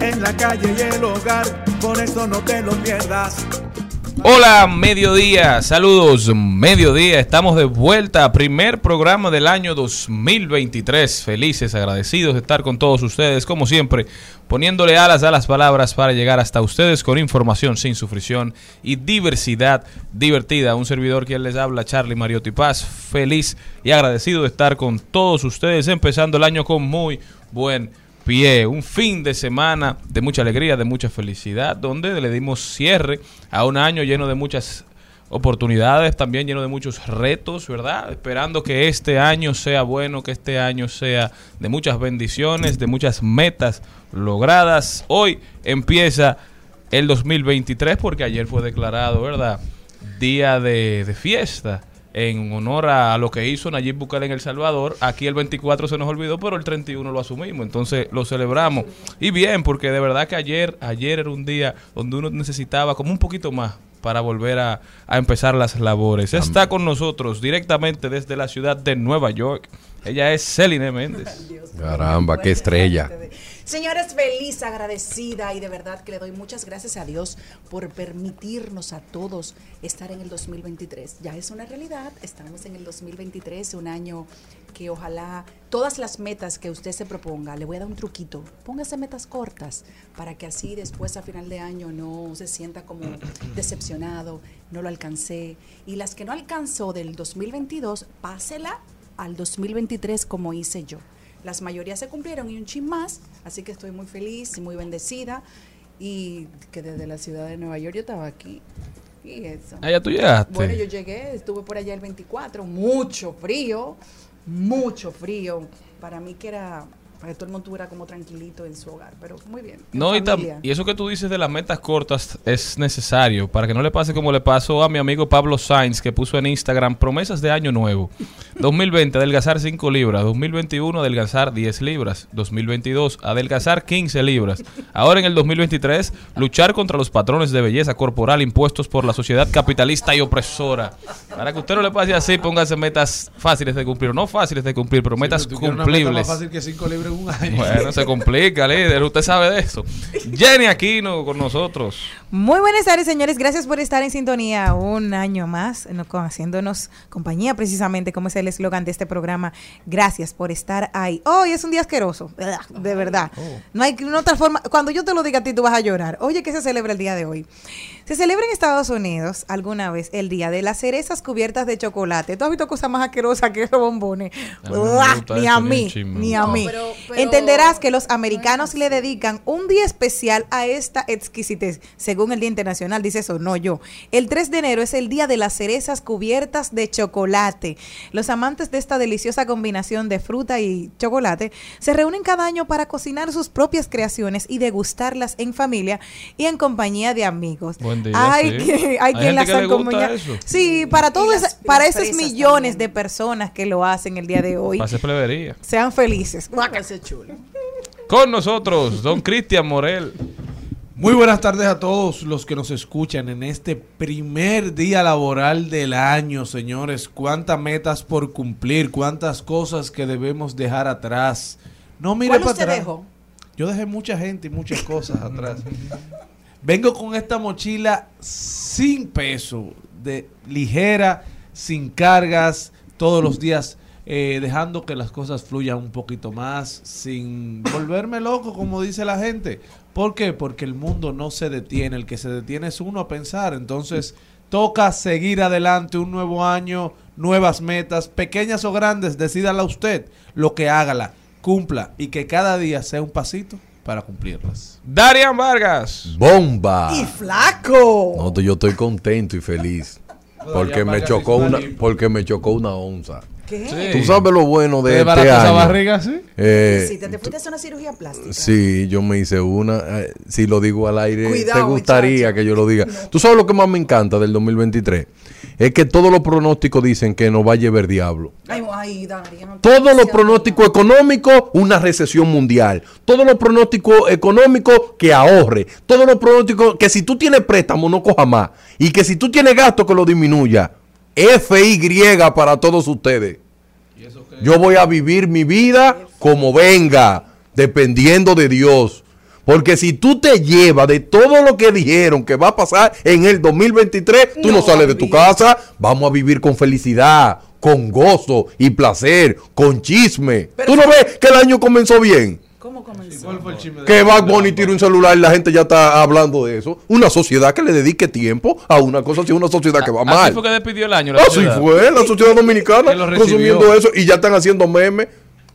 en la calle y el hogar, por eso no te lo pierdas. Hola, mediodía, saludos, mediodía, estamos de vuelta, primer programa del año 2023, felices, agradecidos de estar con todos ustedes, como siempre, poniéndole alas a las palabras para llegar hasta ustedes con información sin sufrición y diversidad divertida. Un servidor quien les habla, Charlie Mariotti Paz, feliz y agradecido de estar con todos ustedes, empezando el año con muy buen pie. Un fin de semana de mucha alegría, de mucha felicidad, donde le dimos cierre a un año lleno de muchas oportunidades, también lleno de muchos retos, ¿verdad? Esperando que este año sea bueno, que este año sea de muchas bendiciones, de muchas metas logradas. Hoy empieza el 2023 porque ayer fue declarado, ¿verdad? Día de, de fiesta en honor a, lo que hizo Nayib Bukele en El Salvador. Aquí el 24 se nos olvidó, pero el 31 lo asumimos, entonces lo celebramos. Y bien, porque de verdad que ayer, ayer era un día donde uno necesitaba como un poquito más para volver a, a empezar las labores. Está con nosotros directamente desde la ciudad de Nueva York. Ella es Celine Méndez. Caramba, qué estrella. Señores, feliz, agradecida y de verdad que le doy muchas gracias a Dios por permitirnos a todos estar en el 2023. Ya es una realidad, estamos en el 2023, un año que ojalá todas las metas que usted se proponga, le voy a dar un truquito, póngase metas cortas para que así después a final de año no se sienta como decepcionado, no lo alcancé. Y las que no alcanzó del 2022, pásela al 2023 como hice yo. Las mayorías se cumplieron y un chin más, así que estoy muy feliz y muy bendecida. Y que desde la ciudad de Nueva York yo estaba aquí. Y eso. Ah, ya tú llegaste. Bueno, yo llegué, estuve por allá el 24, mucho frío, mucho frío. Para mí que era para que todo el mundo estuviera como tranquilito en su hogar, pero muy bien. No, y, y eso que tú dices de las metas cortas es necesario para que no le pase como le pasó a mi amigo Pablo Sainz que puso en Instagram promesas de año nuevo. 2020 adelgazar 5 libras, 2021 adelgazar 10 libras, 2022 adelgazar 15 libras. Ahora en el 2023 luchar contra los patrones de belleza corporal impuestos por la sociedad capitalista y opresora. Para que usted no le pase así, póngase metas fáciles de cumplir, no fáciles de cumplir, pero metas Tú quieres una meta cumplibles. más fácil que 5 libras Bueno, se complica, líder. Usted sabe de eso. Jenny Aquino con nosotros. Muy buenas tardes, señores. Gracias por estar en sintonía un año más, haciéndonos compañía, precisamente, como es el eslogan de este programa. Gracias por estar ahí. Hoy es un día asqueroso, de verdad. No hay una otra forma. Cuando yo te lo diga a ti, tú vas a llorar. Oye, ¿qué se celebra el día de hoy? Se celebra en Estados Unidos alguna vez el día de las cerezas cubiertas de chocolate. ¿Tú has visto cosas más asquerosas que esos bombones? A ni a mí, ni a No, mí. pero- pero- Entenderás que los americanos le dedican un día especial a esta exquisitez, según el Día Internacional, dice eso, no yo. El 3 de enero es el día de las cerezas cubiertas de chocolate. Los amantes de esta deliciosa combinación de fruta y chocolate se reúnen cada año para cocinar sus propias creaciones y degustarlas en familia y en compañía de amigos. Buen día, hay, sí. que- hay Hay quien las acompaña. eso. Sí, para todos, las- para esos millones también. de personas que lo hacen el día de hoy. Pase plebería. Sean felices. Ese chulo. Con nosotros, don Cristian Morel. Muy buenas tardes a todos los que nos escuchan en este primer día laboral del año, señores. Cuántas metas por cumplir, cuántas cosas que debemos dejar atrás. No mire ¿Cuál para atrás. dejó? Yo dejé mucha gente y muchas cosas atrás. Vengo con esta mochila sin peso, de ligera, sin cargas, todos los días eh, dejando que las cosas fluyan un poquito más, sin volverme loco, como dice la gente. ¿Por qué? Porque el mundo no se detiene, el que se detiene es uno a pensar. Entonces, toca seguir adelante un nuevo año, nuevas metas, pequeñas o grandes, decídala usted, lo que hágala, cumpla y que cada día sea un pasito para cumplirlas. Darian Vargas. ¡Bomba! ¡Y flaco! No, yo estoy contento y feliz. Porque me chocó una, porque me chocó una onza. ¿Qué? Sí. Tú sabes lo bueno de ¿Te este esa año. barriga, sí? Eh, Sí, te, te fuiste a hacer una cirugía plástica. Sí, yo me hice una. eh, si lo digo al aire, Cuidado, te gustaría muchacho. que yo lo diga. ¿Tú sabes lo que más me encanta del 2023? Es que todos los pronósticos dicen que nos va a llevar diablo. Ay, ay, Darían. Todos los pronósticos económicos, una recesión mundial. Todos los pronósticos económicos, que ahorre. Todos los pronósticos, que si tú tienes préstamo, no coja más. Y que si tú tienes gasto, que lo disminuya. FY para todos ustedes. Yo voy a vivir mi vida como venga, dependiendo de Dios. Porque si tú te llevas de todo lo que dijeron que va a pasar en el 2023, tú no, No, sales de tu casa. Vamos a vivir con felicidad, con gozo y placer, con chisme. Pero ¿Tú no ves que el año comenzó bien? ¿Cómo comenzó? ¿Cuál fue el chisme de- Que Bad Bunny tira un celular y la gente ya está hablando de eso. Una sociedad que le dedique tiempo a una cosa así, una sociedad que va Así mal. fue que despidió el año. la Así sociedad. fue, la sociedad dominicana consumiendo eso y ya están haciendo memes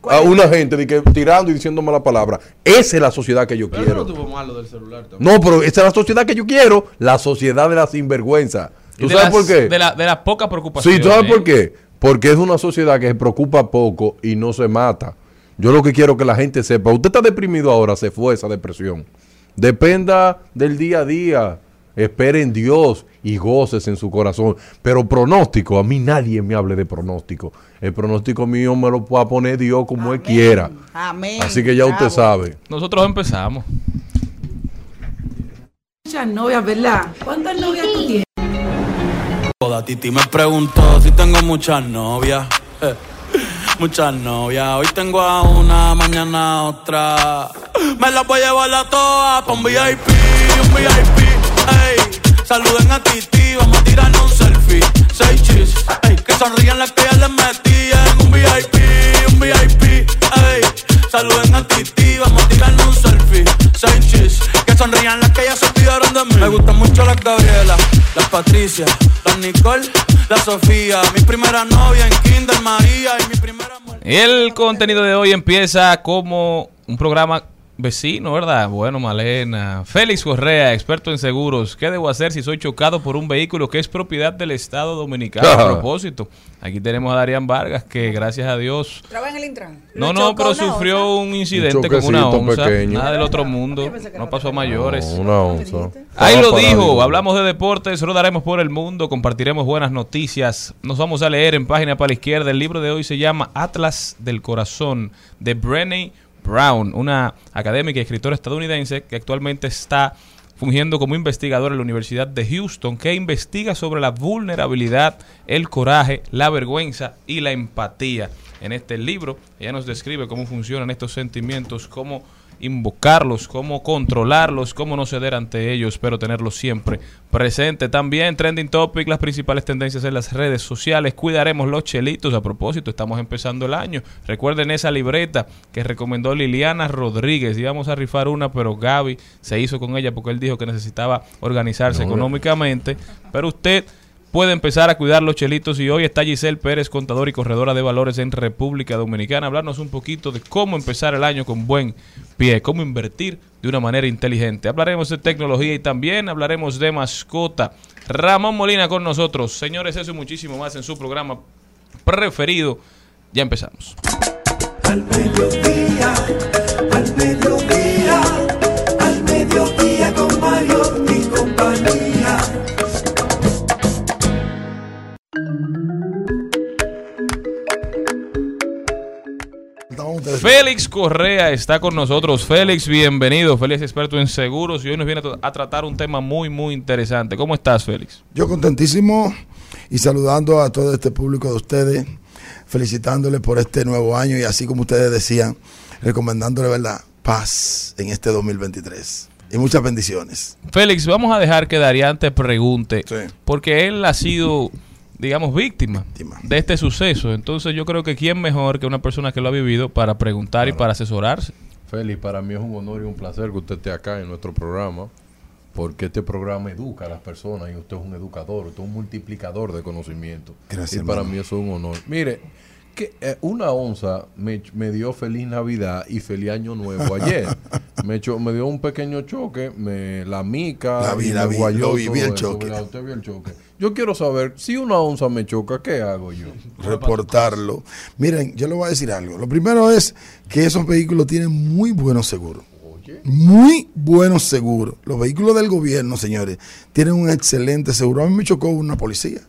a una gente de que, tirando y diciendo mala palabra. Esa es la sociedad que yo Pero quiero. no tuvo malo del celular también. No, pero esa es la sociedad que yo quiero, la sociedad de la sinvergüenza. ¿Tú sabes las- por qué? De la, de las pocas Sí, preocupaciones. ¿tú sabes por qué? Porque es una sociedad que se preocupa poco y no se mata. Yo lo que quiero que la gente sepa, usted está deprimido ahora, se fue esa depresión. Dependa del día a día. Espere en Dios y goces en su corazón. Pero pronóstico, a mí nadie me hable de pronóstico. El pronóstico mío me lo puede poner Dios como Él quiera. Amén. Así que ya usted sabe. Nosotros empezamos. Muchas novias, ¿verdad? ¿Cuántas novias tú tienes? Toda Titi me preguntó si tengo muchas novias. eh, Muchas novias. Hoy tengo a una, mañana a otra. Me las voy a llevar a todas pa' un VIP, un VIP. Ey, saluden a Titi, vamos a tirarnos un selfie. Seis chis, ey, que sonrían las que ya les metí en un VIP, un VIP. Ey, saluden a Titi, vamos a tirarnos un selfie. Seis chis, que sonrían las que ya se olvidaron de mí. Me gustan mucho las Gabriela, las Patricia, las Nicole, la Sofía. Mi primera novia en Kinder María y mi primera. El contenido de hoy empieza como un programa vecino, ¿verdad? Bueno, Malena. Félix Correa, experto en seguros. ¿Qué debo hacer si soy chocado por un vehículo que es propiedad del Estado Dominicano? A propósito, aquí tenemos a Darían Vargas, que gracias a Dios... ¿Trabaja en el Intran? No, ¿Lo no, pero sufrió onza? un incidente con una onza. pequeño. Nada del otro mundo. No pasó a mayores. No, una onza. Ahí lo dijo, hablamos de deportes, rodaremos por el mundo, compartiremos buenas noticias. Nos vamos a leer en página para la izquierda. El libro de hoy se llama Atlas del Corazón de Brené Brown, una académica y escritora estadounidense que actualmente está fungiendo como investigadora en la Universidad de Houston, que investiga sobre la vulnerabilidad, el coraje, la vergüenza y la empatía. En este libro, ella nos describe cómo funcionan estos sentimientos, cómo invocarlos, cómo controlarlos, cómo no ceder ante ellos, pero tenerlos siempre presente. También trending topic, las principales tendencias en las redes sociales. Cuidaremos los chelitos. A propósito, estamos empezando el año. Recuerden esa libreta que recomendó Liliana Rodríguez. Íbamos a rifar una, pero Gaby se hizo con ella porque él dijo que necesitaba organizarse No. económicamente. Pero usted puede empezar a cuidar los chelitos y hoy está Giselle Pérez, contador y corredora de valores en República Dominicana, hablarnos un poquito de cómo empezar el año con buen pie, cómo invertir de una manera inteligente. Hablaremos de tecnología y también hablaremos de mascota. Ramón Molina con nosotros. Señores, eso y muchísimo más en su programa preferido. Ya empezamos. Al al Félix Correa está con nosotros. Félix, bienvenido. Félix, experto en seguros y hoy nos viene a tra- a tratar un tema muy, muy interesante. ¿Cómo estás, Félix? Yo contentísimo y saludando a todo este público de ustedes, felicitándoles por este nuevo año y así como ustedes decían, recomendándole, ¿verdad? Paz en este 2023. Y muchas bendiciones. Félix, vamos a dejar que Darían te pregunte, Sí. porque él ha sido, digamos, víctima, Víctima. de este suceso. Entonces yo creo que quién mejor que una persona que lo ha vivido para preguntar y para asesorarse. Félix, para mí es un honor y un placer que usted esté acá en nuestro programa, porque este programa educa a las personas y usted es un educador, usted es un multiplicador de conocimiento. Gracias, Y para mí eso es un honor. Mire, que eh, una onza me, me dio feliz Navidad y feliz Año Nuevo ayer. me, echó- me dio un pequeño choque, me, la mica, La vi, y la me vi, guayó lo vi, vi todo el eso, choque. ¿verdad? Usted vio el choque. Yo quiero saber, si una onza me choca, ¿qué hago yo? reportarlo. Miren, yo le voy a decir algo. Lo primero es que esos vehículos tienen muy buenos seguros. Muy buenos seguros. Los vehículos del gobierno, señores, tienen un excelente seguro. A mí me chocó una policía.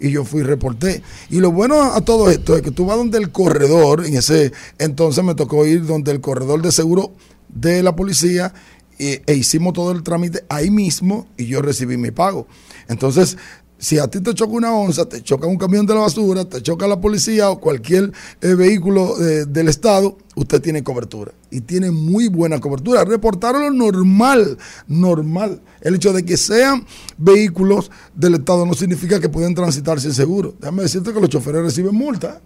Y yo fui y reporté. Y lo bueno a todo esto es que tú vas donde el corredor, en ese entonces me tocó ir donde el corredor de seguro de la policía e, e hicimos todo el trámite ahí mismo y yo recibí mi pago. Entonces, si a ti te choca una onza, te choca un camión de la basura, te choca la policía o cualquier eh, vehículo eh, del Estado, usted tiene cobertura. Y tiene muy buena cobertura. Reportarlo normal, normal. El hecho de que sean vehículos del Estado no significa que pueden transitar sin seguro. Déjame decirte que los choferes reciben multa.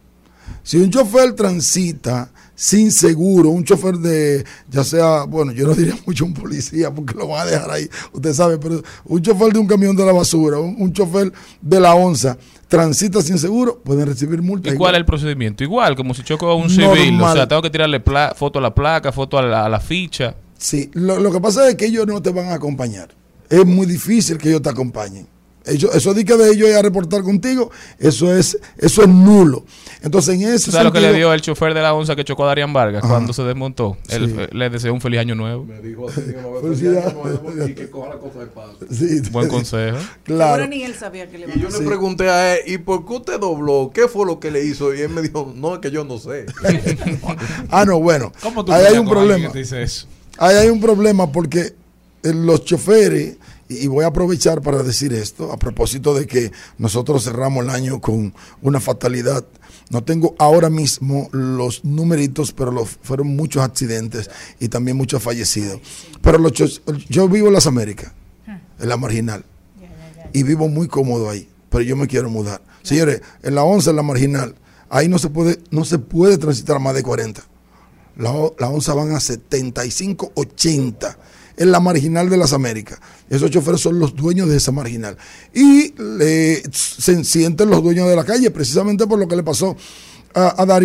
Si un chofer transita sin seguro, un chofer de, ya sea, bueno, yo no diría mucho un policía porque lo van a dejar ahí, usted sabe, pero un chofer de un camión de la basura, un, un chofer de la onza, transita sin seguro, pueden recibir multa. ¿Y cuál es el procedimiento? Igual, como si choco a un Normal. civil. O sea, tengo que tirarle pla- foto a la placa, foto a la, a la ficha. Sí, lo, lo que pasa es que ellos no te van a acompañar. Es muy difícil que ellos te acompañen. Ellos, eso de que de ellos a reportar contigo, eso es, eso es nulo. Entonces, en ese ¿Tú sabes lo que le dio el chofer de la onza que chocó a Darían Vargas Ajá. cuando se desmontó? Él Sí. le deseó un feliz año nuevo. Me dijo así, digo, no, Felicidades. feliz Año Nuevo y que coja la cosa de paz. Sí, Buen consejo. Claro. Ni él sabía que le iba Y yo le pregunté a él, ¿y por qué usted dobló? ¿Qué fue lo que le hizo? Y él me dijo, no, es que yo no sé. Ah, no, bueno. ¿Cómo tú Ahí hay un problema. que te dice eso? Ahí hay un problema porque eh, los choferes, y voy a aprovechar para decir esto, a propósito de que nosotros cerramos el año con una fatalidad. No tengo ahora mismo los numeritos, pero los, fueron muchos accidentes y también muchos fallecidos. Pero los yo vivo en las Américas, en la marginal, y vivo muy cómodo ahí, pero yo me quiero mudar. Señores, en la 11, en la marginal, ahí no se puede, no se puede transitar más de 40. La, la van a 75, 80 en la marginal de las Américas. Esos choferes son los dueños de esa marginal. Y se sienten los dueños de la calle, precisamente por lo que le pasó a, a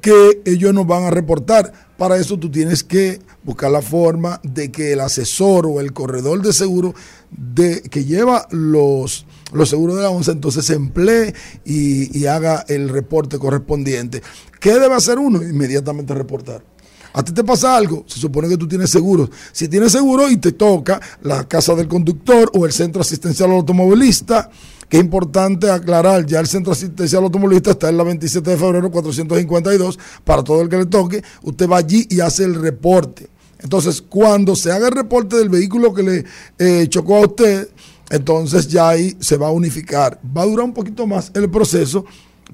que ellos nos van a reportar. Para eso tú tienes que buscar la forma de que el asesor o el corredor de seguro de, que lleva los, los seguros de la onza entonces se emplee y haga el reporte correspondiente. ¿Qué debe hacer uno? Inmediatamente reportar. A ti te pasa algo, se supone que tú tienes seguro. Si tienes seguro y te toca la casa del conductor o el centro asistencial al automovilista, que es importante aclarar, ya el centro asistencial automovilista está en la 27 de febrero 452, para todo el que le toque, usted va allí y hace el reporte. Entonces, cuando se haga el reporte del vehículo que le eh, chocó a usted, entonces ya ahí se va a unificar. Va a durar un poquito más el proceso,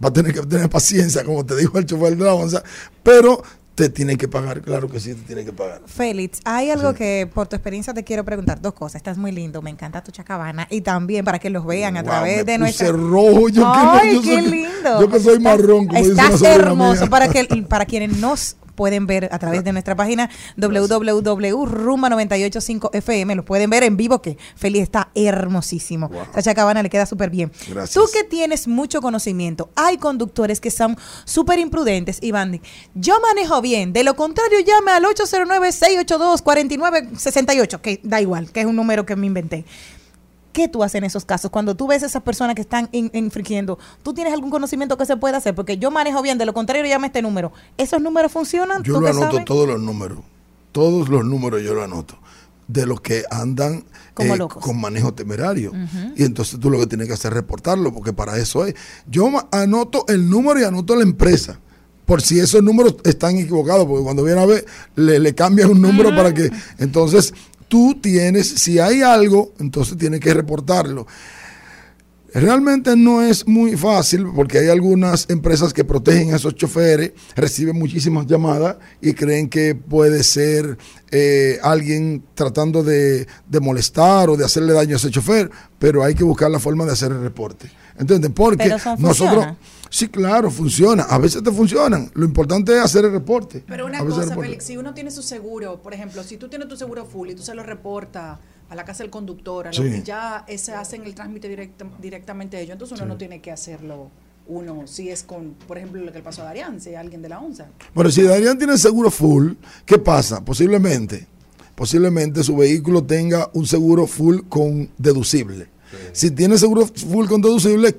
va a tener que tener paciencia, como te dijo el chofer de la onza, pero te tiene que pagar, claro que sí, te tiene que pagar. Félix, hay algo que por tu experiencia te quiero preguntar. Dos cosas. Estás muy lindo, me encanta tu chacabana. Y también para que los vean a Wow, través me de nuestra. rojo, yo que Ay, yo soy qué que- lindo. yo que soy marrón, como Estás hermoso. Para, que, para quienes nos pueden ver a través de nuestra página www.rumba985fm. Lo pueden ver en vivo, que Félix está hermosísimo. Esa chacabana le queda súper bien. Gracias. Tú que tienes mucho conocimiento, hay conductores que son súper imprudentes y van, yo manejo bien, de lo contrario llame al 809-682-4968, que da igual, que es un número que me inventé. ¿Qué tú haces en esos casos? Cuando tú ves a esas personas que están in- infringiendo, ¿tú tienes algún conocimiento que se pueda hacer? Porque yo manejo bien, de lo contrario llame este número. ¿Esos números funcionan? Yo ¿Tú lo anoto sabes? todos los números. Todos los números yo lo anoto. De los que andan Como eh, con manejo temerario. Y entonces tú lo que tienes que hacer es reportarlo, porque para eso es. Yo anoto el número y anoto la empresa. Por si esos números están equivocados, porque cuando viene a ver, le, le cambian un número para que. Entonces, tú tienes, si hay algo, entonces tienes que reportarlo. Realmente no es muy fácil porque hay algunas empresas que protegen a esos choferes, reciben muchísimas llamadas y creen que puede ser eh, alguien tratando de, de molestar o de hacerle daño a ese chofer, pero hay que buscar la forma de hacer el reporte. ¿Entienden? Porque nosotros... funciona. Sí, claro, funciona. A veces te funcionan. Lo importante es hacer el reporte. Pero una A veces el cosa. Félix, si uno tiene su seguro, por ejemplo, si tú tienes tu seguro full y tú se lo reportas a la casa del conductor, a lo Sí. que ya ese hacen el trámite directa- directamente ellos, entonces uno no tiene que hacerlo uno, si es con, por ejemplo, lo que le pasó a Darian, si es alguien de la ONSA. Bueno, si Darían tiene seguro full, ¿qué pasa? Posiblemente, posiblemente su vehículo tenga un seguro full con deducible. Si tiene seguro full con deducible,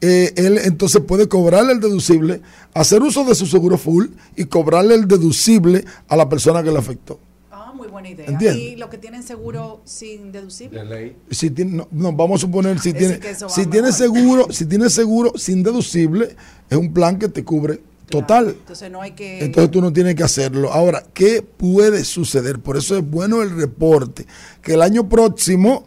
eh, él entonces puede cobrarle el deducible, hacer uso de su seguro full y cobrarle el deducible a la persona que le afectó. Ah, muy buena idea. Entiendo. Y los que tienen seguro sin deducible. Si tiene, no, no, vamos a suponer si tiene, si tiene seguro, si tiene seguro sin deducible, es un plan que te cubre total. Entonces no hay que... Entonces tú no tienes que hacerlo. Ahora, ¿qué puede suceder? Por eso es bueno el reporte. Que el año próximo,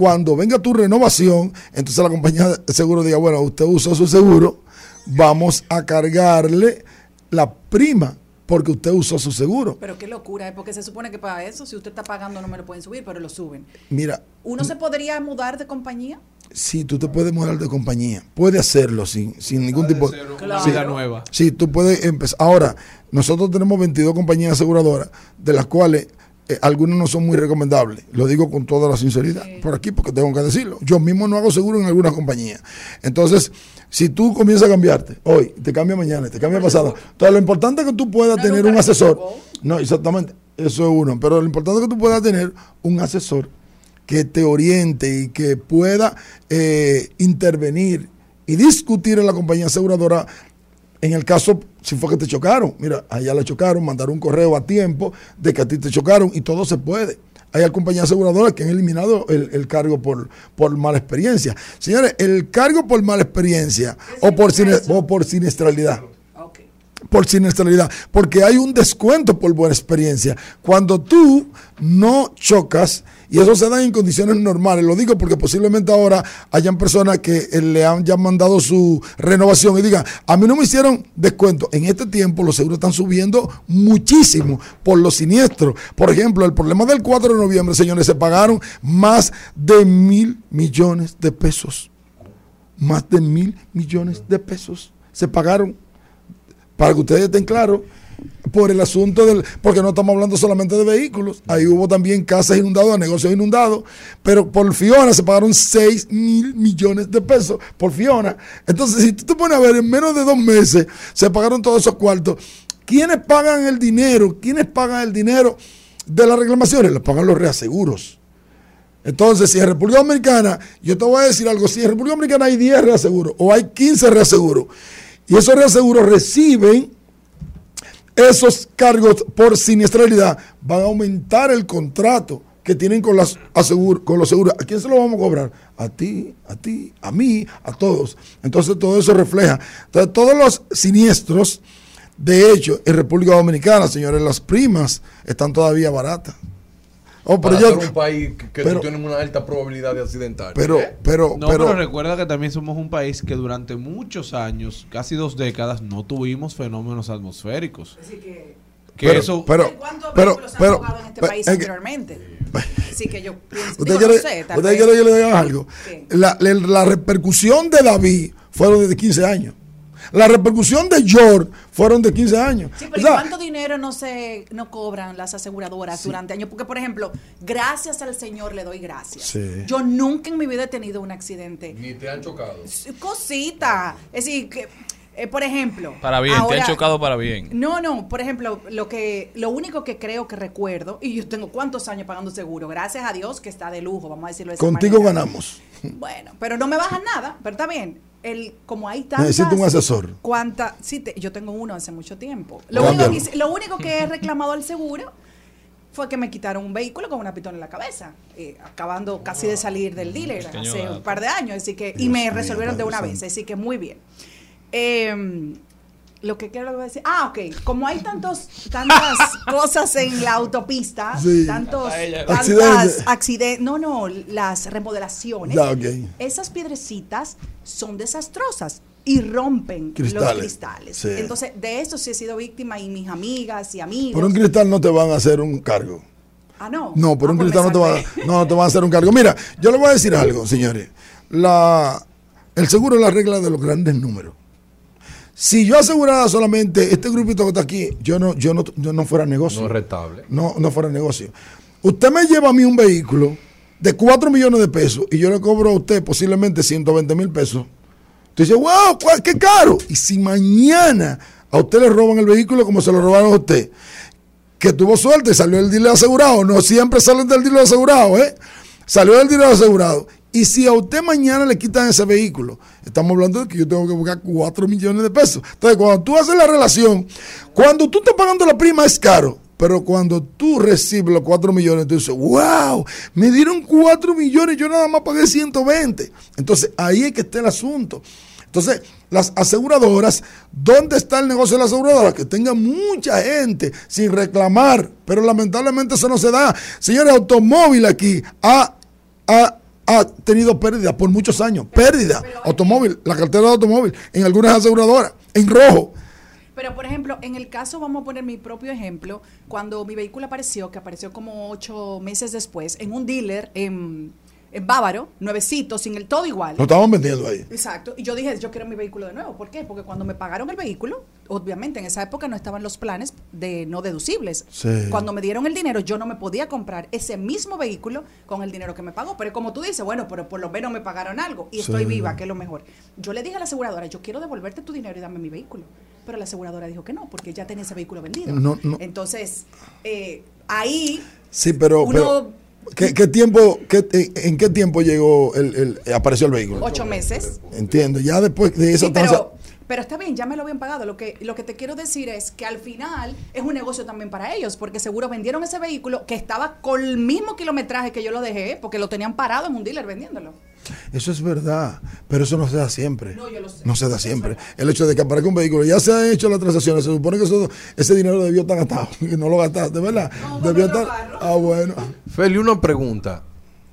cuando venga tu renovación, entonces la compañía de seguro diga, bueno, usted usó su seguro, vamos a cargarle la prima porque usted usó su seguro. Pero qué locura, ¿eh? porque se supone que para eso, si usted está pagando, no me lo pueden subir, pero lo suben. Mira, ¿Uno se podría mudar de compañía? si tú te puedes mudar de compañía, puede hacerlo sin, sin ningún tipo de... Una Sí. vida nueva. Sí, tú puedes empezar. Ahora, nosotros tenemos 22 compañías aseguradoras, de las cuales eh, algunas no son muy recomendables. Lo digo con toda la sinceridad por aquí, porque tengo que decirlo. Yo mismo no hago seguro en algunas compañías. Entonces, si tú comienzas a cambiarte hoy, te cambia mañana, te cambia pasado. Entonces, lo importante es que tú puedas tener un asesor. No, exactamente. Eso es uno. Pero lo importante es que tú puedas tener un asesor que te oriente y que pueda eh, intervenir y discutir en la compañía aseguradora en el caso, si fue que te chocaron, mira, allá le chocaron, mandar un correo a tiempo de que a ti te chocaron y todo se puede. Hay compañías aseguradoras que han eliminado el, el cargo por, por mala experiencia. Señores, el cargo por mala experiencia o por, sine- o por siniestralidad por siniestralidad, porque hay un descuento por buena experiencia. Cuando tú no chocas, y eso se da en condiciones normales, lo digo porque posiblemente ahora hayan personas que eh, le han ya mandado su renovación y digan, a mí no me hicieron descuento. En este tiempo los seguros están subiendo muchísimo por los siniestros. Por ejemplo, el problema del 4 de noviembre, señores, se pagaron más de mil millones de pesos. Más de mil millones de pesos se pagaron para que ustedes estén claros, por el asunto del, porque no estamos hablando solamente de vehículos, ahí hubo también casas inundadas, negocios inundados, pero por Fiona se pagaron 6 mil millones de pesos por Fiona. Entonces, si tú te pones a ver, en menos de dos meses se pagaron todos esos cuartos. ¿Quiénes pagan el dinero? ¿Quiénes pagan el dinero de las reclamaciones? Lo pagan los reaseguros. Entonces, si en República Dominicana, yo te voy a decir algo, si en República Dominicana hay 10 reaseguros o hay 15 reaseguros, y esos reaseguros reciben esos cargos por siniestralidad, van a aumentar el contrato que tienen con, las asegur- con los seguros. ¿A quién se lo vamos a cobrar? A ti, a ti, a mí, a todos. Entonces todo eso refleja. Entonces todos los siniestros, de hecho, en República Dominicana, señores, las primas están todavía baratas. Oh, pero Para yo- ser un país que, que pero- tú tienes una alta probabilidad de accidentar. pero, ¿Eh? pero, No, pero, pero, recuerda que también somos un país que durante muchos años, casi dos décadas, no tuvimos fenómenos atmosféricos. que pero, eso, pero, ¿Cuántos pero, vehículos se han pero, ahogado en este pero, país es que- anteriormente? Así que yo pienso, ¿Usted digo, quiere, no sé, tal usted vez. quiere que yo le diga algo? La, la- la repercusión de David fueron de 15 años. La repercusión de George fueron de 15 años. Sí, O pero ¿y sea, cuánto dinero no se no cobran las aseguradoras durante años? Porque, por ejemplo, gracias al Señor le doy gracias. Sí. Yo nunca en mi vida he tenido un accidente. Ni te han chocado. Cosita. Es decir, que, eh, por ejemplo. Para bien, te ahora- han chocado para bien. No, no, por ejemplo, lo que lo único que creo que recuerdo, y yo tengo cuántos años pagando seguro, gracias a Dios que está de lujo, vamos a decirlo de esa contigo manera. ganamos. Bueno, pero no me bajan nada, pero está bien. El, como hay tantas... Necesito un asesor. ¿Cuánta? Sí, te- yo tengo uno hace mucho tiempo. Lo único, que, lo único que he reclamado al seguro fue que me quitaron un vehículo con una pitón en la cabeza, eh, acabando casi de salir del dealer Pequeño hace un par de años, así que y me mío, resolvieron de una vez, así que muy bien. Eh, Lo que quiero decir. Ah, ok. Como hay tantos, tantas cosas en la autopista, Sí. tantos Accidentes. tantas accidentes. No, no, las remodelaciones. Esas piedrecitas son desastrosas y rompen los Cristales. Sí. Entonces, de eso sí he sido víctima y mis amigas y amigos. Por un cristal no te van a hacer un cargo. ah, no. No, por Ah, un pues cristal no te, van a, no, no te van a hacer un cargo. Mira, yo le voy a decir algo, señores. La, el seguro es la regla de los grandes números. Si yo asegurara solamente este grupito que está aquí, yo no, yo no, yo no fuera negocio. No es rentable. no, no fuera negocio. Usted me lleva a mí un vehículo de 4 millones de pesos y yo le cobro a usted posiblemente 120 mil pesos. Usted dice, wow, ¿cuál- qué caro. Y si mañana a usted le roban el vehículo como se lo robaron a usted, que tuvo suerte, salió el dealer asegurado, no siempre salen del dealer asegurado, ¿eh? Salió del dealer asegurado. Y si a usted mañana le quitan ese vehículo, estamos hablando de que yo tengo que buscar 4 millones de pesos. Entonces, cuando tú haces la relación, cuando tú estás pagando la prima es caro, pero cuando tú recibes los 4 millones, tú dices, wow, me dieron 4 millones, yo nada más pagué 120. Entonces, ahí es que está el asunto. Entonces, las aseguradoras, ¿dónde está el negocio de las aseguradoras? Que tenga mucha gente sin reclamar, pero lamentablemente eso no se da. Señores, automóvil aquí ha, ha tenido pérdida por muchos años. Pérdida. Automóvil, la cartera de automóvil, en algunas aseguradoras, en rojo. Pero, por ejemplo, en el caso, vamos a poner mi propio ejemplo, cuando mi vehículo apareció, que apareció como ocho meses después, en un dealer en, en Bávaro, nuevecito, sin el todo igual. Lo estaban vendiendo ahí. Exacto. Y yo dije, yo quiero mi vehículo de nuevo. ¿Por qué? Porque cuando me pagaron el vehículo, obviamente en esa época no estaban los planes de no deducibles. Sí. Cuando me dieron el dinero, yo no me podía comprar ese mismo vehículo con el dinero que me pagó. Pero como tú dices, bueno, pero por lo menos me pagaron algo y estoy Sí. viva, que es lo mejor. Yo le dije a la aseguradora, yo quiero devolverte tu dinero y dame mi vehículo. Pero la aseguradora dijo que no, porque ya tenía ese vehículo vendido. No, no. Entonces, eh, ahí Sí, pero, Uno- pero ¿qué, qué tiempo, qué, en, qué tiempo llegó el, el- apareció el vehículo? ocho meses. Entiendo. Ya después de esa Sí, pero, pero está bien, ya me lo habían pagado. Lo que, lo que te quiero decir es que al final es un negocio también para ellos, porque seguro vendieron ese vehículo que estaba con el mismo kilometraje que yo lo dejé, porque lo tenían parado en un dealer vendiéndolo. Eso es verdad, pero eso no se da siempre. No, yo lo sé. No se da siempre. El hecho de que aparezca un vehículo, ya se han hecho las transacciones, se supone que eso- ese dinero debió estar gastado, y no lo gastaste, ¿verdad? debió estar. Ah, bueno. Feli, una pregunta.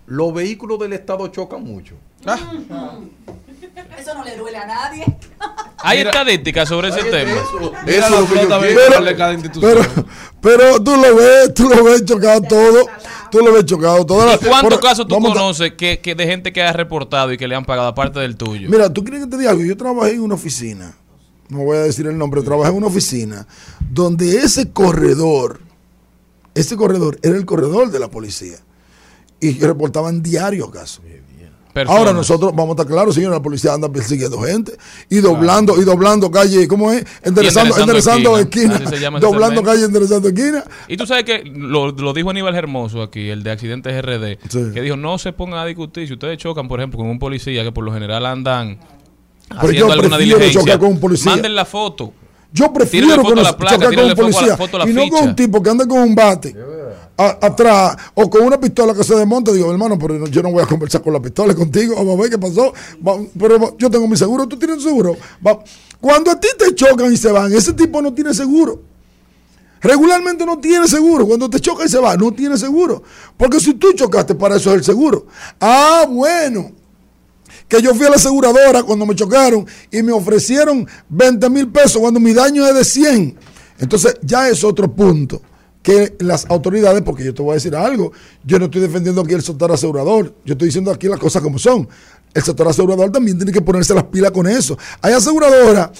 ¿Los vehículos del Estado chocan mucho? Eso no le duele a nadie. Hay estadísticas sobre ese tema. Eso Mira es la lo que yo quiero. de cada institución. Pero, pero tú lo ves, tú lo ves chocado todo. Tú lo ves chocado todo. ¿Y cuántos casos tú vamos a- conoces que, que de gente que ha reportado y que le han pagado aparte del tuyo? Mira, tú quieres que te diga algo. Yo trabajé en una oficina, no voy a decir el nombre, trabajé en una oficina donde ese corredor, ese corredor era el corredor de la policía. Y reportaban diario casos. Personas. Ahora nosotros, vamos a estar claros, señor, la policía anda persiguiendo gente y doblando, y doblando calle, ¿cómo es? Enderezando, enderezando esquina. esquina, Así se llama ese doblando calle, enderezando esquina. Y tú sabes que lo, lo dijo Aníbal Hermoso aquí, el de accidentes RD, Sí. que dijo, no se pongan a discutir. Si ustedes chocan, por ejemplo, con un policía que por lo general andan Pero haciendo yo alguna diligencia, chocar con un policía. manden la foto. Yo prefiero foto nos la placa, chocar con un foto a la- policía foto a la y no con un tipo que anda con un bate a- atrás o con una pistola que se desmonta. Digo, hermano, pero yo no voy a conversar con la pistola contigo. Vamos a ver qué pasó. Va- pero yo tengo mi seguro, tú tienes seguro. Va- Cuando a ti te chocan y se van, ese tipo no tiene seguro. Regularmente no tiene seguro. Cuando te choca y se va, no tiene seguro. Porque si tú chocaste, para eso es el seguro. Ah, bueno que yo fui a la aseguradora cuando me chocaron y me ofrecieron 20 mil pesos cuando mi daño es de 100. Entonces ya es otro punto que las autoridades, porque yo te voy a decir algo, yo no estoy defendiendo aquí el sector asegurador, yo estoy diciendo aquí las cosas como son. El sector asegurador también tiene que ponerse las pilas con eso. Hay aseguradoras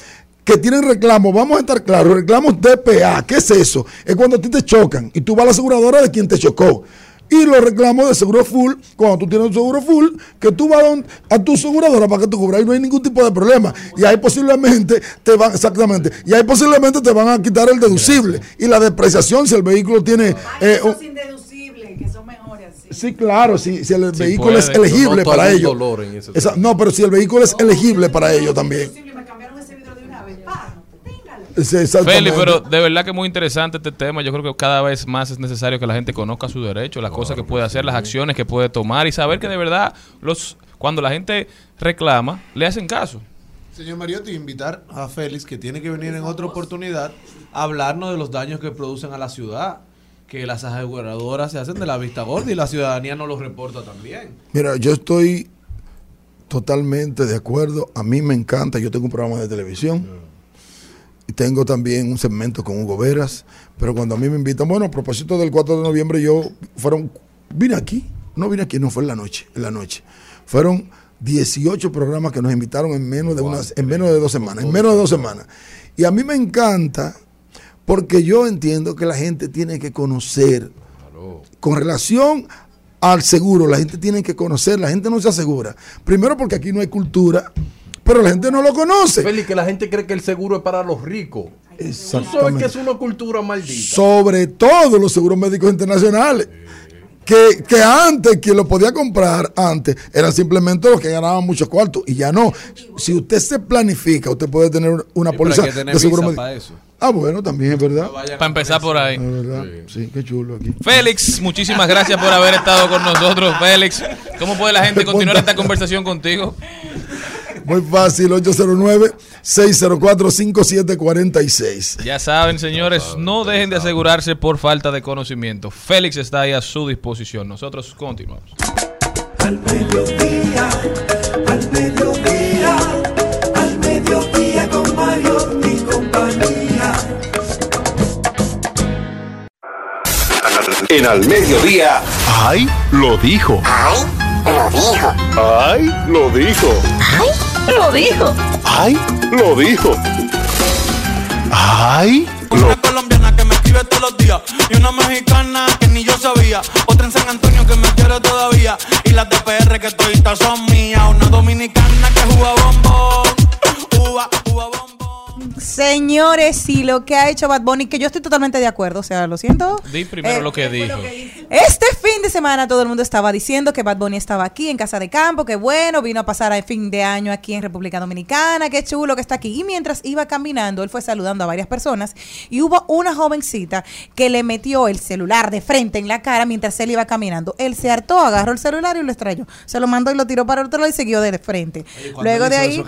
que tienen reclamos, vamos a estar claros, reclamos DPA, ¿qué es eso? Es cuando a ti te chocan y tú vas a la aseguradora de quien te chocó. Y los reclamos de seguro full, cuando tú tienes un seguro full, que tú vas a tu aseguradora para que te cubra y no hay ningún tipo de problema. Y ahí posiblemente te van, exactamente, y ahí posiblemente te van a quitar el deducible y la depreciación si el vehículo tiene... eh, un- indeducibles, que son mejores así. Sí, claro, si, si el vehículo es elegible para ellos. dolor en ese Esa- no, pero si el vehículo es elegible para ellos también. Feli, pero de verdad que muy interesante este tema. Yo creo que cada vez más es necesario que la gente conozca su derecho, las cosas que puede hacer, las acciones que puede tomar y saber que de verdad los cuando la gente reclama, le hacen caso. Señor Mariotti, invitar a Félix, que tiene que venir en otra oportunidad, a hablarnos de los daños que producen a la ciudad, que las aseguradoras se hacen de la vista gorda y la ciudadanía no los reporta también. Mira, yo estoy totalmente de acuerdo. A mí me encanta. Yo tengo un programa de televisión. Y tengo también un segmento con Hugo Veras. Pero cuando a mí me invitan, bueno, a propósito del 4 de noviembre, yo fueron, vine aquí. No vine aquí, no fue en la noche. En la noche. Fueron 18 programas que nos invitaron en menos de unas, en menos de dos semanas. En menos de dos semanas. Y a mí me encanta porque yo entiendo que la gente tiene que conocer con relación al seguro, la gente tiene que conocer, la gente no se asegura. Primero porque aquí no hay cultura, pero la gente no lo conoce. Félix, que la gente cree que el seguro es para los ricos. Tú sabes que es una cultura maldita. Sobre todo los seguros médicos internacionales. Que, que antes, quien lo podía comprar antes, eran simplemente los que ganaban muchos cuartos. Y ya no. Si usted se planifica, usted puede tener una Sí, póliza que tener de seguro médico. para eso. Ah, bueno, también es verdad. Para empezar por ahí. Verdad. Sí, qué chulo aquí. Félix, muchísimas gracias por haber estado con nosotros, Félix. ¿Cómo puede la gente continuar esta conversación contigo? Muy fácil, 809-604-5746. Ya saben, señores, no dejen de asegurarse por falta de conocimiento. Félix está ahí a su disposición. Nosotros continuamos. Al mediodía, al mediodía, al mediodía con Mario y compañía. En al mediodía. ¡Ay! Lo dijo. ¡Ay! Lo dijo. ¡Ay! Lo dijo. ¡Ay! Lo dijo. ¡Ay! Lo dijo. ¡Ay! Una colombiana que me escribe todos los días. Y una mexicana que ni yo sabía. Otra en San Antonio que me quiere todavía. Y las de PR que toditas son mías. Una dominicana que juega bombón. Uva, uva bombón. Señores, y lo que ha hecho Bad Bunny, que yo estoy totalmente de acuerdo, o sea, lo siento. Di primero Eh, lo que dijo. Este fin de semana todo el mundo estaba diciendo que Bad Bunny estaba aquí en Casa de Campo, que bueno, vino a pasar el fin de año aquí en República Dominicana, qué chulo que está aquí. Y mientras iba caminando, él fue saludando a varias personas y hubo una jovencita que le metió el celular de frente en la cara mientras él iba caminando. Él se hartó, agarró el celular y lo estrelló. Se lo mandó y lo tiró para el otro lado y siguió de frente. Luego de ahí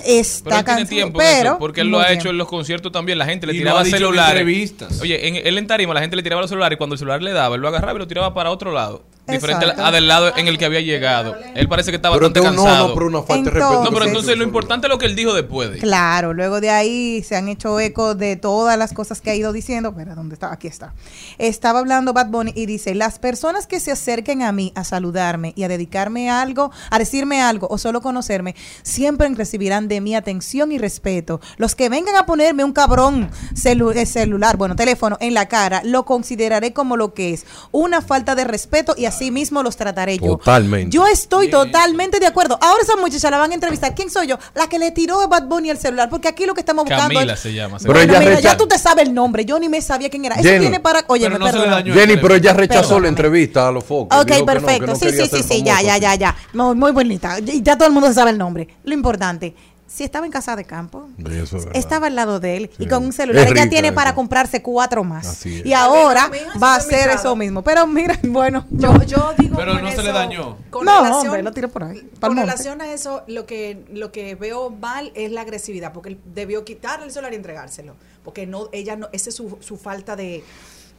tiene cansado, tiempo en pero eso, porque él lo ha bien. hecho en los conciertos también. La gente le Y tiraba ha dicho en celulares. entrevistas. Oye, en, él en tarima la gente le tiraba los celulares y cuando el celular le daba, él lo agarraba y lo tiraba para otro lado. Diferente Exacto. a del lado en el que había llegado. Él parece que estaba Pero bastante entonces, no, cansado. no, pero una falta de Entonces- respeto. No, pero entonces lo importante es lo que él dijo después de. Claro, luego de ahí se han hecho eco de todas las cosas que ha ido diciendo. Espera, ¿dónde está? Aquí está. Estaba hablando Bad Bunny y dice, las personas que se acerquen a mí a saludarme y a dedicarme a algo, a decirme algo o solo conocerme, siempre recibirán de mí atención y respeto. Los que vengan a ponerme un cabrón celu- eh, celular, bueno, teléfono en la cara, lo consideraré como lo que es, una falta de respeto y así mismo los trataré yo. Totalmente. Yo estoy totalmente de acuerdo. Ahora esa muchacha la van a entrevistar. ¿Quién soy yo? La que le tiró a Bad Bunny el celular. Porque aquí lo que estamos buscando. Camila es- se llama. Pero Bueno, ella mira, recha- ya tú te sabes el nombre. Yo ni me sabía quién era. Eso Jenny. tiene para. Oye, Pero no. Jenny, pero ella rechazó Perdóname. la entrevista a los focos. Ok, Dijo que no, que perfecto. no sí, sí, sí, sí, ya, ya, ya, ya. Muy, muy bonita. Y ya todo el mundo se sabe el nombre. Lo importante, si estaba en casa de campo, Eso es verdad. estaba al lado de él y con un celular, ella tiene para comprarse cuatro más. Así es. Y ahora mira, va a hacer eso mismo. Pero mira, bueno, Yo, yo digo Pero con no se le dañó. Con No, relación, hombre, lo tiró por ahí, Con monte. relación a eso, lo que, lo que veo mal es la agresividad, porque él debió quitarle el celular y entregárselo. Porque no, ella no, esa es su, su falta de,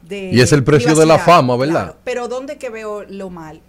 de Y es el precio de la fama, ¿verdad? claro. Pero ¿dónde que veo lo mal?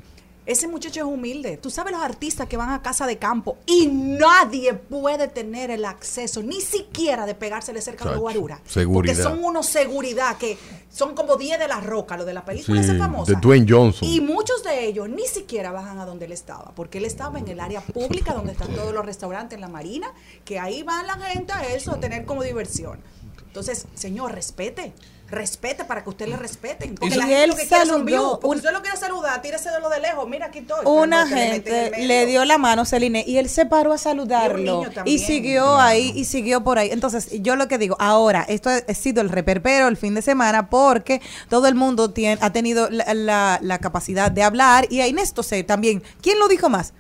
Ese muchacho es humilde. Tú sabes los artistas que van a casa de campo y nadie puede tener el acceso, ni siquiera de pegársele cerca de Chacho, guarura. seguridad. Porque son unos seguridad que son como 10 de la roca, lo de la película Sí, esa famosa. de Dwayne Johnson. Y muchos de ellos ni siquiera bajan a donde él estaba, porque él estaba en el área pública donde están todos los restaurantes en la marina, que ahí van la gente a eso, a tener como diversión. Entonces, señor, respete. Respete para que usted le respeten. Porque Y la gente él lo que quiere son saludó views. Porque un- usted lo quiere saludar, tírese de lo de lejos. Mira, aquí estoy. Una no le gente le dio la mano a Celine y él se paró a Y un saludarlo y siguió ahí y siguió por ahí. Entonces, yo lo que digo, ahora, esto ha sido el reperpero el fin de semana porque todo el mundo tiene, ha tenido la, la- la capacidad de hablar y en esto sé también, ¿quién lo dijo más?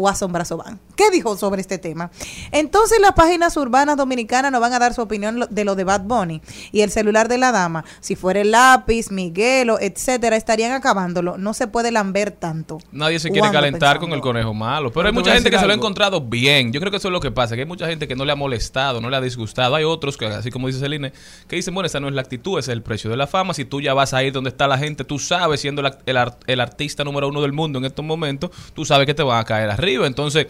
Watson Brazoban. ¿Qué dijo sobre este tema? Entonces las páginas urbanas dominicanas nos van a dar su opinión de lo de Bad Bunny y el celular de la dama. Si fuera el lápiz, Miguelo, etcétera, estarían acabándolo. No se puede lamber tanto. Nadie se quiere ¿Cuándo calentar con el conejo malo. Pero hay mucha gente que se lo ha encontrado bien. Yo creo que eso es lo que pasa, que hay mucha gente que no le ha molestado, no le ha disgustado. Hay otros que, así como dice Celine, que dicen, bueno, esa no es la actitud, ese es el precio de la fama. Si tú ya vas a ir donde está la gente, tú sabes, siendo la- el, el artista número uno del mundo en estos momentos, tú sabes que te van a caer arriba. Entonces...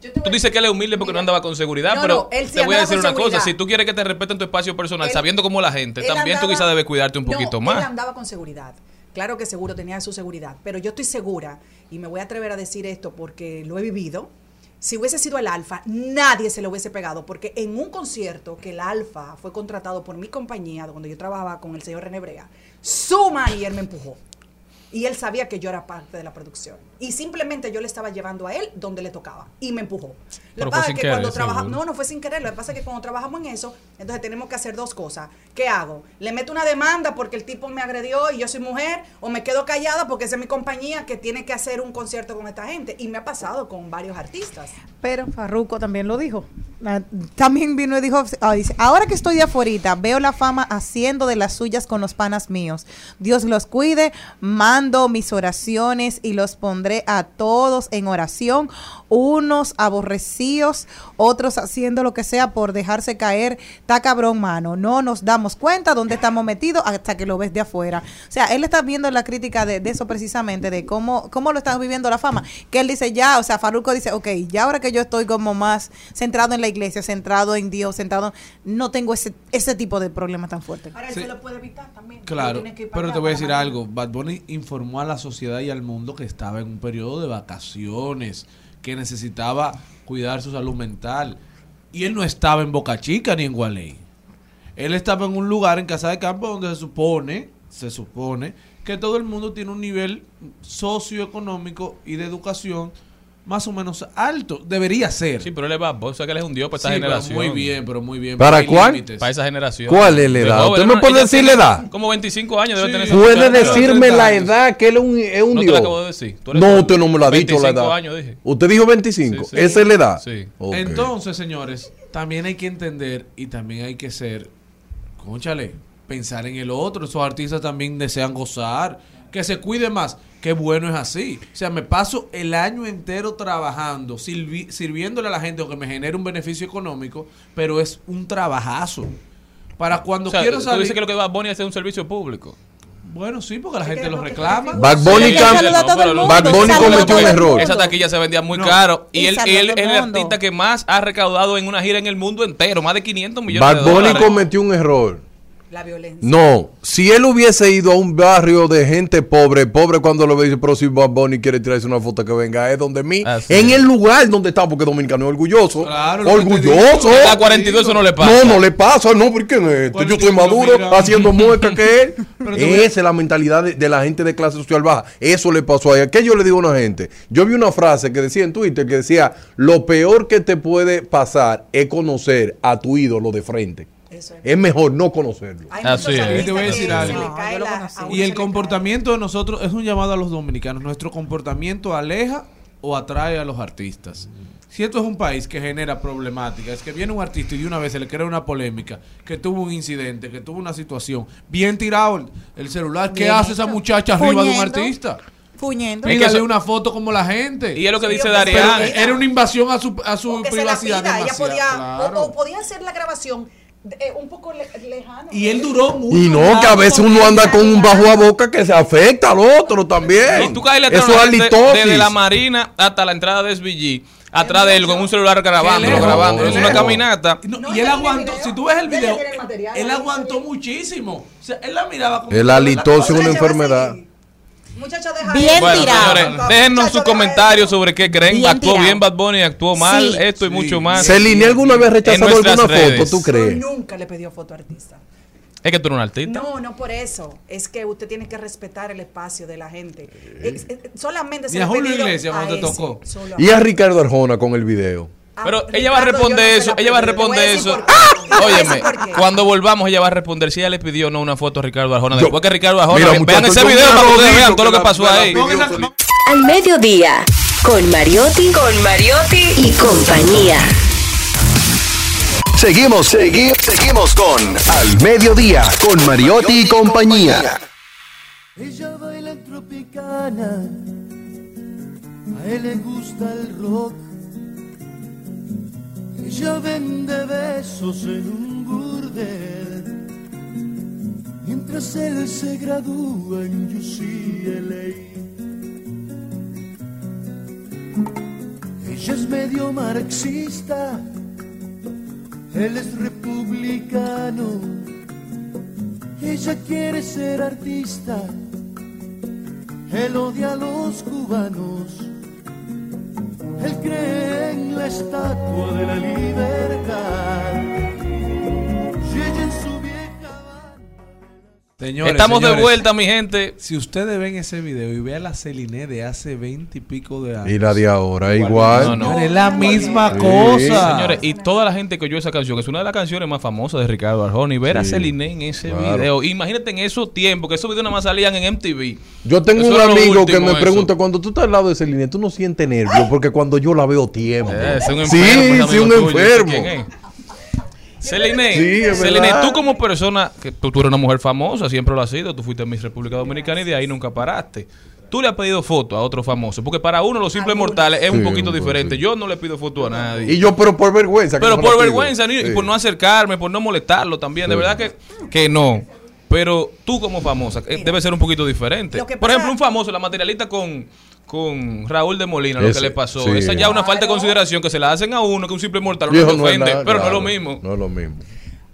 Tú dices que él es humilde porque no andaba con seguridad, No, pero no, él sí te voy a decir una cosa, si tú quieres que te respeten tu espacio personal, Él- sabiendo cómo la gente, Él también tú andaba- quizás debes cuidarte un No, poquito Él más. andaba con seguridad. Claro que seguro tenía su seguridad, pero yo estoy segura y me voy a atrever a decir esto porque lo he vivido. Si hubiese sido el Alfa, nadie se lo hubiese pegado, porque en un concierto que el Alfa fue contratado por mi compañía, donde yo trabajaba con el señor René Brea, su manager me empujó. Y él sabía que yo era parte de la producción. Y simplemente yo le estaba llevando a él donde le tocaba. Y me empujó. Lo que pasa es que querer, cuando trabajamos... No, no fue sin querer. Lo que pasa es que cuando trabajamos en eso, entonces tenemos que hacer dos cosas. ¿Qué hago? ¿Le meto una demanda porque el tipo me agredió y yo soy mujer? ¿O me quedo callada porque esa es mi compañía que tiene que hacer un concierto con esta gente? Y me ha pasado con varios artistas. Pero Farruko también lo dijo. Ah, También vino y dijo, ah, ahora que estoy de afuera, veo la fama haciendo de las suyas con los panas míos. Dios los cuide, mando mis oraciones y los pondré a todos en oración, unos aborrecidos, otros haciendo lo que sea por dejarse caer. Está cabrón, mano. No nos damos cuenta dónde estamos metidos hasta que lo ves de afuera. O sea, él está viendo la crítica de, de eso precisamente, de cómo, cómo lo está viviendo la fama. Que él dice ya, o sea, Farruko dice, ok, ya ahora que yo estoy como más centrado en la iglesia, centrado en Dios, centrado, no tengo ese, ese tipo de problema tan fuerte. Ahora él Sí. se lo puede evitar también. Claro, que pero te voy a decir algo. Bad Bunny informó a la sociedad y al mundo que estaba en un periodo de vacaciones, que necesitaba cuidar su salud mental. Y él no estaba en Boca Chica ni en Gualey. Él estaba en un lugar en Casa de Campo donde se supone, se supone, que todo el mundo tiene un nivel socioeconómico y de educación más o menos alto. Debería ser. Sí, pero él es Bad Bunny, o sea que él es un dios para esta Sí, pero generación. muy bien, pero muy bien. ¿Para cuál? límites. Para esa generación. ¿Cuál es la edad? joven, ¿Usted ¿no? me puede Ella decir la edad? Como 25 años debe Sí. tener. esa Puede decirme la 30 edad que él es un, es un No te dios. la acabo de decir. Tú eres No, usted no me lo ha dicho la 25 edad. años dije. Usted dijo 25. Sí, sí. Esa es la edad. Sí. Ok. Entonces, señores, también hay que entender y también hay que ser, conchale, pensar en el otro. Esos artistas también desean gozar, que se cuide más. Qué bueno es así. O sea, me paso el año entero trabajando, sirvi- sirviéndole a la gente o que me genere un beneficio económico, pero es un trabajazo. Para cuando O sea, quiero tú salir. dices que lo que Bad Bunny es un servicio público. Bueno, sí, porque la gente lo reclama. Bad Bunny, a Bad Bunny a cometió un error. Esa taquilla se vendía muy No. caro. Y Y él, a es el artista que más ha recaudado en una gira en el mundo entero. Más de 500 millones Bad de Bunny dólares. cometió un error. La violencia. No, si él hubiese ido a un barrio de gente pobre, pobre cuando lo ve, dice, pero si Bad Bunny quiere tirarse una foto que venga, es donde mí, Así en es. el lugar donde está, porque dominicano es orgulloso. Claro, orgulloso. A 42 eso no le pasa. No, no le pasa, no, porque es esto? Bueno, yo estoy maduro mira. haciendo mueca que él. Esa es la mentalidad de, de la gente de clase social baja. Eso le pasó a ella. ¿Qué yo le digo a una gente? Yo vi una frase que decía en Twitter que decía, lo peor que te puede pasar es conocer a tu ídolo de frente. Eso es. Es mejor no conocerlo. Así es. Te voy a decir algo. No, la- Y el comportamiento de nosotros es un llamado a los dominicanos. Nuestro comportamiento aleja o atrae a los artistas. Si esto es un país que genera problemáticas, es que viene un artista y de una vez se le crea una polémica, que tuvo un incidente, que tuvo una situación, bien tirado el, el celular, ¿qué Bien hace esa muchacha arriba de un artista? Fuñendo. Es que eso- una foto como la gente. Y es lo que Sí, dice pero- era una invasión a su, a su privacidad. ella podía, claro. o, o podía hacer la grabación eh, un poco le- lejano. Y él duró mucho. Y no, que a veces uno anda con un bajo a boca que se afecta al otro también. Y tú caes Eso es desde, halitosis. desde la marina hasta la entrada de SBG. Atrás de él con un celular grabando, lejos, grabando. Es una caminata. No, No, y él aguantó, si tú ves el video, tiene el material, él aguantó muchísimo. O sea, él la miraba como... El halitosis es una enfermedad. Así. Muchacha, deja Bien. Bueno, tirado. señores, déjennos sus comentarios sobre qué creen. Bien actuó tirado. bien Bad Bunny, actuó mal, Sí. esto y Sí. mucho más. ¿Celine alguna vez ha rechazado alguna redes. foto, tú crees? Yo nunca le pidió foto a artista. Es que tú eres un artista. No, no por eso. Es que usted tiene que respetar el espacio de la gente. Es- es- solamente se Ni a Julio Iglesias cuando a te ese, tocó. solo Y a Ricardo Arjona con el video. Ah, Pero ella va a responder no eso, la ella va a responder eso. por qué. Te voy a Óyeme, cuando volvamos ella va a responder si ella le pidió o no una foto a Ricardo Arjona. Yo- Después que Ricardo Arjona, Mira, vean muchachos, ese video para que ustedes vean todo lo que pasó ahí. Al mediodía, Con Mariotti, con Mariotti y compañía. Seguimos, seguimos, seguimos con Al Mediodía, con Mariotti y compañía. Ella baila en tropicana, a él le gusta el rock. Ella vende besos en un burdel, mientras él se gradúa en UCLA. Ella es medio marxista, él es republicano. Ella quiere ser artista, él odia a los cubanos. Él cree en la estatua de la libertad. Señores, Estamos de vuelta, mi gente. Si ustedes ven ese video y vean la Celine de hace 20 y pico de años. Y la de ahora, igual. No, no. Es la misma Sí. cosa. Señores, y toda la gente que oyó esa canción, que es una de las canciones más famosas de Ricardo Arjona, y ver a Sí, Celine en ese claro. video. Imagínate en esos tiempos, que esos videos nada más salían en MTV. Yo tengo Eso un amigo último, que me eso. pregunta, cuando tú estás al lado de línea, tú no sientes nervios, porque cuando yo la veo tiempo. Eh, es un sí, enfermo, ese sí, un enfermo. Celine, Sí, Celine, tú como persona, que tú, tú eres una mujer famosa, siempre lo has sido, tú fuiste Miss República Dominicana y de ahí nunca paraste. Tú le has pedido fotos a otros famosos, porque para uno los simples mortales es un Sí, poquito un diferente. sí. Yo no le pido foto a nadie. Y yo, pero por vergüenza. Pero no por vergüenza, ni- y Sí. por no acercarme, por no molestarlo también. De verdad que, que no. Pero tú como famosa, eh, debe ser un poquito diferente. Por ejemplo, un famoso, la materialista con, con Raúl de Molina, lo Ese, que le pasó. sí. Esa ya es una falta de Claro. consideración que se la hacen a uno, que un simple mortal no Viejo, se no ofende. nada, pero no es claro, lo mismo. No es lo mismo.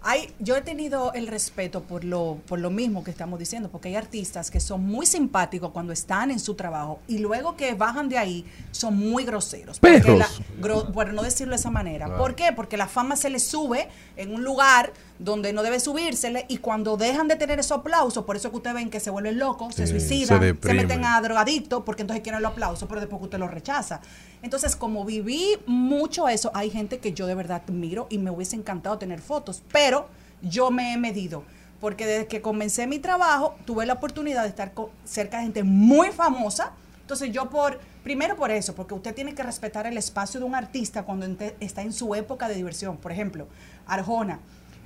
Hay, yo he tenido el respeto por lo, por lo mismo que estamos diciendo, porque hay artistas que son muy simpáticos cuando están en su trabajo y luego que bajan de ahí son muy groseros. Porque Perros. la- gro- por no decirlo de esa manera. ¿Por qué? Porque la fama se les sube en un lugar donde no debe subírsele y cuando dejan de tener esos aplausos, por eso que ustedes ven que se vuelven locos, se suicidan, se meten a drogadictos porque entonces quieren los aplausos, pero después que usted los rechaza. Entonces, como viví mucho eso, hay gente que yo de verdad admiro y me hubiese encantado tener fotos, pero yo me he medido. Porque desde que comencé mi trabajo, tuve la oportunidad de estar co- cerca de gente muy famosa. Entonces yo por, primero por eso, porque usted tiene que respetar el espacio de un artista cuando está en su época de diversión. Por ejemplo, Arjona,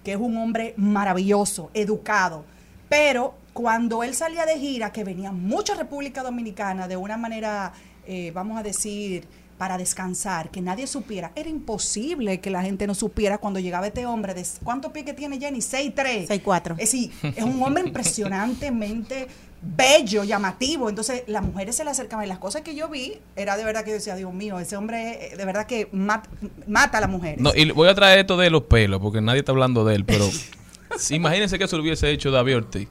que es un hombre maravilloso, educado, pero cuando él salía de gira, que venía mucho a República Dominicana de una manera, eh, vamos a decir, para descansar, que nadie supiera, era imposible que la gente no supiera cuando llegaba este hombre. De, ¿Cuántos pies que tiene Jenny? 6'3". 6'4". Es decir, es un hombre impresionantemente bello, llamativo. Entonces, las mujeres se le acercaban y las cosas que yo vi era de verdad que yo decía, Dios mío, ese hombre eh, de verdad que mat- mata a las mujeres. No, y voy a traer esto de los pelos, porque nadie está hablando de él, pero imagínense que eso lo hubiese hecho David Ortiz.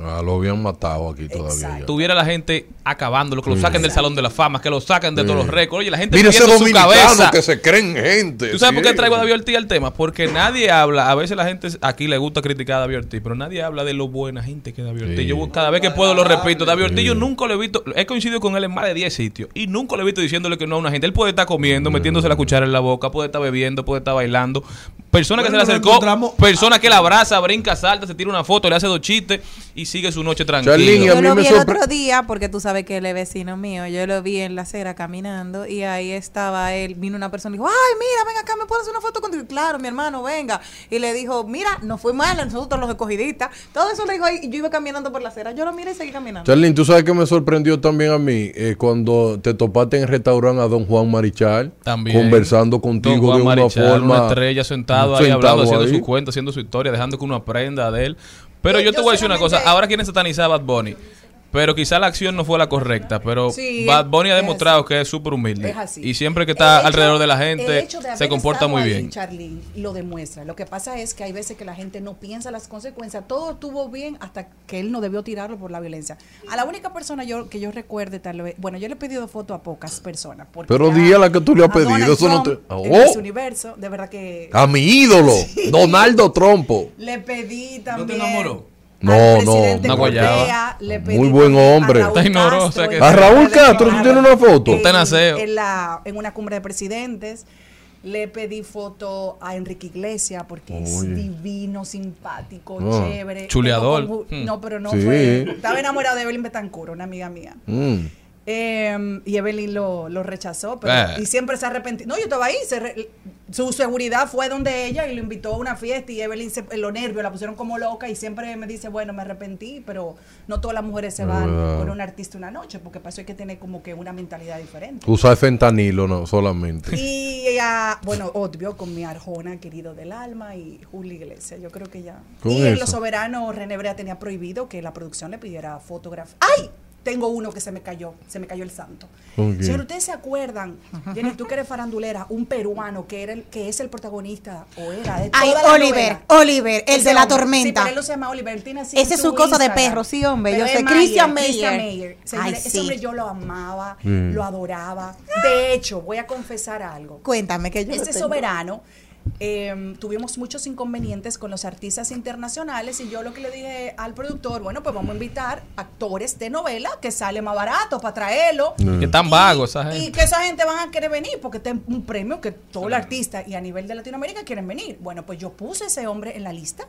Ah, lo habían matado aquí todavía. ya. Tuviera la gente acabándolo, que lo saquen del Salón de la Fama, que lo saquen de Sí. todos los récords. Oye, la gente Mira su dominicano cabeza. que se creen gente. ¿Tú sabes por qué traigo a David Ortiz al tema? Porque nadie habla, a veces la gente aquí le gusta criticar a David Ortiz, pero nadie habla de lo buena gente que es David Ortiz. Sí. Yo cada vez que puedo lo repito, David Ortiz yo nunca lo he visto, he coincidido con él en más de 10 sitios y nunca lo he visto diciéndole que no a una gente. Él puede estar comiendo, metiéndose la cuchara en la boca, puede estar bebiendo, puede estar bailando. Persona que se le acercó, persona que la abraza, brinca, salta, se tira una foto, le hace dos chistes y sigue su noche tranquila. Yo mí lo vi el otro día porque tú sabes que él es vecino mío. Yo lo vi en la acera caminando y ahí estaba él. Vino una persona y dijo, ay, mira, ven acá, ¿me puedo hacer una foto contigo? Claro, mi hermano, venga. Y le dijo, mira, no fue mal, nosotros los escogidistas. Todo eso le dijo ahí y yo iba caminando por la acera. Yo lo miré y seguí caminando. Charlene, tú sabes que me sorprendió también a mí eh, cuando te topaste en el restaurante a don Juan Marichal, También. conversando contigo Don Juan de una Marichal, forma. una estrella sentado, ahí hablando, haciendo ahí. su cuenta, haciendo su historia, dejando que uno aprenda de él. Pero Yo- yo te voy a decir una cosa, ahora quieren satanizar a Bad Bunny. Pero quizá la acción no fue la correcta, pero Sí, Bad Bunny ha demostrado que es súper humilde. Es así. Y siempre que está hecho- alrededor de la gente, de se comporta muy ahí, bien. Charlene, lo demuestra. Lo que pasa es que hay veces que la gente no piensa las consecuencias. Todo estuvo bien hasta que él no debió tirarlo por la violencia. A la única persona yo que yo recuerde tal vez, bueno, yo le he pedido foto a pocas personas. porque Pero di a la que tú le has pedido, Donald eso no te- en Oh. Universo, de verdad que A mi ídolo, Donaldo Trompo. le pedí también. enamoró? No, al no, guayaba. Correa, le pedí Muy buen a hombre. Raúl Está ignorosa Castro que- en A Raúl cumbre de Castro, ¿tú tienes una foto? Usted naceo. En, la, en una cumbre de presidentes. Le pedí foto a Enrique Iglesias porque es divino, simpático, Ah. chévere. Chuleador. Hmm. No, pero no Sí. fue. Estaba enamorado de Evelyn Betancourt, una amiga mía. Mm. Eh, y Evelyn lo, lo rechazó, pero, Eh. y siempre se arrepintió. No, yo estaba ahí. se re- su seguridad fue donde ella y lo invitó a una fiesta y Evelyn, se, los nervios la pusieron como loca y siempre me dice, bueno, me arrepentí, pero no todas las mujeres se van Ah. con un artista una noche, porque hay que tener como que una mentalidad diferente. Usar fentanilo, no, solamente. Y ella, bueno, obvio, con mi Arjona, querido del alma, y Julio Iglesias, yo creo que ya. Y en. Los Soberanos, René Brea tenía prohibido que la producción le pidiera fotografía. ¡Ay! Tengo uno que se me cayó, se me cayó el santo. ¿Con quién? Señor, ¿ustedes se acuerdan, Jenny, tú que eres farandulera, un peruano que era el, que es el protagonista o era de Ay, toda la Oliver, novela? Oliver, el Ese de la hombre. tormenta. Sí, pero él se llama Oliver, él tiene así Ese es su cosa de Instagram. perro, sí, hombre, Pero yo sé. Christian Christian Meyer. Meyer. Señores, Ay, ese sí. hombre yo lo amaba, Mm. lo adoraba. De hecho, voy a confesar algo. Cuéntame que yo lo Este tengo. Eh, tuvimos muchos inconvenientes con los artistas internacionales y yo lo que le dije al productor, bueno, pues vamos a invitar actores de novela que sale más barato para traerlo. Que tan vago esa Y gente. que esa gente van a querer venir porque este es un premio que todo el artista y a nivel de Latinoamérica quieren venir. Bueno, pues yo puse ese hombre en la lista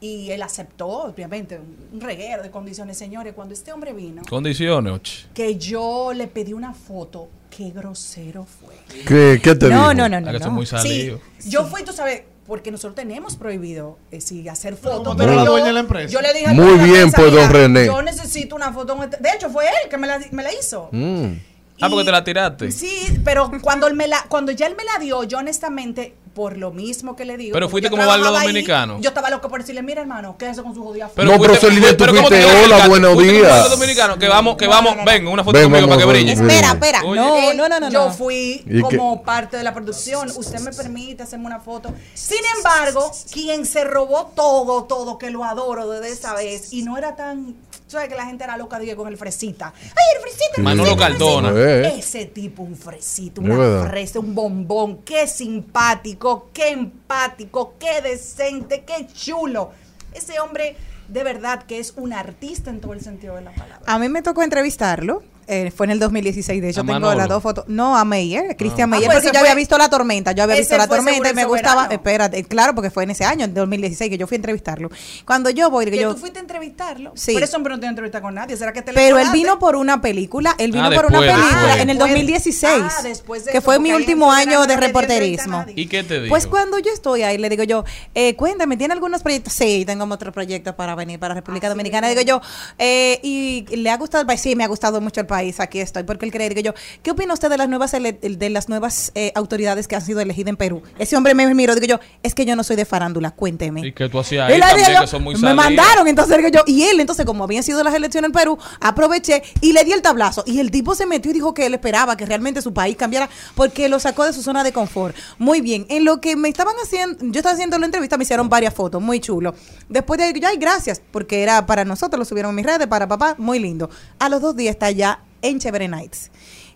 y él aceptó, obviamente, un reguero de condiciones. Señores, cuando este hombre vino, Condiciones, que yo le pedí una foto, qué grosero fue. ¿Qué, qué te No, dijo? no, no, no. No. muy. Sí, yo fui, tú sabes, porque nosotros tenemos prohibido eh, sí, hacer fotos. Pero la yo, dueña de la empresa. yo le dije Muy bien, empresa, pues, don "Mira, René". Yo necesito una foto. este-". De hecho, fue él que me la, me la hizo. Mm. Ah, porque te la tiraste. Sí, pero cuando él me la, cuando ya él me la dio, yo honestamente, por lo mismo que le digo. Pero fuiste como ahí, Dominicano. Yo estaba loco por decirle, mira hermano, quédese con su jodida foto. No, pero Celine, tú pero ¿cómo fuiste, te hola, buenos días. Barlo dominicano, que vamos, que vamos, no, no. ven, una foto conmigo para que brille. Espera, espera. No, no, no, no. Yo fui ¿Y como parte de la producción. Usted me permite hacerme una foto. Sin embargo, quien se robó todo, todo, que lo adoro desde esa vez, y no era tan. ¿Sabes que la gente era loca dije, con el fresita? ¡Ay, el fresita! Manolo Cardona. Ese tipo, un fresito, Es una fresa, un bombón. Qué simpático, qué empático, qué decente, qué chulo. Ese hombre, de verdad, que es un artista en todo el sentido de la palabra. A mí me tocó entrevistarlo. Eh, fue en el 2016, de hecho A tengo Manolo. las dos fotos. No, a Meyer, Cristian Ah, Meyer, pues porque yo había visto La Tormenta, yo había visto La Tormenta y me gustaba, espérate, claro, porque fue en ese año, en 2016, que yo fui a entrevistarlo. Cuando yo voy, digo que yo, tú fuiste a entrevistarlo. Sí. Por eso hombre no tiene entrevista con nadie. ¿Será que te pero él vino por una película, él vino Ah, por una película después. en el Después- 2016, Ah, después de que fue mi último año de reporterismo. ¿Y qué te digo? Pues cuando yo estoy ahí, le digo yo, eh, cuéntame, ¿tiene algunos proyectos? Sí, tengo otros proyectos para venir para República Dominicana. Digo yo, eh, ¿y le ha gustado el país? Sí, me ha gustado mucho el país, aquí estoy. Porque él cree, digo yo, ¿qué opina usted de las nuevas de las nuevas eh, autoridades que han sido elegidas en Perú? Ese hombre me miró, digo yo, es que yo no soy de farándula, cuénteme. Y que tú hacías ahí también, yo, que son muy me mandaron, entonces digo yo, y él, entonces como habían sido las elecciones en Perú, aproveché y le di el tablazo. Y el tipo se metió y dijo que él esperaba que realmente su país cambiara porque lo sacó de su zona de confort. Muy bien, en lo que me estaban haciendo, yo estaba haciendo la entrevista, me hicieron varias fotos, muy chulo. Después de ahí, yo, ay, gracias, porque era para nosotros, lo subieron en mis redes, para papá, muy lindo. A los dos días está ya en Chévere Nights.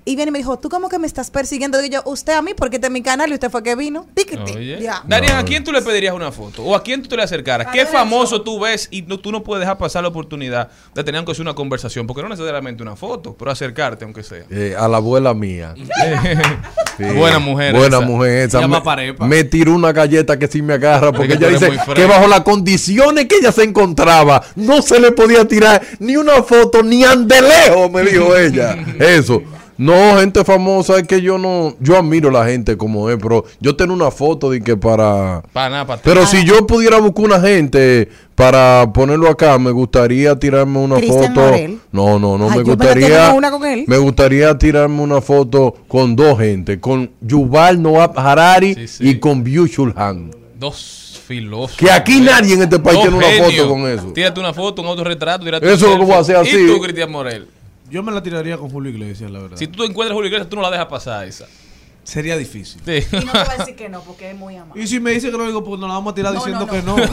Y viene y me dijo, ¿tú cómo que me estás persiguiendo? Digo yo, usted a mí, porque este es mi canal y usted fue que vino. Tiquiti. Oye. Ya. Darían, ¿a quién tú le pedirías una foto? ¿O a quién tú te le acercaras? ¿Qué famoso tú ves y no, tú no puedes dejar pasar la oportunidad de tener aunque sea una conversación? Porque no necesariamente una foto, pero acercarte aunque sea. Eh, a la abuela mía. Sí. Buena mujer Buena esa. mujer esa. Me, parepa. me tiró una galleta que sí me agarra porque ella dice que bajo las condiciones que ella se encontraba no se le podía tirar ni una foto ni ande lejos, me dijo ella. Eso. No, gente famosa, es que yo no, yo admiro a la gente como es, pero yo tengo una foto de que para... Para nada, para. Pero si yo pudiera buscar una gente para ponerlo acá, me gustaría tirarme una Cristian foto. Morel. No, no, no, Ay, me gustaría. una con él. Me gustaría tirarme una foto con dos gente, con Yuval Noah Harari Sí, sí. y con Byung-Chul Han. Dos filósofos. Que aquí nadie en este país Dos tiene una foto con eso. Tírate una foto, un autorretrato. tírate Eso es lo que voy a hacer así. Y tú, Cristian Morel. Yo me la tiraría con Julio Iglesias, la verdad. Si tú encuentras a Julio Iglesias, tú no la dejas pasar esa. Sería difícil. Sí. Y no te va a decir que no, porque es muy amable. Y si me dice que no digo, pues nos la vamos a tirar No, diciendo no, que no. no.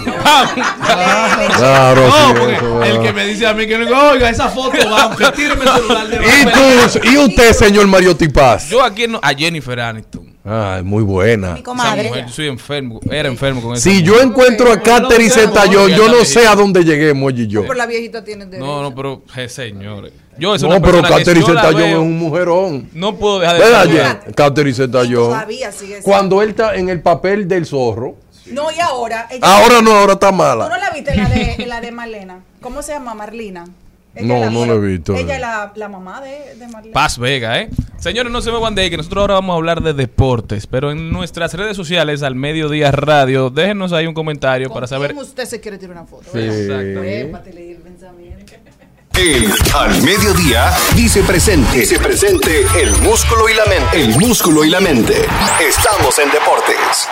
Claro, No, sí, porque eso, el que me dice a mí que no digo, oiga, esa foto va, tíreme el celular de ¿Y, tú, y usted, señor Mario Tipaz. Yo aquí no, a Jennifer Aniston. Ah, muy buena. Mi Esa comadre. mujer, yo soy enfermo, era enfermo con esa Si mujer. yo encuentro a Catherine Zeta John, yo no sé a dónde lleguemos y yo. Pero la viejita tiene derecho. No, no, pero, eh, señores. Yo es No, una pero yo la Zeta es un mujerón. No puedo dejar de todavía sigue siendo. Cuando él está en el papel del zorro. No, y ahora. ella- Ahora no, ahora está ¿Tú no mala. la viste la de, la de Marlena? ¿Cómo se llama? Marlina. Ella No, la- no lo he visto. Ella es la, la mamá de, de Marlene. Paz Vega, ¿eh? Señores, no se muevan de ahí, que nosotros ahora vamos a hablar de deportes, pero en nuestras redes sociales, al Mediodía Radio, déjenos ahí un comentario ¿Con para saber... usted se quiere tirar una foto? Exacto. Épate, leí el pensamiento. El Al Mediodía dice presente. Dice presente el músculo y la mente. El músculo y la mente. Estamos en deportes.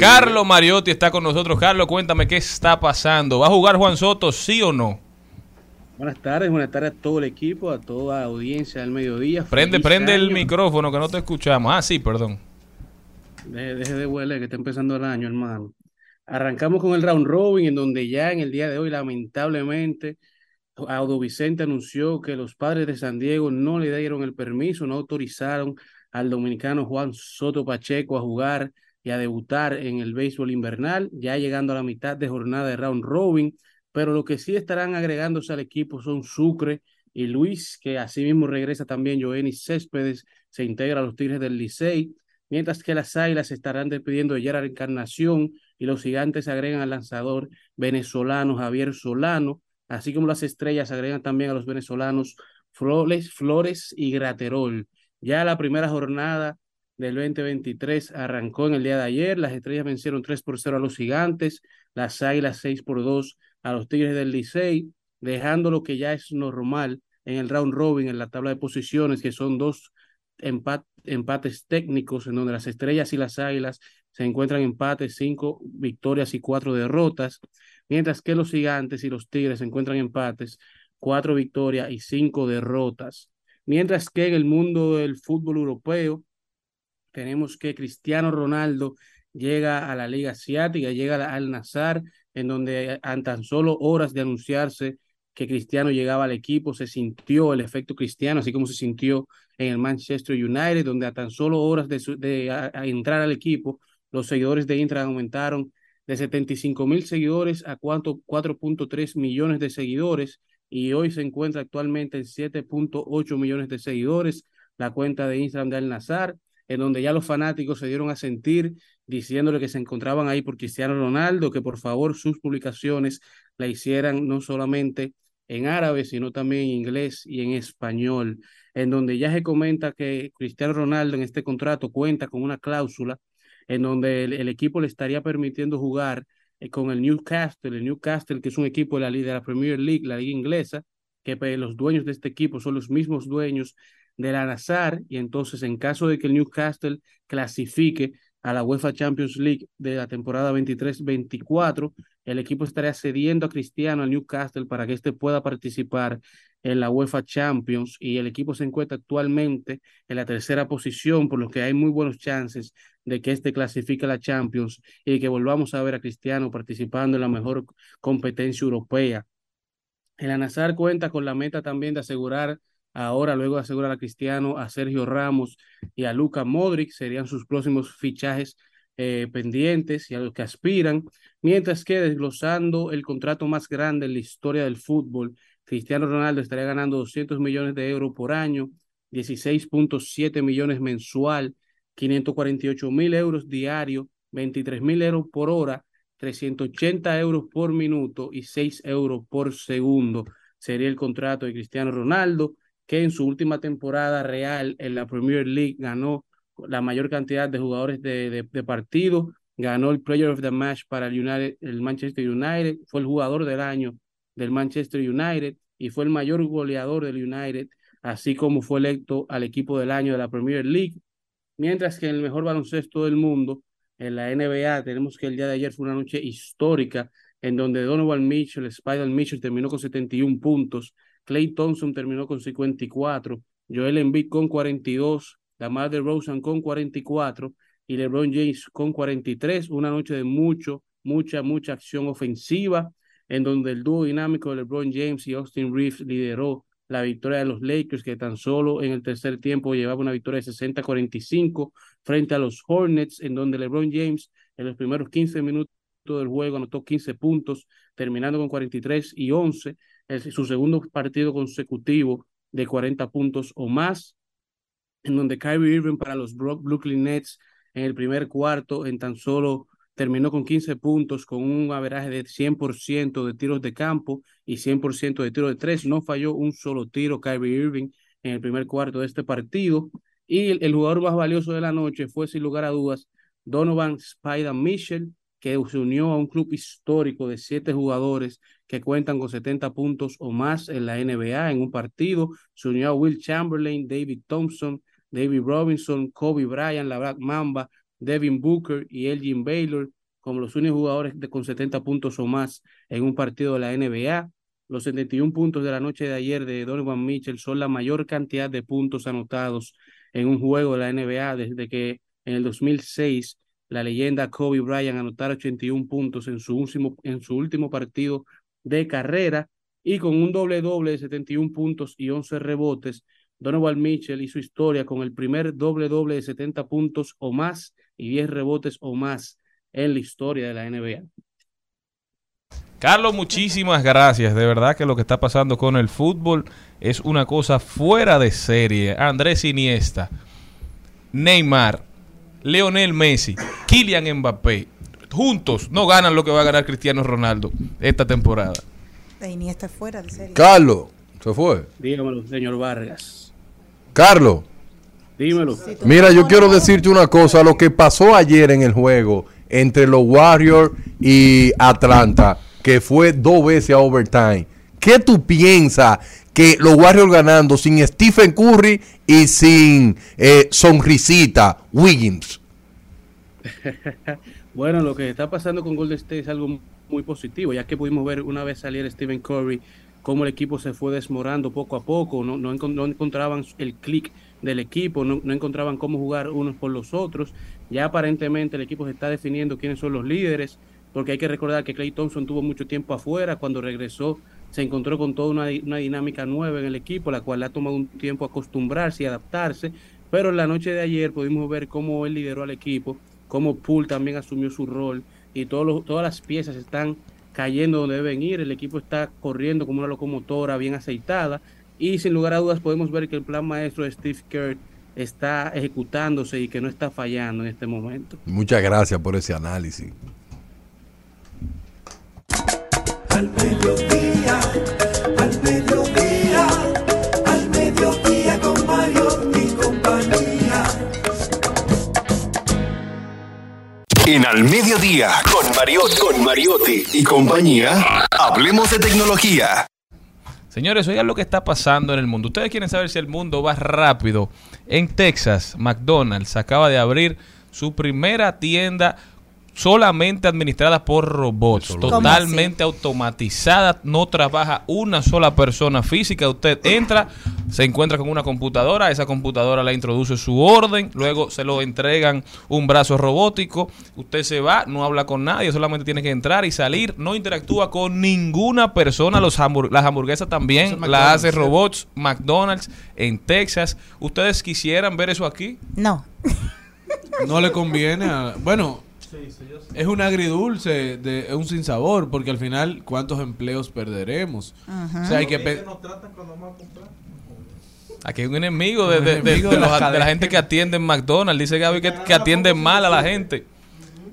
Carlos Mariotti está con nosotros. Carlos, cuéntame qué está pasando. ¿Va a jugar Juan Soto, sí o no? Buenas tardes, buenas tardes a todo el equipo, a toda la audiencia del mediodía. Prende, Feliz prende el micrófono que no te escuchamos. Ah, sí, perdón. Deje, deje de huele que está empezando el año, hermano. Arrancamos con el round robin, en donde ya en el día de hoy, lamentablemente, Audo Vicente anunció que los padres de San Diego no le dieron el permiso, no autorizaron al dominicano Juan Soto Pacheco a jugar y a debutar en el béisbol invernal, ya llegando a la mitad de jornada de round robin, pero lo que sí estarán agregándose al equipo son Sucre y Luis, que asimismo regresa también Joenny Céspedes, se integra a los Tigres del Licey, mientras que las Águilas estarán despidiendo de Gerard Encarnación y los Gigantes agregan al lanzador venezolano Javier Solano, así como las Estrellas agregan también a los venezolanos Flores, Flores y Graterol. Ya la primera jornada del 2023 arrancó en el día de ayer, las Estrellas vencieron 3 por 0 a los Gigantes, las Águilas 6 por 2 a los Tigres del Licey, dejando lo que ya es normal en el round robin, en la tabla de posiciones, que son dos empat- empates técnicos en donde las estrellas y las águilas se encuentran empates, cinco victorias y cuatro derrotas, mientras que los gigantes y los tigres se encuentran empates, cuatro victorias y cinco derrotas. Mientras que en el mundo del fútbol europeo tenemos que Cristiano Ronaldo llega a la Liga Asiática, llega al Nazar, en donde a tan solo horas de anunciarse que Cristiano llegaba al equipo, se sintió el efecto Cristiano, así como se sintió en el Manchester United, donde a tan solo horas de, su- de a- a entrar al equipo, los seguidores de Intra aumentaron de 75 mil seguidores a cuánto 4.3 millones de seguidores y hoy se encuentra actualmente en 7.8 millones de seguidores. La cuenta de Instagram de Al Nazar, en donde ya los fanáticos se dieron a sentir diciéndole que se encontraban ahí por Cristiano Ronaldo, que por favor sus publicaciones la hicieran no solamente en árabe, sino también en inglés y en español, en donde ya se comenta que Cristiano Ronaldo en este contrato cuenta con una cláusula en donde el, equipo le estaría permitiendo jugar eh, con el Newcastle, el Newcastle que es un equipo de la, de la Premier League, la liga inglesa, que pues, los dueños de este equipo son los mismos dueños de la Nazar, y entonces en caso de que el Newcastle clasifique a la UEFA Champions League de la temporada 23-24, el equipo estaría cediendo a Cristiano al Newcastle para que éste pueda participar en la UEFA Champions y el equipo se encuentra actualmente en la tercera posición, por lo que hay muy buenos chances de que este clasifique a la Champions y que volvamos a ver a Cristiano participando en la mejor competencia europea. El Anazar cuenta con la meta también de asegurar ahora, luego de asegurar a Cristiano, a Sergio Ramos y a Luka Modric, serían sus próximos fichajes eh, pendientes y a los que aspiran, mientras que desglosando el contrato más grande en la historia del fútbol, Cristiano Ronaldo estaría ganando 200 millones de euros por año, 16.7 millones mensual, 548 mil euros diario, 23 mil euros por hora, 380 euros por minuto y 6 euros por segundo. Sería el contrato de Cristiano Ronaldo, que en su última temporada real en la Premier League ganó la mayor cantidad de jugadores de, de, de partido, ganó el Player of the Match para el, United, el Manchester United, fue el jugador del año del Manchester United y fue el mayor goleador del United, así como fue electo al equipo del año de la Premier League. Mientras que en el mejor baloncesto del mundo, en la NBA, tenemos que el día de ayer fue una noche histórica en donde Donovan Mitchell, Spider Mitchell terminó con 71 puntos, Clay Thompson terminó con 54, Joel Embiid con 42, Lamar DeRozan con 44 y LeBron James con 43. Una noche de mucho, mucha, mucha acción ofensiva en donde el dúo dinámico de LeBron James y Austin Reeves lideró la victoria de los Lakers, que tan solo en el tercer tiempo llevaba una victoria de 60-45 frente a los Hornets, en donde LeBron James en los primeros 15 minutos del juego anotó 15 puntos, terminando con 43 y 11, es su segundo partido consecutivo de 40 puntos o más, en donde Kyrie Irving para los Brooklyn Nets en el primer cuarto, en tan solo terminó con 15 puntos, con un averaje de 100% de tiros de campo y 100% de tiros de tres. No falló un solo tiro Kyrie Irving en el primer cuarto de este partido. Y el, el jugador más valioso de la noche fue, sin lugar a dudas, Donovan Spider Mitchell, que se unió a un club histórico de siete jugadores que cuentan con 70 puntos o más en la NBA en un partido. Se unió a Will Chamberlain, David Thompson, David Robinson, Kobe Bryant, la Black Mamba, Devin Booker y Elgin Baylor como los únicos jugadores de, con 70 puntos o más en un partido de la NBA. Los 71 puntos de la noche de ayer de Donovan Mitchell son la mayor cantidad de puntos anotados en un juego de la NBA desde que en el 2006 la leyenda Kobe Bryant anotara 81 puntos en su último, en su último partido de carrera y con un doble doble de 71 puntos y 11 rebotes. Donovan Mitchell hizo historia con el primer doble doble de 70 puntos o más y 10 rebotes o más en la historia de la NBA. Carlos, muchísimas gracias. De verdad que lo que está pasando con el fútbol es una cosa fuera de serie. Andrés Iniesta, Neymar, Leonel Messi, Kylian Mbappé, juntos no ganan lo que va a ganar Cristiano Ronaldo esta temporada. La Iniesta es fuera de serie. Carlos, se fue. Dígamelo, señor Vargas. Carlos, Dímelo. mira, yo quiero decirte una cosa. Lo que pasó ayer en el juego entre los Warriors y Atlanta, que fue dos veces a overtime. ¿Qué tú piensas que los Warriors ganando sin Stephen Curry y sin eh, sonrisita Wiggins? Bueno, lo que está pasando con Golden State es algo muy positivo, ya que pudimos ver una vez salir Stephen Curry, cómo el equipo se fue desmorando poco a poco, no, no, encon- no encontraban el clic del equipo, no, no encontraban cómo jugar unos por los otros. Ya aparentemente el equipo se está definiendo quiénes son los líderes, porque hay que recordar que Clay Thompson tuvo mucho tiempo afuera, cuando regresó se encontró con toda una, di- una dinámica nueva en el equipo, la cual ha tomado un tiempo acostumbrarse y adaptarse, pero en la noche de ayer pudimos ver cómo él lideró al equipo, cómo Poole también asumió su rol y los- todas las piezas están cayendo donde deben ir, el equipo está corriendo como una locomotora bien aceitada y sin lugar a dudas podemos ver que el plan maestro de Steve Kerr está ejecutándose y que no está fallando en este momento. Muchas gracias por ese análisis. Al mediodía, al mediodía, al mediodía con Mario y compañía. En Al Mediodía, con Mariotti, con Mariotti y compañía, hablemos de tecnología. Señores, oigan lo que está pasando en el mundo. Ustedes quieren saber si el mundo va rápido. En Texas, McDonald's acaba de abrir su primera tienda solamente administrada por robots, ¿Cómo totalmente automatizada, no trabaja una sola persona física, usted entra, se encuentra con una computadora, esa computadora le introduce su orden, luego se lo entregan un brazo robótico, usted se va, no habla con nadie, solamente tiene que entrar y salir, no interactúa con ninguna persona, Los hambur- las hamburguesas también las hace robots, McDonald's en Texas, ¿ustedes quisieran ver eso aquí? No. No le conviene. a- bueno, es un agridulce, de, es un sinsabor, porque al final, ¿cuántos empleos perderemos? Ajá. O sea, hay que... pe- Aquí hay un enemigo de, Un de- de- enemigo de de los- la de la cadena. gente que atiende en McDonald's. Dice Gaby que, que atienden mal a la gente.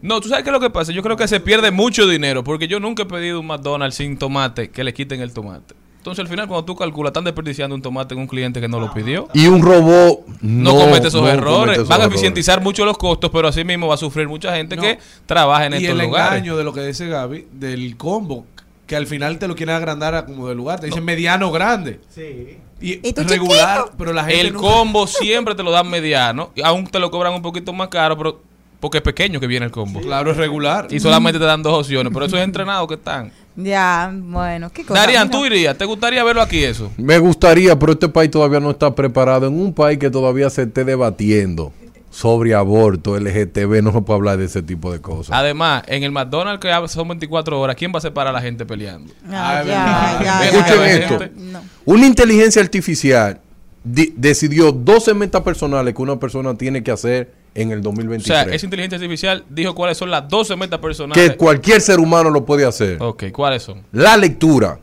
No, tú sabes qué es lo que pasa. Yo creo que se pierde mucho dinero porque yo nunca he pedido un McDonald's sin tomate que le quiten el tomate. Entonces al final cuando tú calculas están desperdiciando un tomate en un cliente que no lo pidió. Y un robot No, no, comete esos no errores. comete esos Van a errores. eficientizar mucho los costos, pero así mismo va a sufrir mucha gente que trabaja en y estos el lugares. engaño de lo que dice Gaby, del combo, que al final te lo quieren agrandar a como de lugar. Te dicen mediano grande. Sí. Y, ¿Y tú regular, chiquito? pero la gente El nunca- combo siempre te lo dan mediano. Y aún te lo cobran un poquito más caro, pero porque es pequeño que viene el combo. Claro, es regular. Y solamente te dan dos opciones. Pero eso es entrenado que están. Ya, bueno, qué cosa. Darían, tú irías. ¿Te gustaría verlo aquí eso? Me gustaría, pero este país todavía no está preparado. En un país que todavía se esté debatiendo sobre aborto, LGTB, no se puede hablar de ese tipo de cosas. Además, en el McDonald's que son 24 horas, ¿quién va a separar a la gente peleando? Ah, Ay, ya, verdad. ya, ya, Escuchen ya. esto. No. Una inteligencia artificial di- decidió 12 metas personales que una persona tiene que hacer en el O 2023. sea, esa inteligencia artificial dijo cuáles son las 12 metas personales. que cualquier ser humano lo puede hacer. Ok, ¿cuáles son? La lectura,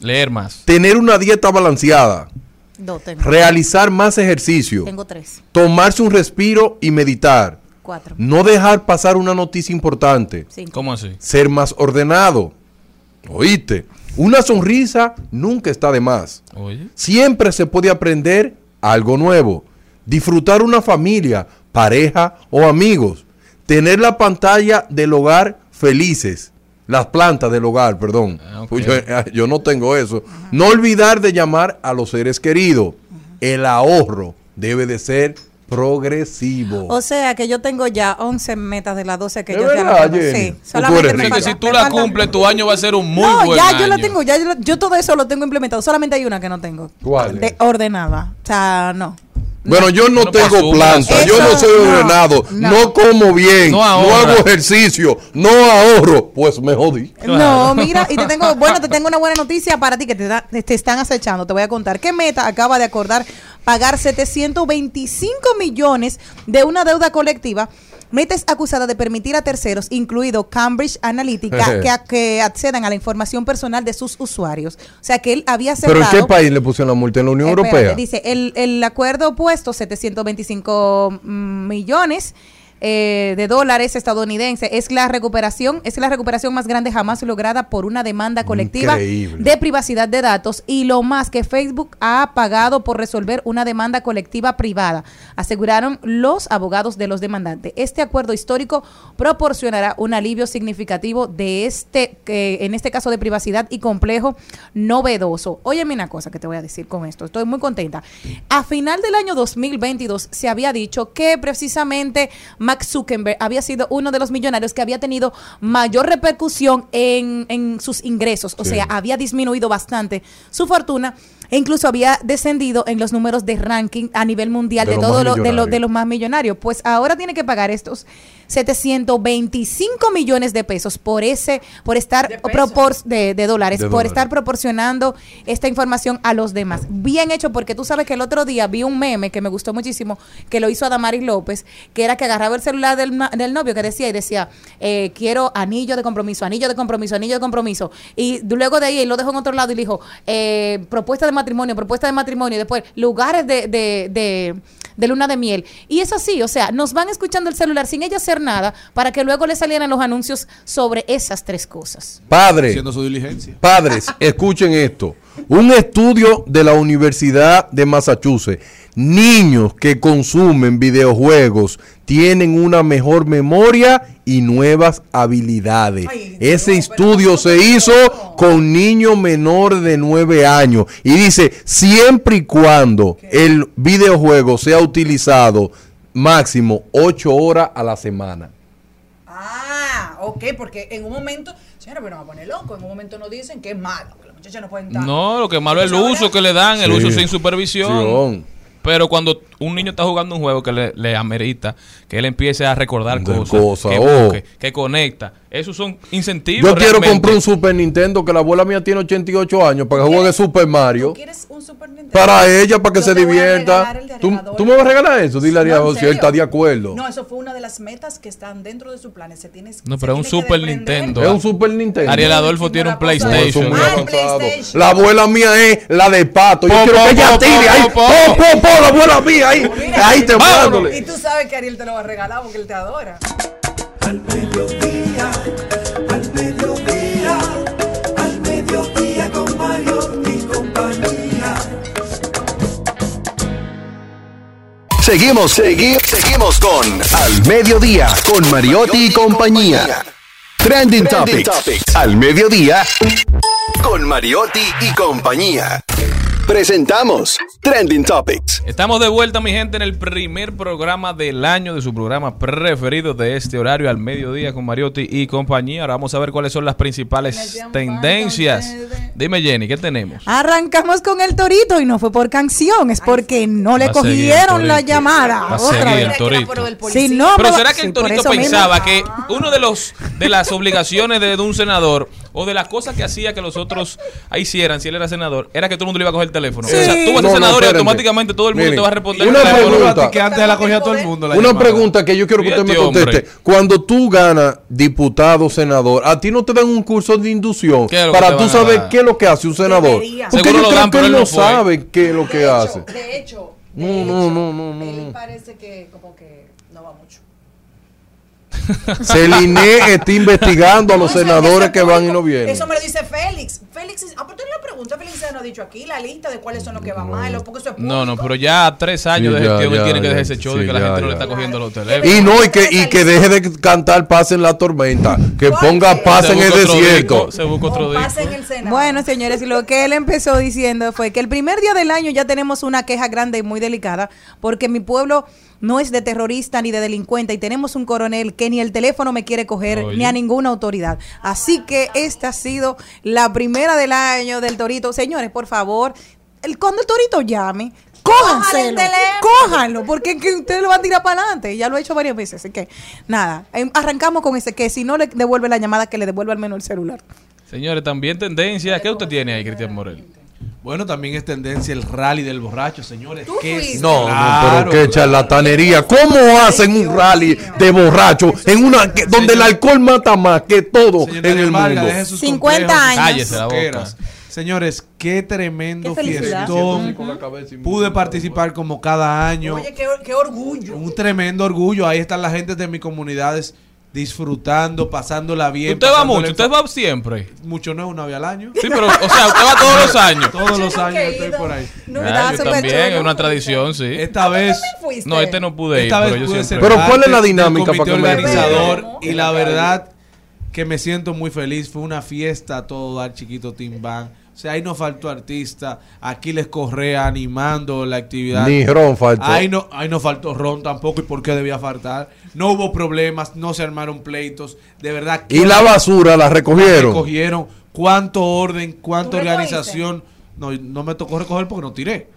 Leer más. tener una dieta balanceada, Dos tengo. realizar más ejercicio, Tengo tres. tomarse un respiro y meditar, Cuatro. No dejar pasar una noticia importante. Cinco. ¿Cómo así? Ser más ordenado. ¿Oíste? Una sonrisa nunca está de más. Oye. Siempre se puede aprender algo nuevo. Disfrutar una familia, pareja o amigos. Tener la pantalla del hogar felices. Las plantas del hogar, perdón. Ah. Pues yo, yo no tengo eso. No olvidar de llamar a los seres queridos. El ahorro debe de ser progresivo. O sea que yo tengo ya 11 metas de las 12 que ¿Es yo verdad. Jenny? Sí, ¿O tú solamente me falta- si tú la cumples, tu año va a ser un muy no, buen ya año. yo lo tengo, ya yo, lo- yo todo eso lo tengo implementado. Solamente hay una que no tengo. ¿Cuál? De, ordenada. O sea, no. Bueno, yo no No tengo planta, yo no soy ordenado, no, no. como bien, No hago ejercicio, no ahorro, pues me jodí. No, mira, y te tengo, bueno, te tengo una buena noticia para ti que te, da- te están acechando. Te voy a contar que Meta acaba de acordar pagar 725 millones de una deuda colectiva. Meta es acusada de permitir a terceros, incluido Cambridge Analytica, que, a- que accedan a la información personal de sus usuarios. O sea que él había ¿Pero cerrado. en qué país le pusieron la multa? ¿En la Unión Europea? Dice, el, el acuerdo puesto 725 mm, millones eh, de dólares estadounidenses es la recuperación es la recuperación más grande jamás lograda por una demanda colectiva Increíble. de privacidad de datos y lo más que Facebook ha pagado por resolver una demanda colectiva privada, aseguraron los abogados de los demandantes. Este acuerdo histórico proporcionará un alivio significativo de este, que en este caso de privacidad y complejo novedoso. Óyeme una cosa que te voy a decir con esto, estoy muy contenta. A final del año 2022 se había dicho que precisamente Mark Zuckerberg había sido uno de los millonarios que había tenido mayor repercusión en, en sus ingresos, o Sí. sea, había disminuido bastante su fortuna e incluso había descendido en los números de ranking a nivel mundial De todos los de, de los más millonarios. Pues ahora tiene que pagar estos 725 millones de pesos por ese, por estar ¿De propor- de, de dólares, De por dólares. estar proporcionando esta información a los demás. Bien hecho, porque tú sabes que el otro día vi un meme que me gustó muchísimo, que lo hizo Adamaris López, que era que agarraba el celular del, del novio que decía y decía, eh, quiero anillo de compromiso, anillo de compromiso, anillo de compromiso. Y luego de ahí él lo dejó en otro lado y le dijo, eh, propuesta de matrimonio, propuesta de matrimonio, y después lugares de, de, de, luna de miel. Y es así, o sea, nos van escuchando el celular sin ella hacer nada para que luego le salieran los anuncios sobre esas tres cosas. Padre, Haciendo su diligencia. padres, escuchen esto. Un estudio de la Universidad de Massachusetts. Niños que consumen videojuegos tienen una mejor memoria y nuevas habilidades. Ay, Ese no, estudio se hizo con niños menores de 9 años y dice, siempre y cuando el videojuego sea utilizado máximo 8 horas a la semana. Ah, ok, porque en un momento, señora, pero me va a poner loco. En un momento nos dicen que es malo, que los muchachos no pueden estar. No, lo que malo es el uso que le dan, el Sí. uso sin supervisión. Sion. Pero cuando un niño está jugando un juego que le, le amerita, que él empiece a recordar De cosas, que, oh. busque, que conecta, esos son incentivos. Yo quiero realmente. comprar un Super Nintendo que la abuela mía tiene 88 años para que juegue Super Mario. ¿Tú quieres un Super Nintendo? Para ella, para que Yo se divierta. ¿Tú, tú me vas a regalar eso? Dile a Ariel No, si él está de acuerdo. No, eso fue una de las metas que están dentro de su plan. Se tiene, No, pero es un Super. Nintendo. es un Super Nintendo. Ariel Adolfo tiene un no, PlayStation. muy Ah, avanzado. PlayStation. La abuela mía es la de pato. Yo Po, quiero po, que ella tire ahí. po, po. Po, po, po, la abuela mía ahí. Mira, Ahí te Y tú sabes que Ariel te lo va a regalar porque él te adora. Al mediodía, Seguimos, seguimos, seguimos con Al Mediodía, con Mariotti y compañía. Trending, Topics. Al Mediodía, con Mariotti y compañía. Presentamos Trending Topics. Estamos de vuelta, mi gente, en el primer programa del año de su programa preferido de este horario al mediodía con Mariotti y compañía. Ahora vamos a ver cuáles son las principales tendencias. Dime, Jenny, ¿qué tenemos? Arrancamos con el torito y no fue por canción, es porque no le cogieron la llamada. Va a Otra vez. el torito. no, Pero será que sí, el Torito eso mismo. pensaba que uno de los de las obligaciones de, de un senador o de las cosas que hacía que los otros hicieran si él era senador era que todo el mundo le iba a coger el teléfono. Sí. O sea, tú vas a No, ser no, senador y automáticamente todo el mundo Miren, te va a responder. una pregunta. que antes la cogía todo el mundo. la Una llamada. pregunta que yo quiero que usted me hombre. conteste. Cuando tú ganas diputado, senador, ¿a ti no te dan un curso de inducción ¿Qué es lo que para tú a saber qué es lo que hace un senador? Debería. Porque Seguro yo lo creo dan, que él no fue. sabe qué es lo que de hace. Hecho, de hecho, No, de no, hecho, no, no, no, Él parece que como que. Celine está investigando a los No, senadores que van y no vienen. Eso me lo dice Félix. Félix, ah, pero tú le preguntas, Félix se nos ha dicho aquí la lista de cuáles son los que van mal, porque eso es. No, no, pero ya tres años Sí, de ya, gestión él ya, tiene que dejar ese show de Sí, que la ya, gente no le está cogiendo los teléfonos. Y no, y que, y que deje de cantar Paz en la tormenta. Que ponga paz en el desierto. disco, se busca otro en el Senado. Bueno, señores, y lo que él empezó diciendo fue que el primer día del año ya tenemos una queja grande y muy delicada, porque mi pueblo no es de terrorista ni de delincuente y tenemos un coronel que ni el teléfono me quiere coger Oye. ni a ninguna autoridad. Así que esta ha sido la primera del año del Torito. Señores, por favor, el, cuando el Torito llame, cójanselo, cójanlo, porque es que usted lo va a tirar para adelante. Ya lo he hecho varias veces. Así que, nada, em, arrancamos con ese, que si no le devuelve la llamada, que le devuelva al menos el celular. Señores, también tendencia. ¿Qué usted tiene ahí, Cristian Morel? Bueno, también es tendencia el rally del borracho, señores. ¿Qué es? No, Claro, no, pero qué charlatanería. ¿Cómo hacen un rally de borracho en una que- donde el alcohol mata más que todo en el mundo? deje sus 50 complejos, años. Cállese la boca. Señores, qué tremendo Qué fiestón. Pude participar como cada año. Oye, qué, qué orgullo. Un tremendo orgullo. Ahí están la gente de mis comunidades disfrutando, pasándola bien. Usted va mucho, usted va siempre. Mucho no, una vez al año. Sí, pero, o sea, usted va todos los años. Todos los años estoy por ahí. No, Ah, yo también, es una tradición, sí. Esta vez? No, este no pude ir, esta vez pero yo pude siempre. Pero ¿cuál es la dinámica para que me organizador y la verdad que me siento muy feliz. Fue una fiesta todo dar chiquito Band. O sea, ahí no faltó artista. Aquiles Correa animando la actividad. Ni Ron faltó. Ahí no, ahí no faltó Ron tampoco. ¿Y por qué debía faltar? No hubo problemas, no se armaron pleitos. De verdad. Y la basura la recogieron. recogieron. Cuánto orden, cuánta organización. No, no me tocó recoger porque no tiré.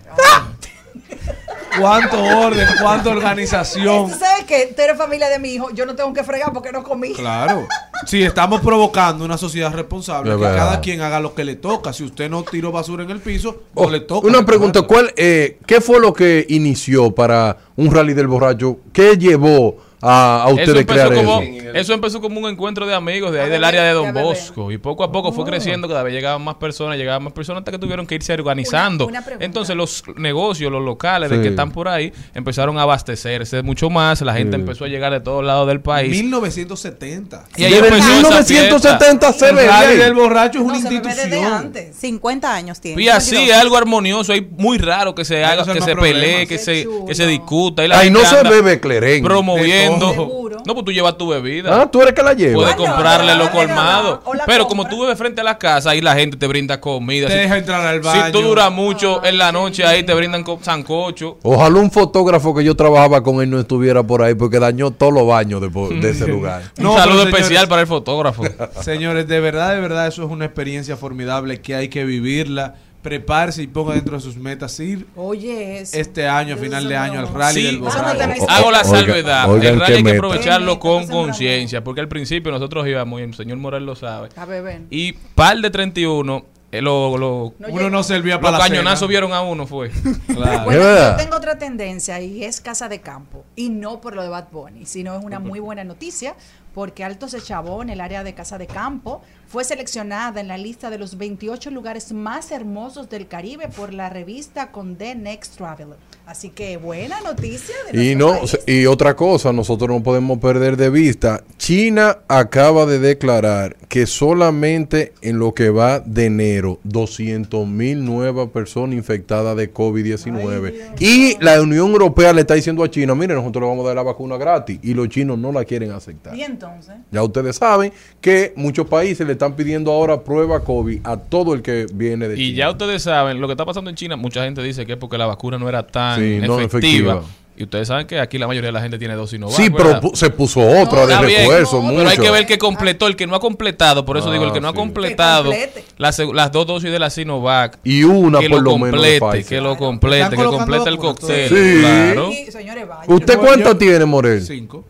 Cuánto orden, cuánta organización. ¿Tú sabes que tú eres familia de mi hijo? Yo no tengo que fregar porque no comí. Claro. Sí, estamos provocando una sociedad responsable. Es que verdad. cada quien haga lo que le toca. Si usted no tiró basura en el piso, no Oh, le toca. una pregunta. ¿cuál, eh, ¿qué fue lo que inició para un rally del borracho? ¿Qué llevó a, a Eso ustedes empezó, crear como, eso? eso empezó como un encuentro de amigos de ahí A del área de Don. Bosco. Y poco a poco fue creciendo, cada vez llegaban más personas, llegaban más personas hasta que tuvieron que irse organizando. Una- una pregunta. Entonces los negocios, los locales de que están por ahí, empezaron a abastecerse mucho más. La gente Sí. empezó a llegar de todos lados del país. 1970. Y ahí Desde el empezó esa 1970 se El ve del borracho es No, una institución. antes. 50 años tiene. Y así es 52. algo armonioso, es muy raro que se haga, que se pelee, que se, que se discuta. Y la Ahí no se bebe clerén. promoviendo. Seguro. No, pues tú llevas tu bebida. Ah, tú eres que la lleva. Puedes comprarle pero lo colmado. Pero compra. como tú bebes frente a la casa, ahí la gente te brinda comida. Te Si- deja entrar al Si baño. tú duras mucho en la noche, ahí te brindan co- sancocho. Ojalá un fotógrafo que yo trabajaba con él no estuviera por ahí porque dañó todos los baños de, ese lugar. No, un saludo señores- especial para el fotógrafo. Señores, de verdad, de verdad, eso es una experiencia formidable que hay que vivirla. Prepárese y ponga dentro de sus metas ir Oye, eso. este año, a final de año, al rally Sí, del borracho. Hago la Oiga, salvedad. oigan el rally hay que meta. aprovecharlo con se conciencia. Porque al principio nosotros íbamos, y el señor Morel lo sabe. A beber. Y par de 31, eh, lo, lo- No Uno no servía los para la cañonazos vieron a uno, fue. Claro. Bueno, yo tengo otra tendencia y es casa de campo. Y no por lo de Bad Bunny, sino es una muy buena noticia porque Alto Sechabón, el área de casa de campo, fue seleccionada en la lista de los 28 lugares más hermosos del Caribe por la revista Condé Next Traveler. Así que buena noticia. De Y no, país. y otra cosa, nosotros no podemos perder de vista. China acaba de declarar que solamente en lo que va de enero, 200 mil nuevas personas infectadas de COVID-19. Y la Unión Europea le está diciendo a China, mire, nosotros le vamos a dar la vacuna gratis. Y los chinos no la quieren aceptar. Y entonces, Ya ustedes saben que muchos países le están pidiendo ahora prueba COVID a todo el que viene de Y China. ya ustedes saben, lo que está pasando en China, mucha gente dice que es porque la vacuna no era tan Sí, no efectiva. Y ustedes saben que aquí la mayoría de la gente tiene dos Sinovac. Sí, pero ¿verdad? pu- se puso otra de bien, refuerzo. no, pero hay que ver que completó, el que no ha completado, por eso Ah, digo, el que no ha sí. completado las, las dos dosis de la Sinovac, Y una que por lo lo complete, que lo complete, que complete el cóctel. Sí. Claro. y, señores, vaya. ¿Usted yo- tiene, Morel? Cinco.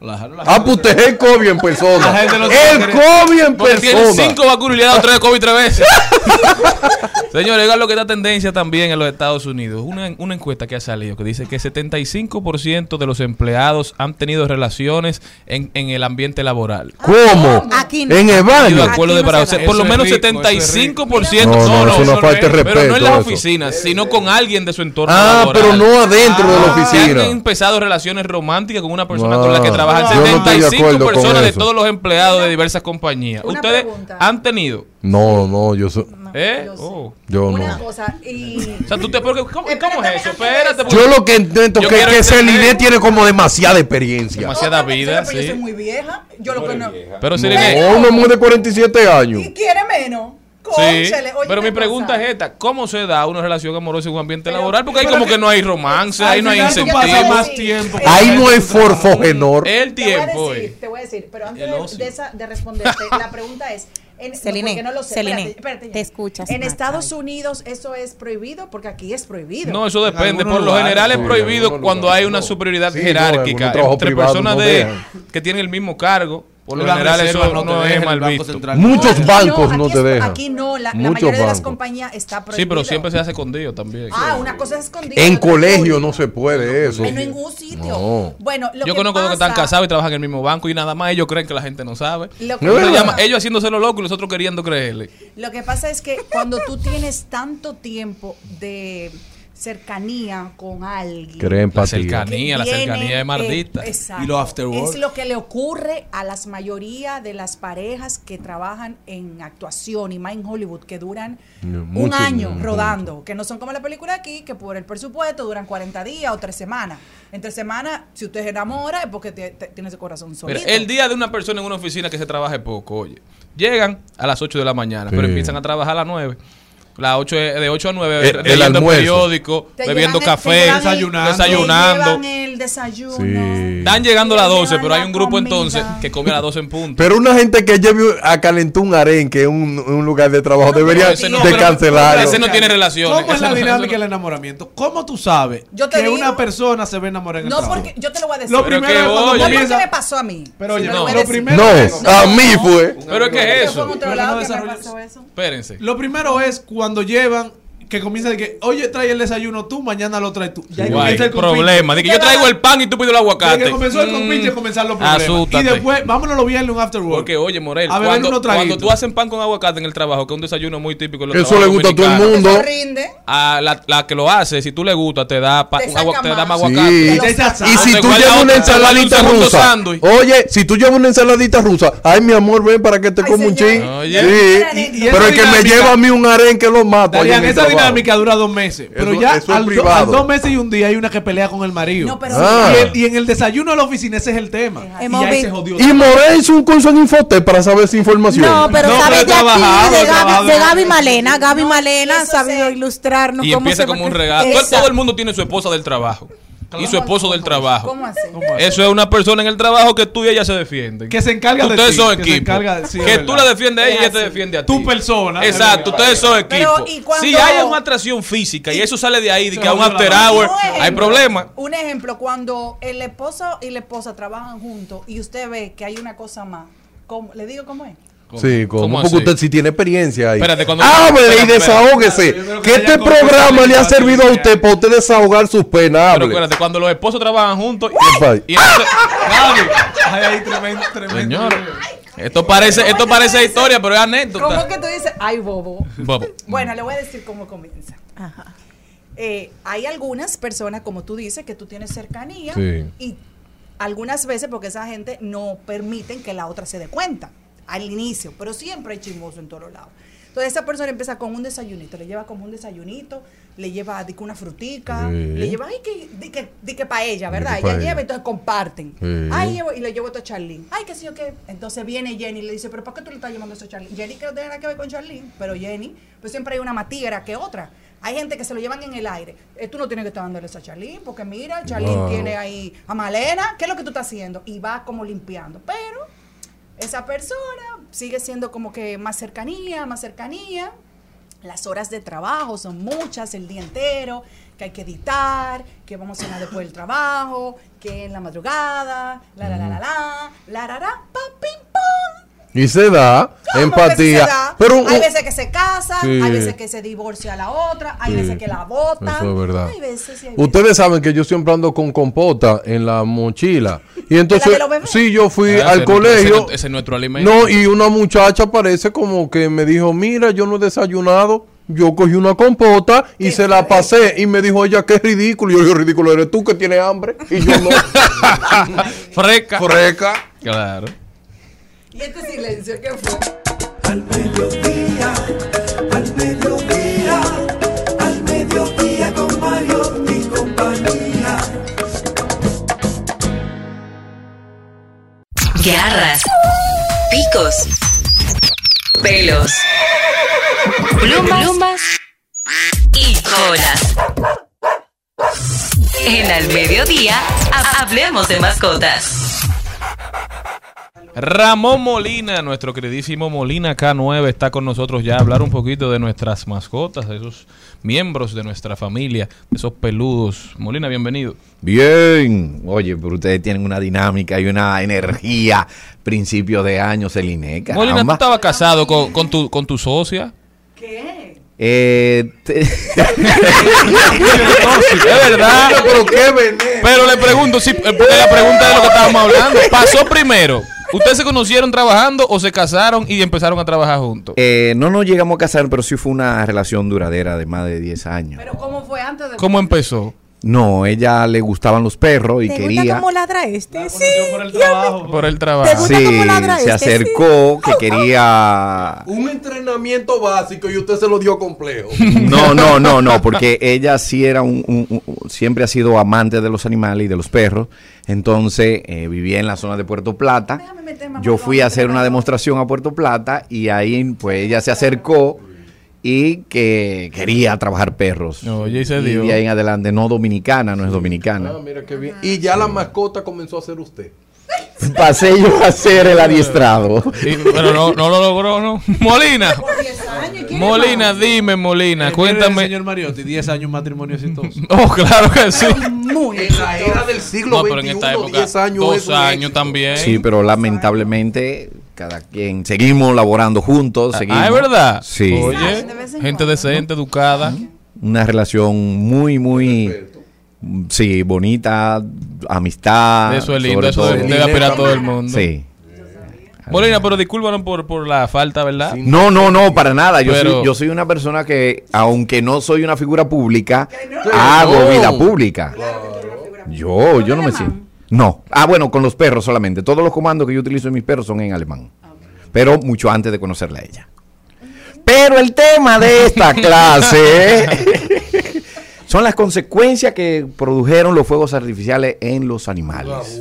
¿Cuántas? Ah, pues usted es el COVID en persona. La gente no El. COVID en Porque tiene persona. cinco vacunas y le ha dado tres de COVID tres veces. Señores, oigan lo que está tendencia también en los Estados Unidos. Una, una encuesta que ha salido que dice que 75% de los empleados han tenido relaciones en, en el ambiente laboral. ¿Cómo? Aquí no. En el baño. de acuerdo de para- o sea, por lo menos rico, eso es 75%. No, no, eso es una falta de Pero no respeto, en las eso. oficinas, sino con alguien de su entorno Ah, laboral. pero no adentro de la Se oficina. han empezado relaciones románticas con una persona Ah, con la que trabajan yo no estoy de 75 acuerdo con personas de todos los empleados de diversas compañías. Una ¿Ustedes pregunta. han tenido? No, no, yo soy. ¿Eh? Yo. Oh. Yo Una no. cosa, y O sea, tú te. porque- ¿Cómo, es eso? Espérate. porque Yo lo que intento Yo que, Celine tiene como demasiada experiencia. Demasiada vida, pero Yo soy sí. muy vieja. Yo lo que no. Pero No, Celine, una mujer de 47 años. Y quiere menos. Sí, oye pero mi pregunta cosa. es esta: ¿cómo se da una relación amorosa en un ambiente Pero- laboral? Porque ahí como que- que no hay romance, ahí no hay incentivo. más tiempo. Ahí no hay forfogenor. El Te voy a tiempo. decir, te voy a decir, pero antes de, esa, de responderte, la pregunta es, en, Celine, no lo sé, Celine, espérate, espérate, te escuchas, En. Estados Unidos eso es prohibido porque aquí es prohibido. No, eso depende. Por lo general es prohibido cuando hay una superioridad jerárquica entre personas no de que tienen el mismo cargo. Por lo general eso no es deja, mal el Banco visto. Central Muchos bancos no te es- dejan. Aquí no, la, mayoría de las bancos. compañías está Sí, prohibido. pero siempre se hace escondido también. Ah, una cosa es escondida. En colegio no se puede eso. En ningún sitio. No. Bueno, lo Yo que conozco dos que están pasa- casados y trabajan en el mismo banco y nada más ellos creen que la gente no sabe. Lo que, No, Se ¿verdad? llama- ellos haciéndose lo loco y nosotros queriendo creerle. lo que pasa es que cuando tú tienes tanto tiempo de cercanía con alguien. Crea La empatía. cercanía, la cercanía es eh, maldita. exacto. Y los after work. Es lo que le ocurre a las mayoría de las parejas que trabajan en actuación y más en Hollywood, que duran No, un año no, rodando, que no son como la película aquí, que por el presupuesto duran 40 días o tres semanas. Entre semanas, si usted se enamora, es porque te- te- tiene ese corazón solito. el día de una persona en una oficina que se trabaje poco, oye, llegan a las 8 de la mañana, Sí. pero empiezan a trabajar a las 9. Las 8 de, de 8 a 9, El- el leyendo almuerzo. periódico, Te bebiendo llevan el- café, te el- desayunando. te desayunando. llevan el desayuno. Sí. Están llegando a las Te 12, llevan pero hay la un grupo comida. entonces que come a las 12 en punto. Pero una gente que lleve a calentar un arenque en un, un lugar de trabajo No, debería no- de cancelarlo. ese no tiene relaciones. ¿Cómo es la no- dinámica no- del enamoramiento? ¿Cómo tú sabes que digo- una persona se ve enamorada en el No, trabajo? porque yo te lo voy a decir. Lo Pero primero que, es cuando oye, no porque comienza- me pasó a mí. Pero oye, no, voy a lo primero No, es... a mí fue. Pero ¿qué es no que eso. Espérense. Lo primero es cuando llevan, que comienza de que, oye, trae el desayuno tú, mañana lo traes tú. Ya ahí Guay, comienza el problema. De que yo traigo el pan y tú pides el Desde aguacate. que comenzó el Mm, compinche, comenzar los problemas. asústate. Y después, vámonos los viernes un after work. Porque, oye, Morel, A cuando, tú haces pan con aguacate en el trabajo, que es un desayuno muy típico. en los Eso le gusta a todo el mundo. A la, la que lo hace, si tú le gusta, te da, pa- Te un saca agua- te da más. Sí. aguacate. Y si tú llevas una ensaladita rusa, oye, si tú llevas una ensaladita rusa, ay mi amor, ven para que te coma un señor. chin. Oye. Sí. Pero el que me lleva a mí un arenque lo mato. Dinámica dura dos meses. Pero Eso- ya eso es al, do- al dos meses y un día hay una que pelea con el marido. No, pero Ah. y, el- y en el desayuno de la oficina ese es el tema. Y se jodió. Y Morel hizo un curso en Infotec para saber esa información. No, pero No, sabe pero he de aquí, de. Gaby, de Gaby Malena. Gaby No, Malena ha sabido sé. ilustrarnos Y cómo empieza se como un regalo. Todo el mundo tiene su esposa del trabajo. Y su esposo del trabajo. ¿Cómo así? Eso es una persona en el trabajo que tú y ella se defienden. Que se encarga de Ustedes son que se equipo. encarga de- sí, que verdad. tú la defiendes a ella y ella te defiende a ti. Tu persona. Exacto, ustedes son equipo. Pero, ¿y cuando- Si hay una atracción física y eso sale de ahí, de que a un after hour, hay problema. Un ejemplo, cuando el esposo y la esposa trabajan juntos y usted ve que hay una cosa más, ¿cómo? ¿le digo cómo es? Sí, ¿cómo? ¿Cómo Porque usted sí tiene experiencia ahí. Espérate, cuando- Háblele y creo que Que este programa le ha servido a usted para usted desahogar sus penas. Pero espérate, cuando los esposos trabajan juntos y, y entonces- Gaby, ay, ay, tremendo, tremendo. Señor, esto parece, esto parece historia, pero es ¿Cómo anécdota. que tú dices, ay, bobo? Bobo. Bueno, le voy a decir cómo comienza. Eh, hay algunas personas, como tú dices, que tú tienes cercanía Sí. y algunas veces porque esa gente no permiten que la otra se dé cuenta al inicio, pero siempre hay chismoso en todos lados. Entonces esa persona empieza con un desayunito, le lleva como un desayunito, le lleva que una frutica, Sí. le lleva, ay, que, di que, di que para ella, Di ¿verdad? que Ella lleva, entonces comparten. Sí. Ay, llevo- y le llevo esto a Charlene. Ay, qué sé yo qué. Entonces viene Jenny y le dice, pero ¿por qué tú le estás llevando eso a Charlene? Jenny que no tiene nada que ver con Charlene, pero Jenny, pues siempre hay una más tigra que otra. Hay gente que se lo llevan en el aire. Eh, tú no tienes que estar dándole eso a Charlene, porque mira, Charlene Wow. tiene ahí a Malena, ¿qué es lo que tú estás haciendo? Y va como limpiando. Pero esa persona sigue siendo como que más cercanía, más cercanía. las horas de trabajo son muchas, el día entero, que hay que editar, que vamos a cenar después del trabajo, que en la madrugada, la la la la la, la la la, pa, pim, pam. Y se da ¿Cómo que se empatía. da? Pero hay veces que se casan, Sí. hay veces que se divorcia la otra, hay Sí. veces que la botan. Eso es verdad. Hay veces y hay Ustedes saben que yo siempre ando con compota en la mochila. Y entonces, sí, yo fui Ah, al ese- colegio. ese- ese es nuestro alimento. No, y una muchacha parece como que me dijo, mira, yo no he desayunado. Yo cogí una compota y se la pasé. Y me dijo ella, qué ridículo. Y yo, yo ridículo eres tú que tienes hambre. Y yo no. Freca. Freca. Claro. ¿Y este silencio qué fue? Al mediodía, al mediodía, al mediodía con Mario y compañía. Garras, picos, pelos, plumas, plumas y colas. En Al Mediodía, ha- hablemos de mascotas. Ramón Molina, nuestro queridísimo Molina K9, está con nosotros ya a hablar un poquito de nuestras mascotas, de esos miembros de nuestra familia, de esos peludos. Molina, bienvenido. Bien, oye, pero ustedes tienen una dinámica y una energía. Principio de año, Celine. Molina, ¿tú estabas casado con, con tu, con tu socia? Eh, te- Es verdad. Pero qué veneno. Pero le pregunto, si, eh, porque la pregunta de lo que estábamos hablando. ¿Pasó primero? ¿Ustedes se conocieron trabajando o se casaron y empezaron a trabajar juntos? eh, no nos llegamos a casar, pero sí fue una relación duradera de más de 10 años. Pero ¿cómo fue antes de ¿Cómo empezó? No, ella le gustaban los perros y ¿Te quería. gusta cómo ladra este? Sí. por el trabajo. Por el ¿Te trabajo. gusta Sí, cómo ladra se este? acercó, que quería. Un entrenamiento básico y usted se lo dio complejo. No, no, no, no, porque ella sí era un, un- un- siempre ha sido amante de los animales y de los perros. Entonces eh, vivía en la zona de Puerto Plata. Déjame meterme Yo fui a hacer una demostración a Puerto Plata y ahí pues ella se acercó y que quería trabajar perros. Oye, y se y dio. de ahí en adelante no dominicana, no es dominicana. Ah, mira qué bien. Y ya la mascota comenzó a ser usted. Pasé yo a ser el adiestrado. Pero no, no lo logró, ¿no? Molina. Por 10 años, ¿quién Molina, dime, Molina, Eh, cuéntame. Señor Mariotti, 10 años matrimonio exitoso. Oh, claro que sí. Muy En la era del siglo No, pero en XXI, esta época, 10 años dos años también. Sí, pero lamentablemente cada quien seguimos laborando juntos. seguimos. Ah, es verdad. Sí. Oye, gente decente, educada. Una relación muy, muy, sí, bonita, amistad. Eso es lindo, sobre eso debe aspirar a todo el mundo. Sí. Molina, pero discúlpanos por, por la falta, ¿verdad? No, no, no, para nada. Yo, Pero- soy, yo soy una persona que, aunque no soy una figura pública, no. hago No. vida pública. Yo, yo no me siento. No. Ah, bueno, con los perros solamente. Todos los comandos que yo utilizo en mis perros son en alemán. Pero mucho antes de conocerla a ella. Pero el tema de esta clase son las consecuencias que produjeron los fuegos artificiales en los animales.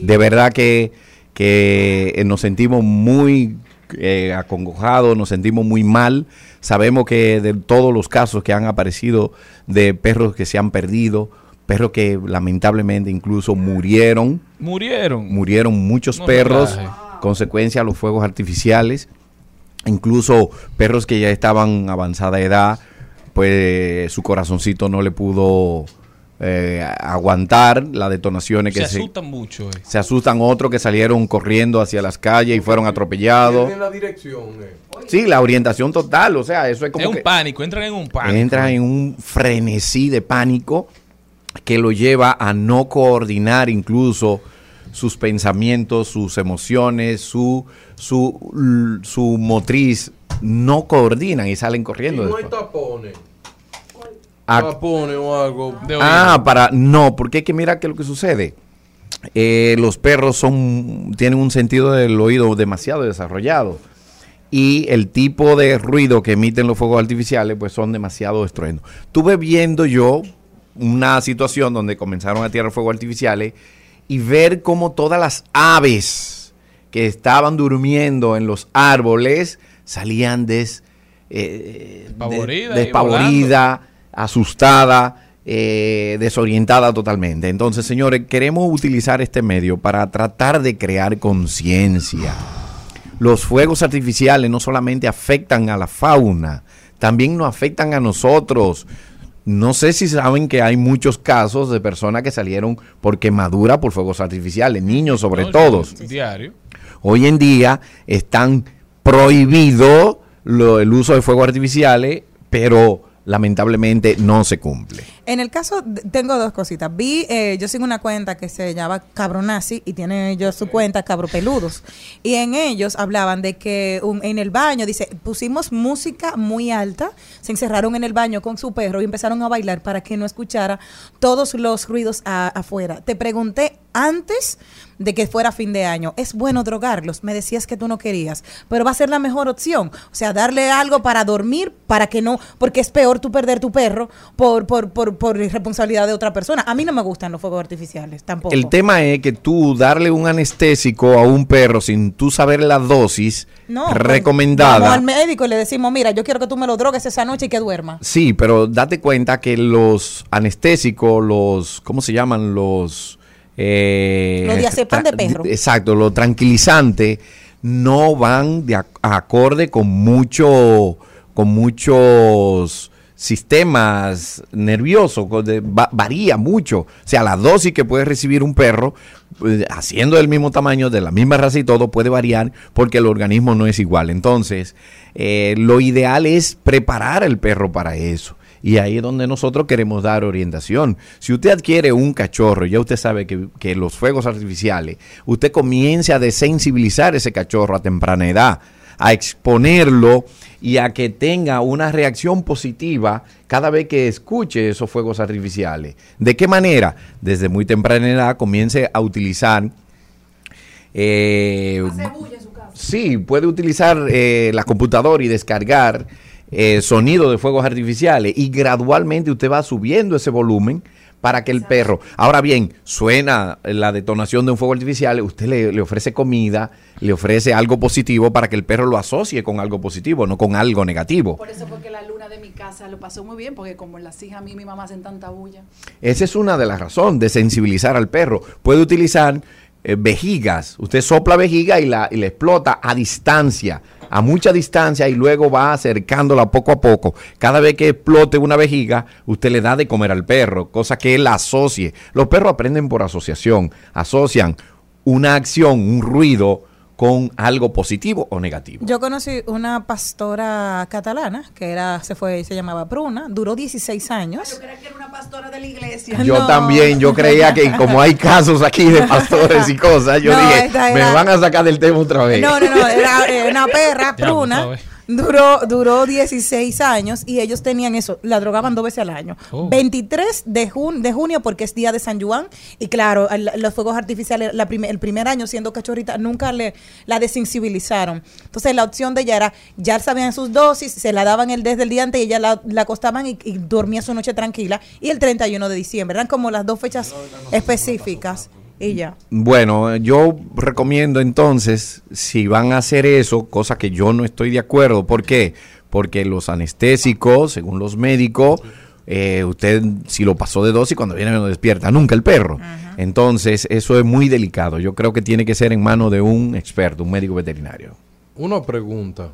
De verdad que, que eh, nos sentimos muy eh, acongojados, nos sentimos muy mal. Sabemos que de todos los casos que han aparecido de perros que se han perdido, perros que lamentablemente incluso murieron, Murieron. murieron muchos No perros, relaje. consecuencia a los fuegos artificiales, incluso perros que ya estaban avanzada edad, pues su corazoncito no le pudo eh, aguantar las detonaciones que Se se, asustan mucho. eh. se asustan otros que salieron corriendo hacia las calles y fueron atropellados. La dirección. eh. Sí, la orientación total, o sea, eso es Es como un que pánico, entran en un pánico. entra en un frenesí de pánico que lo lleva a no coordinar incluso sus pensamientos, sus emociones, su, su, su motriz, no coordinan y salen Y corriendo. no hay tapones. Ah, Tapones o algo. De. Ah, para no, porque es que mira que lo que sucede. Eh, los perros son tienen un sentido del oído demasiado desarrollado y el tipo de ruido que emiten los fuegos artificiales pues son demasiado estruendos. Estuve viendo yo una situación donde comenzaron a tirar fuegos artificiales y ver cómo todas las aves que estaban durmiendo en los árboles salían des, eh, de- y despavorida, asustada, eh, desorientada totalmente. Entonces, señores, queremos utilizar este medio para tratar de crear conciencia. Los fuegos artificiales no solamente afectan a la fauna, también nos afectan a nosotros. No sé si saben que hay muchos casos de personas que salieron por quemadura por fuegos artificiales, niños sobre No, todo. Diario. Hoy en día están prohibido lo- el uso de fuegos artificiales, pero lamentablemente no se cumple. En el caso, tengo dos cositas. Vi, eh, yo sigo una cuenta que se llama Cabronazi y tiene ellos su cuenta Cabropeludos. Y en ellos hablaban de que en el baño, dice, pusimos música muy alta, se encerraron en el baño con su perro y empezaron a bailar para que no escuchara todos los ruidos afuera. Te pregunté antes de que fuera fin de año, ¿es bueno drogarlos? Me decías que tú no querías, pero va a ser la mejor opción. O sea, darle algo para dormir, para que no, porque es peor tú perder tu perro por, por, por, por responsabilidad de otra persona. A mí no me gustan los fuegos artificiales, tampoco. El tema es que tú darle un anestésico a un perro sin tú saber la dosis no, pues, recomendada. Vamos al médico y le decimos, mira, yo quiero que tú me lo drogues esa noche y que duerma. Sí, pero date cuenta que los anestésicos, los, ¿cómo se llaman? Los... eh, Los diazepam de perro. Exacto, los tranquilizantes no van de ac- acorde con mucho, con muchos sistemas nerviosos, con de- va- varía mucho. O sea, la dosis que puede recibir un perro, eh, haciendo del mismo tamaño, de la misma raza y todo, puede variar porque el organismo no es igual. Entonces, eh, lo ideal es preparar al perro para eso. Y ahí es donde nosotros queremos dar orientación. Si usted adquiere un cachorro, ya usted sabe que, que los fuegos artificiales, usted comience a desensibilizar ese cachorro a temprana edad, a exponerlo y a que tenga una reacción positiva cada vez que escuche esos fuegos artificiales. ¿De qué manera? Desde muy temprana edad comience a utilizar... eh, Sí, puede utilizar eh, la computadora y descargar eh, sonido de fuegos artificiales y gradualmente usted va subiendo ese volumen para que el perro, ahora bien, suena la detonación de un fuego artificial, usted le, le ofrece comida, le ofrece algo positivo para que el perro lo asocie con algo positivo, no con algo negativo. Por eso fue que la luna de mi casa lo pasó muy bien, porque como las hijas a mí y mi mamá hacen tanta bulla. Esa es una de las razones de sensibilizar al perro. Puede utilizar eh, vejigas. Usted sopla vejiga y la, y la explota a distancia, a mucha distancia y luego va acercándola poco a poco. Cada vez que explote una vejiga, usted le da de comer al perro, cosa que él asocie. Los perros aprenden por asociación, asocian una acción, un ruido con algo positivo o negativo. Yo conocí una pastora catalana que era, se fue, se llamaba Bruna, duró 16 años. Yo creía que era una pastora de la iglesia. Yo No. también, yo creía que como hay casos aquí de pastores y cosas, yo No, dije, me van a sacar del tema otra vez. No, no, no, era eh, una perra, Ya, pruna. Duró, duró 16 años y ellos tenían eso, la drogaban dos veces al año. Oh. 23 de, jun- de junio porque es día de San Juan y claro, el- los fuegos artificiales la prim- el primer año siendo cachorrita nunca le la desensibilizaron. Entonces la opción de ella era, ya sabían sus dosis, se la daban el desde el día antes y ella la, la acostaban y, y dormía su noche tranquila y el 31 de diciembre. Eran como las dos fechas específicas y ya. Bueno, yo recomiendo entonces, si van a hacer eso, cosa que yo no estoy de acuerdo, ¿por qué? Porque los anestésicos, según los médicos, eh, usted si lo pasó de dosis, cuando viene no despierta nunca el perro. Entonces, eso es muy delicado. Yo creo que tiene que ser en manos de un experto, un médico veterinario. Una pregunta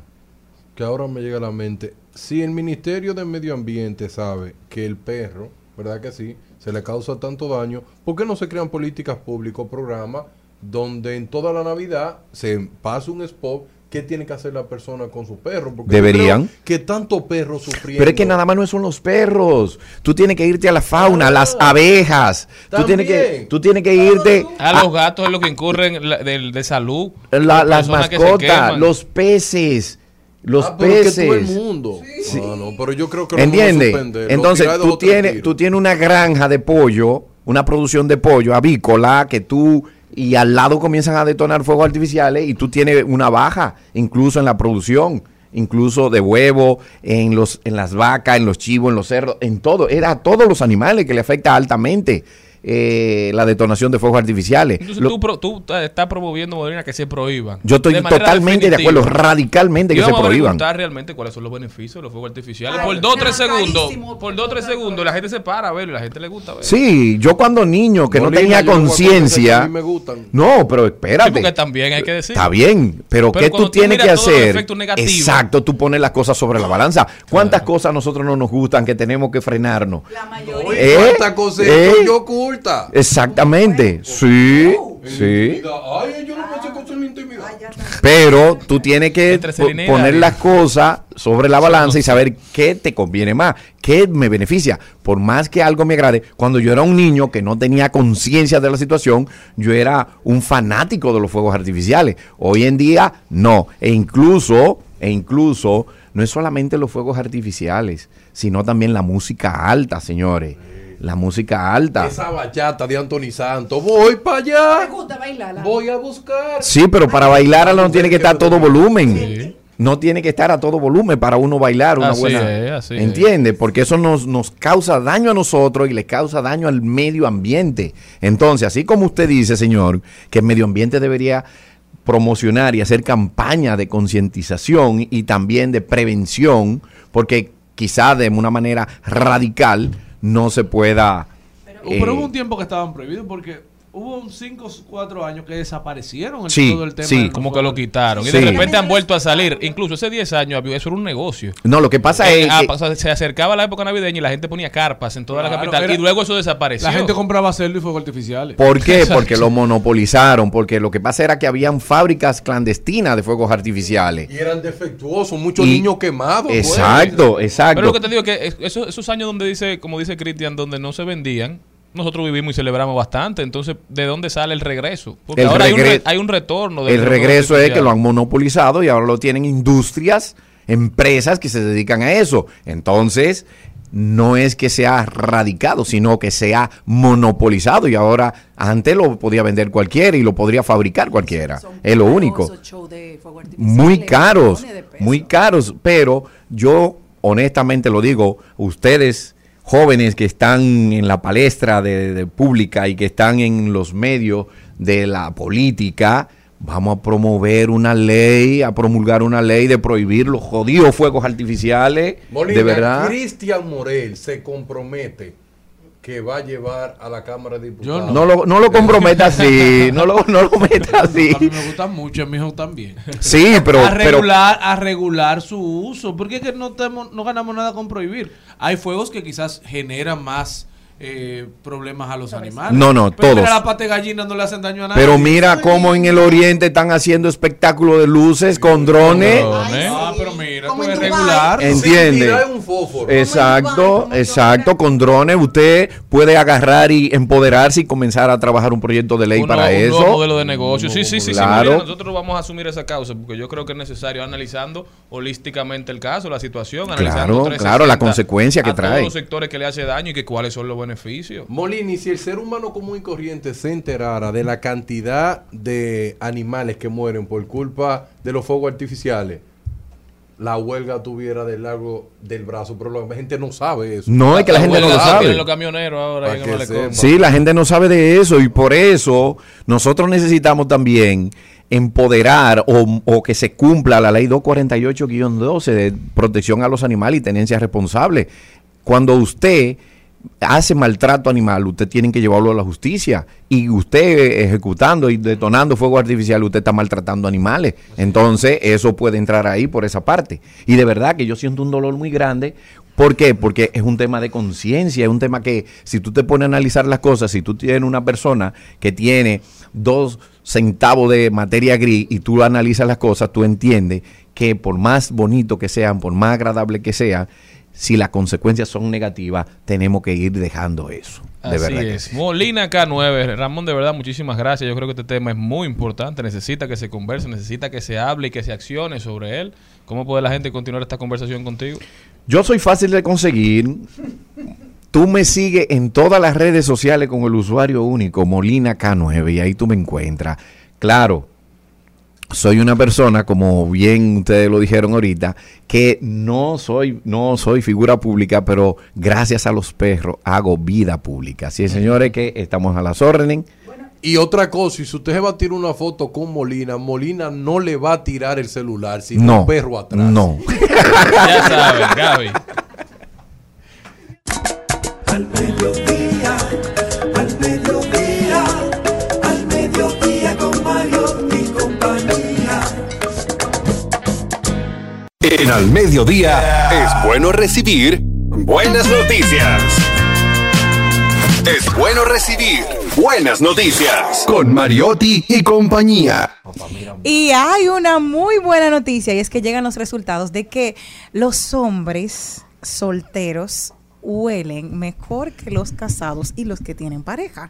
que ahora me llega a la mente. Si el Ministerio de Medio Ambiente sabe que el perro, ¿verdad que sí? Se le causa tanto daño, ¿por qué no se crean políticas públicas o programas donde en toda la Navidad se pase un spot qué tiene que hacer la persona con su perro? Porque Deberían. Que tanto perro sufriendo. Pero es que nada más no son los perros. Tú tienes que irte a la fauna, a las abejas. Tú tienes que, También. tú tienes que irte A los gatos es lo que incurren de, de salud. La- las que mascotas, los peces, los Ah, pero es que todo el peces. mundo. Ah, no, pero yo creo que suspender. Lo Entonces, tú tienes, tú tienes una granja de pollo, una producción de pollo avícola que tú y al lado comienzan a detonar fuegos artificiales y tú tienes una baja incluso en la producción, incluso de huevo, en los en las vacas, en los chivos, en los cerdos, en todo, era a todos los animales que le afecta altamente. Eh, la detonación de fuegos artificiales. Entonces Lo- tú, pro- tú estás promoviendo, Molina, que se prohíban. yo estoy De totalmente de acuerdo, radicalmente que se a prohíban. realmente cuáles son los beneficios de los fuegos artificiales. Ay, por dos o tres segundos, por dos o tres segundos, la gente se para a verlo y la gente le gusta verlo. Sí, yo cuando niño que no tenía conciencia. a mí me gustan. No, pero Sí, espérate. porque también hay que decir. Está bien, pero, Pero ¿qué tú tú tienes que hacer? efectos negativos. Exacto, tú pones las cosas sobre la balanza. ¿Cuántas cosas a nosotros no nos gustan que tenemos que frenarnos? La mayoría. ¿Eh? ¿Cuántas cosas ¿Eh? yo Exactamente, sí, sí. Ay, yo no pensé cosas en la intimidad. Pero tú tienes que poner las cosas sobre la balanza y saber qué te conviene más, qué me beneficia. Por más que algo me agrade, cuando yo era un niño que no tenía conciencia de la situación, yo era un fanático de los fuegos artificiales. Hoy en día, no. E incluso, e incluso, no es solamente los fuegos artificiales, sino también la música alta, señores. La música alta. Esa bachata de Anthony Santos. Voy para allá. Me gusta bailarla. Voy a buscar. Sí, pero para bailar no tiene que estar a todo volumen. No tiene que estar a todo volumen para uno bailar una Así buena. es, así es. ¿Entiende? Porque eso nos, nos causa daño a nosotros y le causa daño al medio ambiente. Entonces, así como usted dice, señor, que el medio ambiente debería promocionar y hacer campaña de concientización y también de prevención, porque quizá de una manera radical no se pueda. eh, Pero hubo un tiempo que estaban prohibidos porque hubo 5 o 4 años que desaparecieron en Sí, todo el tema. sí. Como que lo quitaron. Y Sí. de repente han vuelto a salir. Incluso hace 10 años había- eso era un negocio. no, lo que pasa Eh, es ah, se acercaba la época navideña y la gente ponía carpas en toda la capital. era- y luego eso desapareció. La gente compraba cerdo y fuegos artificiales. ¿Por qué? Exacto. Porque lo monopolizaron, porque lo que pasa era que habían fábricas clandestinas de fuegos artificiales. Y eran defectuosos, muchos Y- niños quemados. pues. Exacto, exacto. Pero lo que te digo es que es- esos, esos años donde dice, como dice Cristian, donde no se vendían, nosotros vivimos y celebramos bastante. Entonces, ¿de dónde sale el regreso? Porque El ahora hay, un hay un retorno. de El regreso es que lo han monopolizado y ahora lo tienen industrias, empresas que se dedican a eso. Entonces, no es que sea radicado, sino que sea monopolizado y ahora antes lo podía vender cualquiera y lo podría fabricar cualquiera. Son Es lo único. muy caros, muy caros, pero yo honestamente lo digo, ustedes jóvenes que están en la palestra de, de pública y que están en los medios de la política, vamos a promover una ley, a promulgar una ley de prohibir los jodidos fuegos artificiales, Molina, de verdad. Cristian Morel se compromete que va a llevar a la Cámara de Diputados. No lo, no lo comprometa así, no lo, no lo meta así. A mí me gustan mucho, a mi hijo también. Sí, pero, a pero regular, a regular su uso. Porque es que no, tenemos, no ganamos nada con prohibir. Hay fuegos que quizás generan más eh, problemas a los animales. No, no, Pero mira, todos. la pata de gallina no le hacen daño a nadie. Pero mira cómo en el oriente están haciendo espectáculo de luces con drones. Mira, regular. Entiende. un fósforo. Exacto, exacto. Con drones usted puede agarrar y empoderarse y comenzar a trabajar un proyecto de ley Un para un eso. nuevo modelo de negocio. Sí, sí, sí. sí, Claro. Molina, nosotros vamos a asumir esa causa porque yo creo que es necesario analizando holísticamente el caso, la situación, analizando Claro, claro, la consecuencia que a trae. todos los sectores que le hace daño y que cuáles son los beneficios. Molina, y si el ser humano común y corriente se enterara de la cantidad de animales que mueren por culpa de los fuegos artificiales, la huelga tuviera del largo del brazo, pero la gente no sabe eso. No, es que la gente no lo sabe. Los camioneros ahora que. Sí, la gente no sabe de eso y por eso nosotros necesitamos también empoderar o, o que se cumpla la ley 248-12 de protección a los animales y tenencia responsable. Cuando usted hace maltrato animal, usted tiene que llevarlo a la justicia y usted ejecutando y detonando fuego artificial, usted está maltratando animales. Entonces, eso puede entrar ahí por esa parte. Y de verdad que yo siento un dolor muy grande. ¿Por qué? Porque es un tema de conciencia, es un tema que si tú te pones a analizar las cosas, si tú tienes una persona que tiene dos centavos de materia gris y tú analizas las cosas, tú entiendes que por más bonito que sean, por más agradable que sean, si las consecuencias son negativas, tenemos que ir dejando eso. De Así verdad que es. sí. Molina K9. Ramón, de verdad, muchísimas gracias. Yo creo que este tema es muy importante. Necesita que se converse, necesita que se hable y que se accione sobre él. ¿Cómo puede la gente continuar esta conversación contigo? Yo soy fácil de conseguir. Tú me sigues en todas las redes sociales con el usuario único Molina K9 y ahí tú me encuentras. Claro, soy una persona, como bien ustedes lo dijeron ahorita, que no soy, no soy figura pública, pero gracias a los perros hago vida pública. Así es, señores, que estamos a las órdenes. Y otra cosa, y si usted se va a tirar una foto con Molina, Molina no le va a tirar el celular, sino No, un perro atrás. no. Ya saben, Gaby. Al En Al Mediodía es bueno recibir buenas noticias. Es bueno recibir buenas noticias con Mariotti y compañía. Y hay una muy buena noticia y es que llegan los resultados de que los hombres solteros huelen mejor que los casados y los que tienen pareja.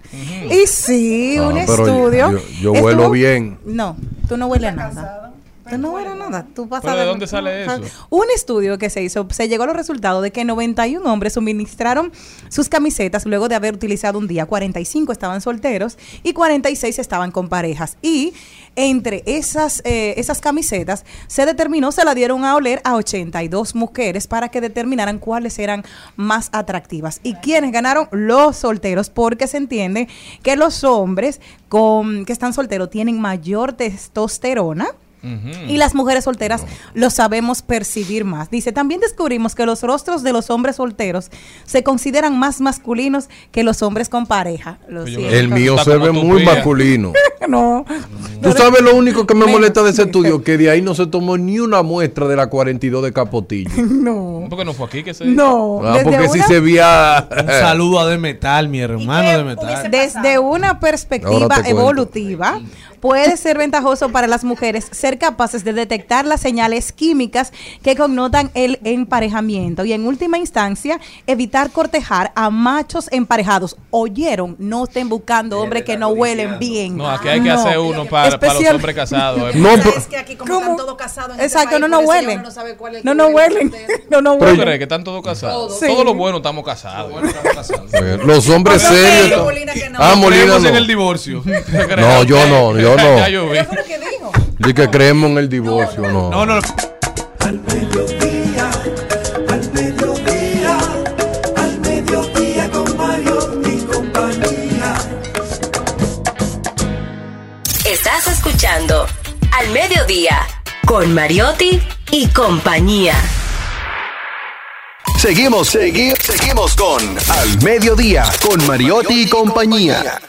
Y sí, Ah, un estudio. yo- yo huelo estuvo- bien. No, tú no hueles a nada. No hueles a nada. Tú pasas ¿Pero de dónde sale eso? Un estudio que se hizo, se llegó a los resultados de que 91 hombres suministraron sus camisetas luego de haber utilizado un día. 45 estaban solteros y 46 estaban con parejas. Y entre esas, eh, esas camisetas se determinó, se la dieron a oler a 82 mujeres para que determinaran cuáles eran más atractivas. ¿Y quiénes ganaron? Los solteros, porque se entiende que los hombres con, que están solteros tienen mayor testosterona. Y las mujeres solteras lo sabemos percibir más. Dice, también descubrimos que los rostros de los hombres solteros se consideran más masculinos que los hombres con pareja. Lo. El mío se ve muy masculino. no. Tú sabes lo único que me molesta de ese estudio, que de ahí no se tomó ni una muestra de la 42 de Capotillo. No. ¿Por qué no fue aquí que se No. Ah, porque si una- se veía... Un saludo a De Metal, mi hermano de Metal. Desde una perspectiva evolutiva, puede ser ventajoso para las mujeres ser capaces de detectar las señales químicas que connotan el emparejamiento y en última instancia evitar cortejar a machos emparejados. Oyeron, no estén buscando hombres que no huelen bien. No, aquí hay que No. hacer uno para, para los hombres casados. eh. No, Es que aquí como están todos casados en este Exacto, país, no, huelen. no sabe cuál es el No, que no huele huelen. No, no ¿Tú huelen. crees que están todos casados? Sí. Todos los buenos estamos casados. Eh, Los hombres serios. Ah, Molina no. en el divorcio. No, yo no, yo no. Ya yo vi. Di que creemos en el divorcio, no. No, no. Al mediodía, al mediodía, al mediodía con Mario y compañía. Estás escuchando Al Mediodía con Mariotti y compañía. Seguimos, seguimos, seguimos con Al Mediodía con Mariotti y compañía.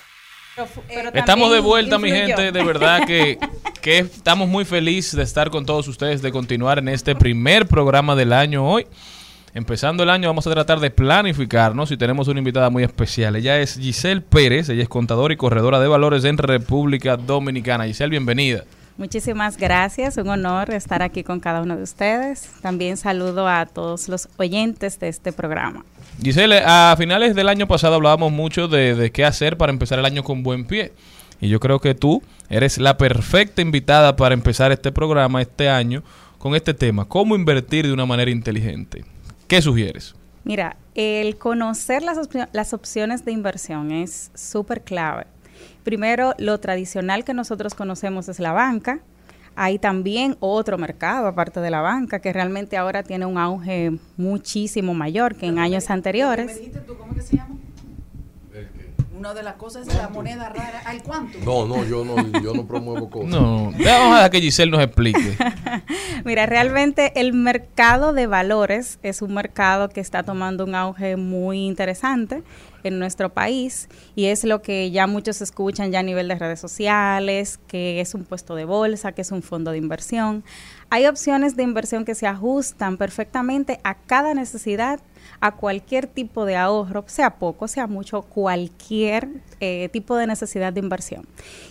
Estamos de vuelta, mi gente. De verdad que, que estamos muy felices de estar con todos ustedes, de continuar en este primer programa del año hoy. Empezando el año, vamos a tratar de planificarnos y tenemos una invitada muy especial. Ella es Giselle Pérez, ella es contadora y corredora de valores en República Dominicana. Giselle, bienvenida. Muchísimas gracias, un honor estar aquí con cada uno de ustedes. También saludo a todos los oyentes de este programa. Giselle, a finales del año pasado hablábamos mucho de, de qué hacer para empezar el año con buen pie. Y yo creo que tú eres la perfecta invitada para empezar este programa este año con este tema, cómo invertir de una manera inteligente. ¿Qué sugieres? Mira, el conocer las, las opciones de inversión es súper clave. Primero, lo tradicional que nosotros conocemos es la banca. Hay también otro mercado aparte de la banca que realmente ahora tiene un auge muchísimo mayor que en años anteriores. dijiste tú cómo que se llama? Una de las cosas es la moneda rara. ¿Al cuánto? No, no, yo no, yo no promuevo cosas. No, vamos a dejar que Giselle nos explique. Mira, realmente el mercado de valores es un mercado que está tomando un auge muy interesante en nuestro país y es lo que ya muchos escuchan ya a nivel de redes sociales, que es un puesto de bolsa, que es un fondo de inversión. Hay opciones de inversión que se ajustan perfectamente a cada necesidad, a cualquier tipo de ahorro, sea poco, sea mucho, cualquier eh, tipo de necesidad de inversión.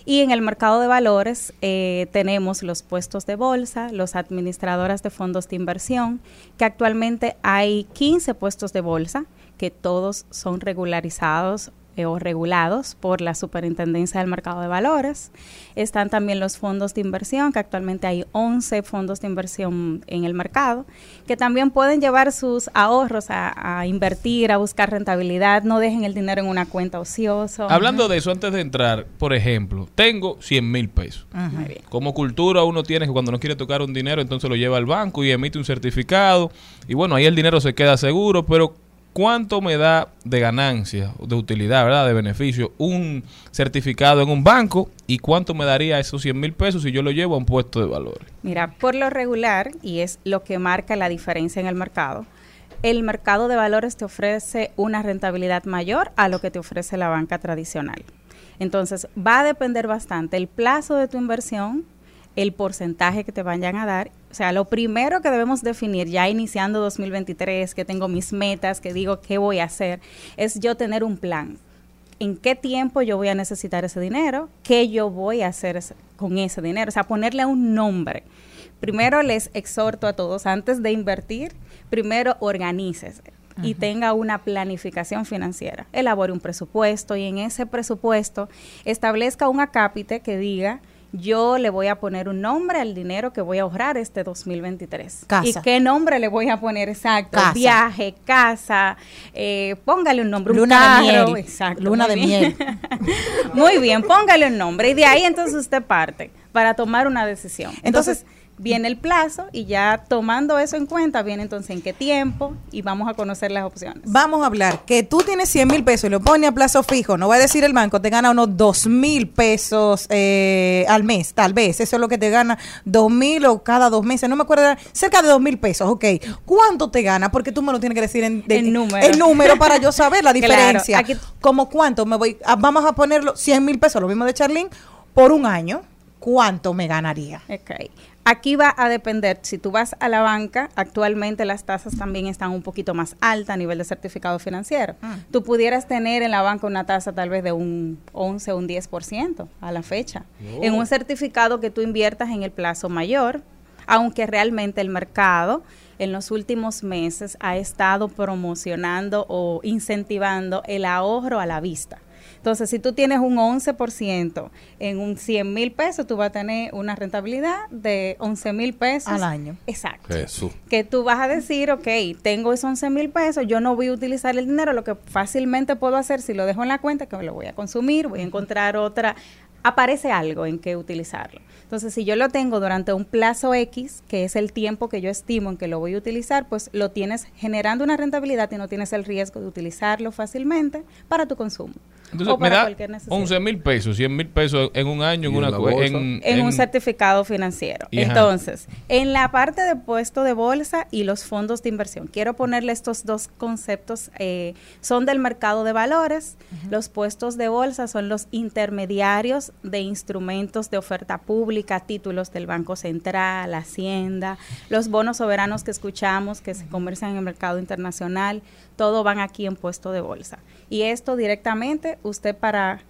Y en el mercado de valores eh, tenemos los puestos de bolsa, los administradoras de fondos de inversión, que actualmente hay 15 puestos de bolsa, que todos son regularizados eh, o regulados por la Superintendencia del Mercado de Valores. Están también los fondos de inversión, que actualmente hay 11 fondos de inversión en el mercado, que también pueden llevar sus ahorros a, a invertir, a buscar rentabilidad, no dejen el dinero en una cuenta ociosa. Hablando de eso, antes de entrar, por ejemplo, tengo 100 mil pesos. Bien. Como cultura uno tiene que cuando no quiere tocar un dinero, entonces lo lleva al banco y emite un certificado. Y bueno, ahí el dinero se queda seguro, pero ¿cuánto me da de ganancia, de utilidad, verdad, de beneficio un certificado en un banco? ¿Y cuánto me daría esos 100 mil pesos si yo lo llevo a un puesto de valores? Mira, por lo regular, y es lo que marca la diferencia en el mercado, el mercado de valores te ofrece una rentabilidad mayor a lo que te ofrece la banca tradicional. Entonces, va a depender bastante el plazo de tu inversión, el porcentaje que te vayan a dar. O sea, lo primero que debemos definir ya iniciando 2023, que tengo mis metas, que digo qué voy a hacer, es yo tener un plan. ¿En qué tiempo yo voy a necesitar ese dinero? ¿Qué yo voy a hacer con ese dinero? O sea, ponerle un nombre. Primero les exhorto a todos, antes de invertir, primero organícese y tenga una planificación financiera. Elabore un presupuesto y en ese presupuesto establezca un acápite que diga, yo le voy a poner un nombre al dinero que voy a ahorrar este 2023. Casa. ¿Y qué nombre le voy a poner exacto? Casa. Viaje, casa, eh, póngale un nombre, un Luna de carro. miel. Exacto, Luna de bien. miel. Muy bien, póngale un nombre y de ahí entonces usted parte para tomar una decisión. Entonces, viene el plazo y ya tomando eso en cuenta, viene entonces en qué tiempo y vamos a conocer las opciones. Vamos a hablar que tú tienes 100 mil pesos y lo pones a plazo fijo. No va a decir el banco, te gana unos 2 mil pesos eh, al mes, tal vez. Eso es lo que te gana 2 mil o cada dos meses. No me acuerdo, cerca de 2 mil pesos. Ok. ¿Cuánto te gana? Porque tú me lo tienes que decir en de- En número. en número para yo saber la Claro, diferencia. aquí- Como cuánto me voy, a- vamos a ponerlo 100 mil pesos, lo mismo de Charlene, por un año. ¿Cuánto me ganaría? Ok. Aquí va a depender, si tú vas a la banca, actualmente las tasas también están un poquito más altas a nivel de certificado financiero. Tú pudieras tener en la banca una tasa tal vez de un 11 o un 10% a la fecha. No. En un certificado que tú inviertas en el plazo mayor, aunque realmente el mercado en los últimos meses ha estado promocionando o incentivando el ahorro a la vista. Entonces, si tú tienes un 11% en un 100 mil pesos, tú vas a tener una rentabilidad de 11 mil pesos Al año. Exacto. Jesús. Que tú vas a decir, ok, tengo esos 11 mil pesos, yo no voy a utilizar el dinero, lo que fácilmente puedo hacer si lo dejo en la cuenta, que me lo voy a consumir, voy a encontrar otra, aparece algo en que utilizarlo. Entonces, si yo lo tengo durante un plazo X, que es el tiempo que yo estimo en que lo voy a utilizar, pues lo tienes generando una rentabilidad y no tienes el riesgo de utilizarlo fácilmente para tu consumo. Entonces o me da cualquier necesidad. 11 mil pesos, 100 mil pesos en un año en una en en, en, un certificado financiero. Y ajá. Entonces, en la parte de puesto de bolsa y los fondos de inversión, quiero ponerle estos dos conceptos, eh, son del mercado de valores, los puestos de bolsa son los intermediarios de instrumentos de oferta pública, títulos del Banco Central, Hacienda, los bonos soberanos que escuchamos que se comercian en el mercado internacional, todo van aquí en puesto de bolsa. Y esto directamente, usted para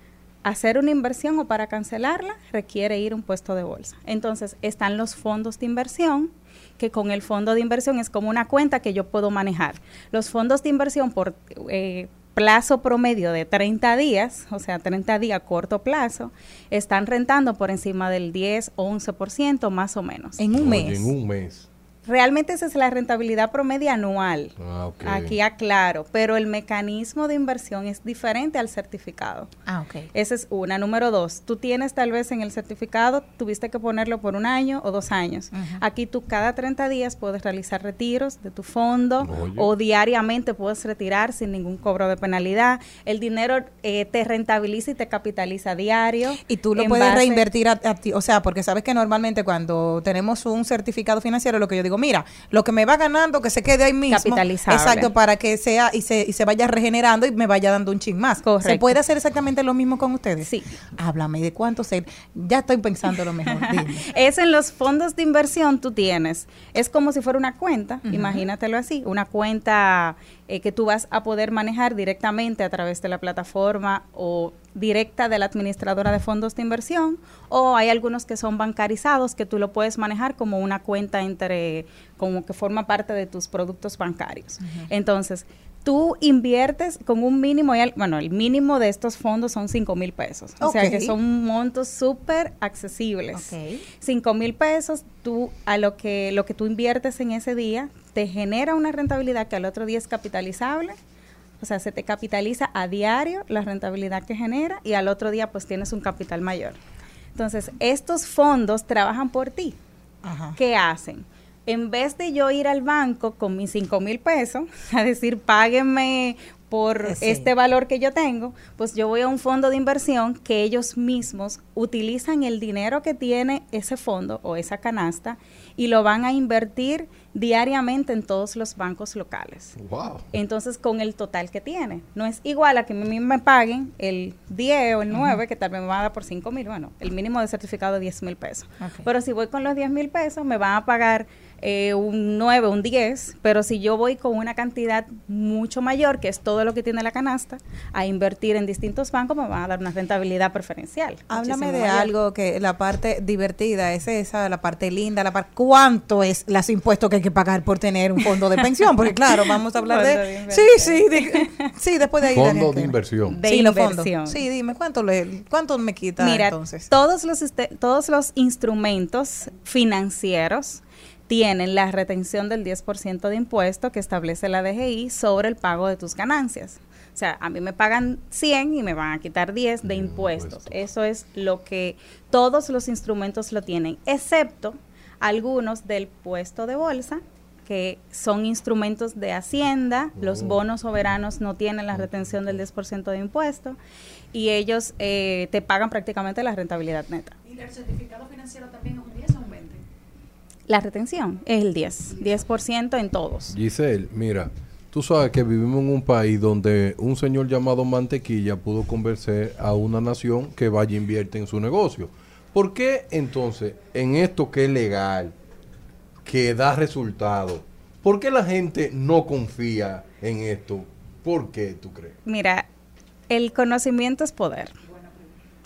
hacer una inversión o para cancelarla requiere ir a un puesto de bolsa. Entonces están los fondos de inversión, que con el fondo de inversión es como una cuenta que yo puedo manejar. Los fondos de inversión por eh, plazo promedio de 30 días, o sea, 30 días corto plazo, están rentando por encima del 10 o 11% más o menos. En un Oye, mes. en un mes. Realmente esa es la rentabilidad promedio anual. Ah. Aquí aclaro, pero el mecanismo de inversión es diferente al certificado. Ah, ok. Esa es una. Número dos, tú tienes tal vez en el certificado, tuviste que ponerlo por un año o dos años. Aquí tú cada 30 días puedes realizar retiros de tu fondo Oye. o diariamente puedes retirar sin ningún cobro de penalidad. El dinero eh, te rentabiliza y te capitaliza diario. Y tú lo puedes base- reinvertir a, a ti. O sea, porque sabes que normalmente cuando tenemos un certificado financiero, lo que yo digo, mira, lo que me va ganando, que se quede ahí mismo. Capitalizable. Exacto, para que sea y se, y se vaya regenerando y me vaya dando un chin más. ¿Se Correcto. puede hacer exactamente lo mismo con ustedes? Sí. Háblame de cuánto se. Ya estoy pensando lo mejor. Es en los fondos de inversión tú tienes, es como si fuera una cuenta, imagínatelo así, una cuenta eh, que tú vas a poder manejar directamente a través de la plataforma o directa de la administradora de fondos de inversión o hay algunos que son bancarizados que tú lo puedes manejar como una cuenta entre, como que forma parte de tus productos bancarios. Entonces, tú inviertes con un mínimo, bueno, el mínimo de estos fondos son 5 mil pesos. O sea que son montos súper accesibles. 5 mil pesos, tú a lo que, lo que tú inviertes en ese día te genera una rentabilidad que al otro día es capitalizable. O sea, se te capitaliza a diario la rentabilidad que genera y al otro día pues tienes un capital mayor. Entonces, estos fondos trabajan por ti. ¿Qué hacen? En vez de yo ir al banco con mis 5 mil pesos, a decir, páguenme por Eh, sí. este valor que yo tengo, pues yo voy a un fondo de inversión que ellos mismos utilizan el dinero que tiene ese fondo o esa canasta y lo van a invertir diariamente en todos los bancos locales. Wow. Entonces, con el total que tiene. No es igual a que a mí me paguen el 10 o el 9, que tal vez me van a dar por 5 mil. Bueno, el mínimo de certificado de 10 mil pesos. Pero si voy con los 10 mil pesos, me van a pagar eh, un 9, un 10. Pero si yo voy con una cantidad mucho mayor, que es todo lo que tiene la canasta, a invertir en distintos bancos, me van a dar una rentabilidad preferencial. Háblame de mayor. algo que la parte divertida es esa, la parte linda, la parte ¿cuánto es los impuestos que hay que pagar por tener un fondo de pensión? Porque claro, vamos a hablar de, de Sí, sí, de- sí, después de ahí Fondo Daniel, de inversión. De sí, los inversión. Sí, dime, ¿cuánto le cuánto me quita Mira, entonces? todos los este- todos los instrumentos financieros tienen la retención del 10% de impuesto que establece la DGI sobre el pago de tus ganancias. O sea, a mí me pagan 100 y me van a quitar 10 de impuestos. Eso es lo que todos los instrumentos lo tienen, excepto algunos del puesto de bolsa, que son instrumentos de Hacienda, los bonos soberanos no tienen la retención del 10% de impuesto y ellos eh, te pagan prácticamente la rentabilidad neta. ¿Y el certificado financiero también es un 10 o un 20? La retención es el 10, 10% en todos. Giselle, mira, tú sabes que vivimos en un país donde un señor llamado Mantequilla pudo convencer a una nación que vaya e invierte en su negocio. ¿Por qué entonces en esto que es legal, que da resultado, por qué la gente no confía en esto? ¿Por qué tú crees? Mira, el conocimiento es poder.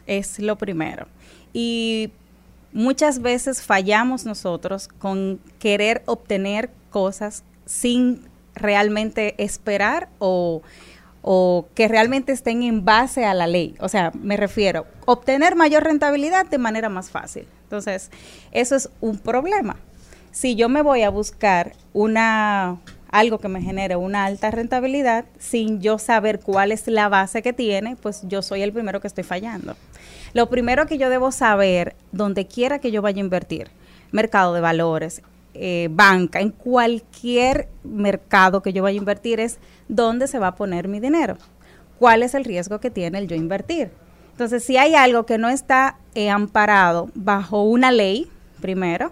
Es lo primero. Y muchas veces fallamos nosotros con querer obtener cosas sin realmente esperar o, o que realmente estén en base a la ley. O sea, me refiero, obtener mayor rentabilidad de manera más fácil. Entonces, eso es un problema. Si yo me voy a buscar una algo que me genere una alta rentabilidad sin yo saber cuál es la base que tiene, pues yo soy el primero que estoy fallando. Lo primero que yo debo saber, donde quiera que yo vaya a invertir, mercado de valores, eh, banca, en cualquier mercado que yo vaya a invertir, es dónde se va a poner mi dinero. ¿Cuál es el riesgo que tiene el yo invertir? Entonces, si hay algo que no está eh, amparado bajo una ley, primero,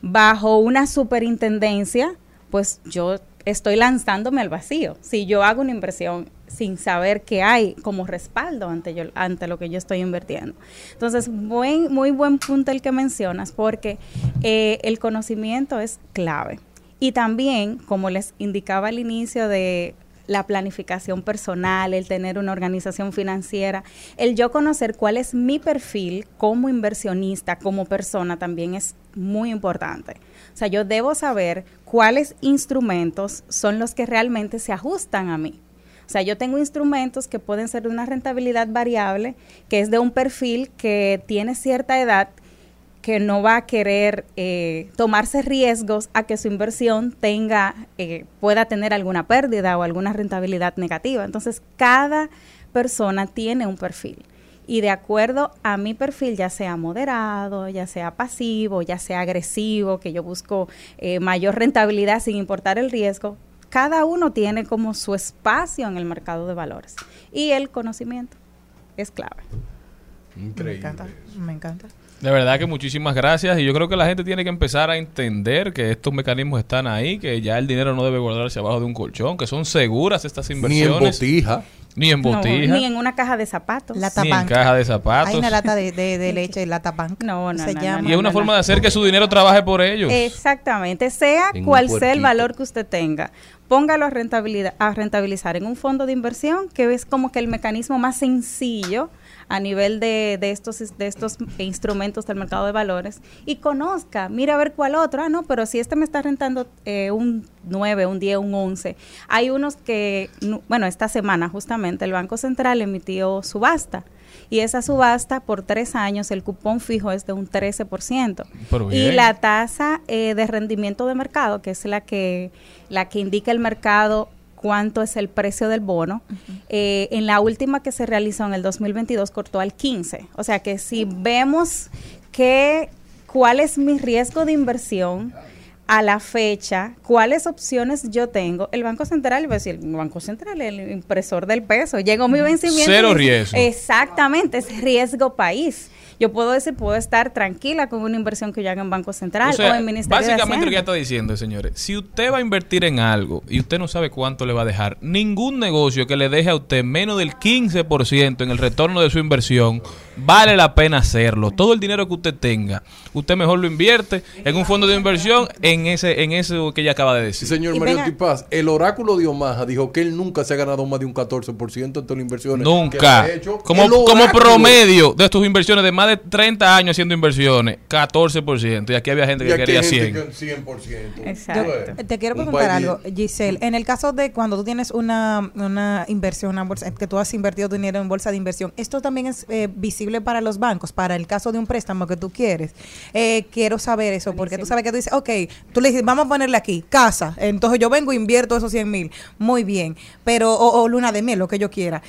bajo una superintendencia, pues yo estoy lanzándome al vacío. Si yo hago una inversión sin saber qué hay como respaldo ante, lo que yo estoy invirtiendo. Entonces, buen, muy buen punto el que mencionas, porque eh, el conocimiento es clave. Y también, como les indicaba al inicio de la planificación personal, el tener una organización financiera, el yo conocer cuál es mi perfil como inversionista, como persona, también es muy importante. O sea, yo debo saber cuáles instrumentos son los que realmente se ajustan a mí. O sea, yo tengo instrumentos que pueden ser de una rentabilidad variable, que es de un perfil que tiene cierta edad, que no va a querer eh, tomarse riesgos a que su inversión tenga, eh, pueda tener alguna pérdida o alguna rentabilidad negativa. Entonces, cada persona tiene un perfil. Y de acuerdo a mi perfil, ya sea moderado, ya sea pasivo, ya sea agresivo, que yo busco eh, mayor rentabilidad sin importar el riesgo, cada uno tiene como su espacio en el mercado de valores. Y el conocimiento es clave. Me encanta, me encanta. De verdad que muchísimas gracias y yo creo que la gente tiene que empezar a entender que estos mecanismos están ahí, que ya el dinero no debe guardarse abajo de un colchón, que son seguras estas Ni en inversiones. botija. Ni en No, botija. ni en una caja de zapatos. Lata Ni en caja de zapatos. Hay una lata de, de, de leche, Lata Bank. No, no, se no, llama. Y es una forma de hacer que su dinero trabaje por ellos. Exactamente, sea En cual sea el valor que usted tenga, póngalo a, rentabilidad, a rentabilizar en un fondo de inversión, que es como que el mecanismo más sencillo a nivel de, de estos, instrumentos del mercado de valores, y conozca, mira a ver cuál otro, ah, no, pero si este me está rentando eh, un 9, un 10, un 11, hay unos que, bueno, esta semana justamente el Banco Central emitió subasta. Y esa subasta por tres años, el cupón fijo es de un 13%. Pero Y bien. la tasa eh, de rendimiento de mercado, que es la que, la que indica el mercado cuánto es el precio del bono, eh, en la última que se realizó en el 2022 cortó al 15. O sea que si vemos que cuál es mi riesgo de inversión a la fecha, cuáles opciones yo tengo, el Banco Central, iba a decir, el Banco Central, el impresor del peso, llegó mi vencimiento. Cero y- riesgo. Exactamente, es riesgo país. Yo puedo decir, puedo estar tranquila con una inversión que yo haga en Banco Central O sea, o en Ministerio de básicamente lo que Hacienda. está diciendo, señores, si usted va a invertir en algo y usted no sabe cuánto le va a dejar, ningún negocio que le deje a usted menos del 15% en el retorno de su inversión, vale la pena hacerlo. Todo el dinero que usted tenga, usted mejor lo invierte en un fondo de inversión en ese en eso que ella acaba de decir. Sí, señor Mario Tipaz, el oráculo de Omaha dijo que él nunca se ha ganado más de un 14% en todas las inversiones. que Nunca. ha hecho. Como, como promedio de tus inversiones de más de 30 años haciendo inversiones, 14%. Y aquí había gente Y que aquí quería hay 100. gente que 100%. Exacto. Yo te quiero Un preguntar algo, Giselle. En el caso de cuando tú tienes una, una inversión, una bolsa, que tú has invertido tu dinero en bolsa de inversión, ¿esto también es eh, visible para los bancos? Para el caso de un préstamo que tú quieres. Eh, quiero saber eso, porque tú sabes que tú dices, ok, tú le dices, vamos a ponerle aquí, casa. Entonces yo vengo e invierto esos 100 mil. Muy bien. Pero, o, o luna de miel, lo que yo quiera.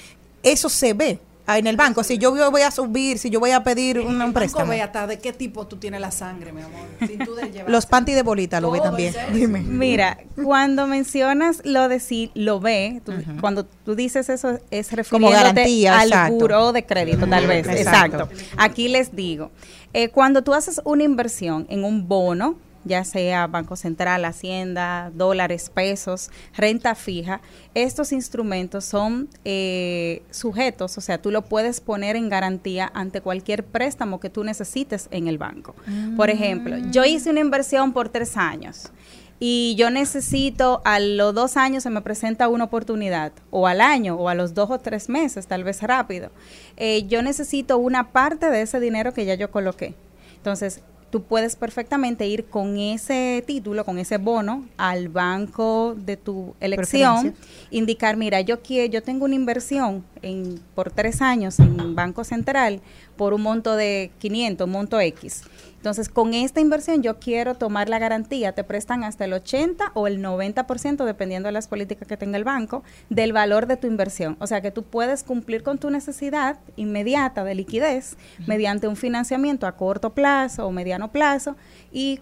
Eso se ve. Ah, En el banco, si yo voy a subir, si yo voy a pedir un, préstamo. ve hasta de qué tipo tú tienes la sangre, mi amor. Si tú de llevar- Los panty de bolita lo ve también. Dime. Mira, cuando mencionas lo de si lo ve, tú- cuando tú dices eso es refiriéndote garantía, al exacto. buró de crédito, tal vez. Exacto. Exacto. Aquí les digo, eh, cuando tú haces una inversión en un bono, ya sea Banco Central, Hacienda, dólares, pesos, renta fija, estos instrumentos son eh, sujetos, o sea, tú lo puedes poner en garantía ante cualquier préstamo que tú necesites en el banco. Por ejemplo, yo hice una inversión por tres años y yo necesito a los dos años se me presenta una oportunidad, o al año, o a los dos o tres meses, tal vez rápido, eh, yo necesito una parte de ese dinero que ya yo coloqué. Entonces, tú puedes perfectamente ir con ese título, con ese bono, al banco de tu elección, indicar, mira, yo quiero, yo tengo una inversión en, por tres años en Banco Central por un monto de 500, un monto X. Entonces, con esta inversión yo quiero tomar la garantía, te prestan hasta el 80 o el 90%, dependiendo de las políticas que tenga el banco, del valor de tu inversión. O sea, que tú puedes cumplir con tu necesidad inmediata de liquidez mediante un financiamiento a corto plazo o mediano plazo y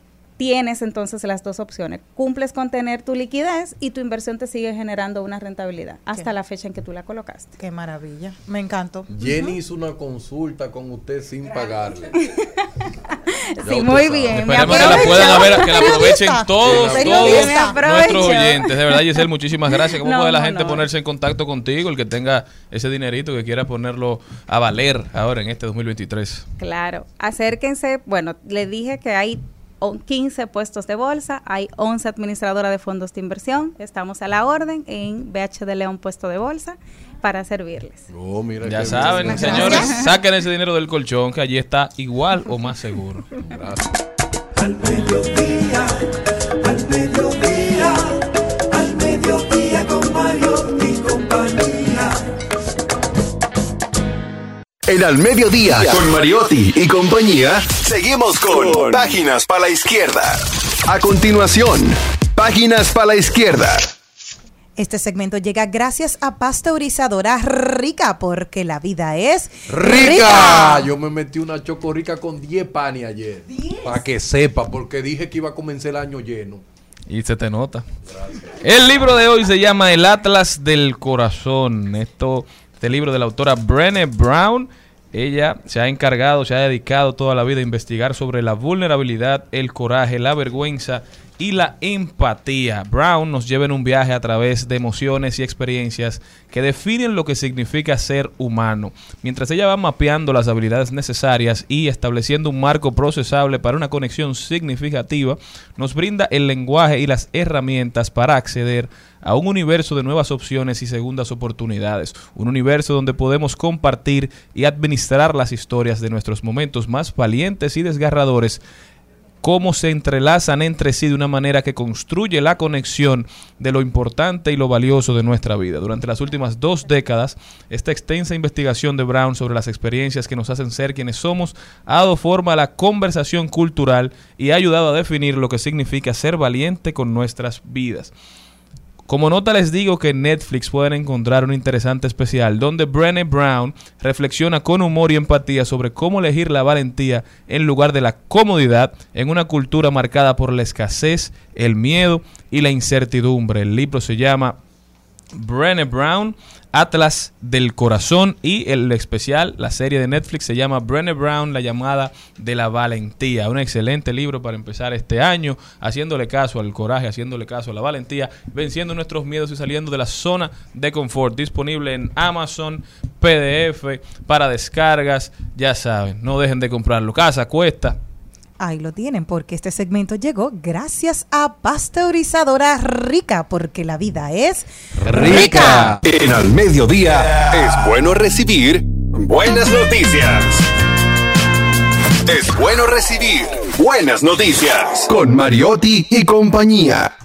tienes entonces las dos opciones. Cumples con tener tu liquidez y tu inversión te sigue generando una rentabilidad hasta Qué- la fecha en que tú la colocaste. Qué maravilla. Me encantó. Jenny hizo una consulta con usted sin pagarle. Sí, muy bien. Esperemos que la puedan haber, que la aprovechen todos, todos nuestros oyentes. De verdad, Giselle, muchísimas gracias. ¿Cómo No, puede la no, gente no. ponerse en contacto contigo? El que tenga ese dinerito que quiera ponerlo a valer ahora en este 2023. Claro, acérquense. Bueno, le dije que hay 15 puestos de bolsa, hay 11 administradoras de fondos de inversión. Estamos a la orden en BH de León puesto de bolsa para servirles. Oh, mira Ya saben, bien. señores, saquen ese dinero del colchón que allí está igual o más seguro. Al En Al Mediodía, con Mariotti y compañía, seguimos con Páginas para la Izquierda. A continuación, Páginas para la Izquierda. Este segmento llega gracias a Pasteurizadora Rica, porque la vida es ¡Rica! Yo me metí una chocorrica con 10 panes ayer. Para que sepa, porque dije que iba a comenzar el año lleno. Y se te nota. El libro de hoy se llama El Atlas del Corazón. Esto, este libro de la autora Brené Brown. Ella se ha encargado, se ha dedicado toda la vida a investigar sobre la vulnerabilidad, el coraje, la vergüenza y la empatía. Brown nos lleva en un viaje a través de emociones y experiencias que definen lo que significa ser humano, mientras ella va mapeando las habilidades necesarias y estableciendo un marco procesable para una conexión significativa, nos brinda el lenguaje y las herramientas para acceder a un universo de nuevas opciones y segundas oportunidades, un universo donde podemos compartir y administrar las historias de nuestros momentos más valientes y desgarradores cómo se entrelazan entre sí de una manera que construye la conexión de lo importante y lo valioso de nuestra vida. Durante las últimas dos décadas, esta extensa investigación de Brown sobre las experiencias que nos hacen ser quienes somos ha dado forma a la conversación cultural y ha ayudado a definir lo que significa ser valiente con nuestras vidas. Como nota les digo que en Netflix pueden encontrar un interesante especial donde Brené Brown reflexiona con humor y empatía sobre cómo elegir la valentía en lugar de la comodidad en una cultura marcada por la escasez, el miedo y la incertidumbre. El libro se llama Brené Brown, Atlas del Corazón y el especial, la serie de Netflix se llama Brené Brown, la llamada de la valentía. Un excelente libro para empezar este año, haciéndole caso al coraje, haciéndole caso a la valentía, venciendo nuestros miedos y saliendo de la zona de confort. Disponible en Amazon, PDF, para descargas, ya saben, no dejen de comprarlo. Casa cuesta Ahí lo tienen, porque este segmento llegó gracias a Pasteurizadora Rica, porque la vida es rica. En al mediodía es bueno recibir buenas noticias. Es bueno recibir buenas noticias con Mariotti y compañía.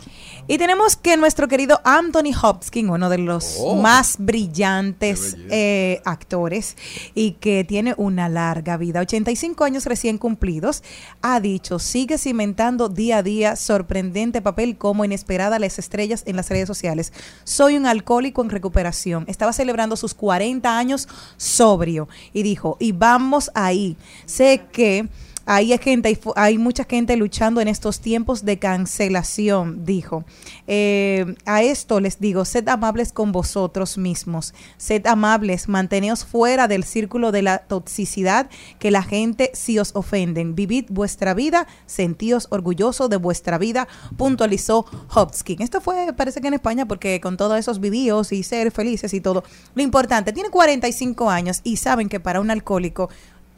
Y tenemos que nuestro querido Anthony Hopkins, uno de los Oh. más brillantes eh, actores y que tiene una larga vida, 85 años recién cumplidos, ha dicho, sigue cimentando día a día sorprendente papel como inesperada las estrellas en las redes sociales. Soy un alcohólico en recuperación. Estaba celebrando sus 40 años sobrio y dijo, y vamos ahí. Sé que... Hay gente, hay, hay mucha gente luchando en estos tiempos de cancelación, dijo. Eh, a esto les digo, sed amables con vosotros mismos, sed amables, manteneos fuera del círculo de la toxicidad, que la gente si os ofenden. Vivid vuestra vida, sentíos orgullosos de vuestra vida, puntualizó Hopkins. Esto fue, parece que en España, porque con todos esos vivíos y ser felices y todo, lo importante, tiene 45 años y saben que para un alcohólico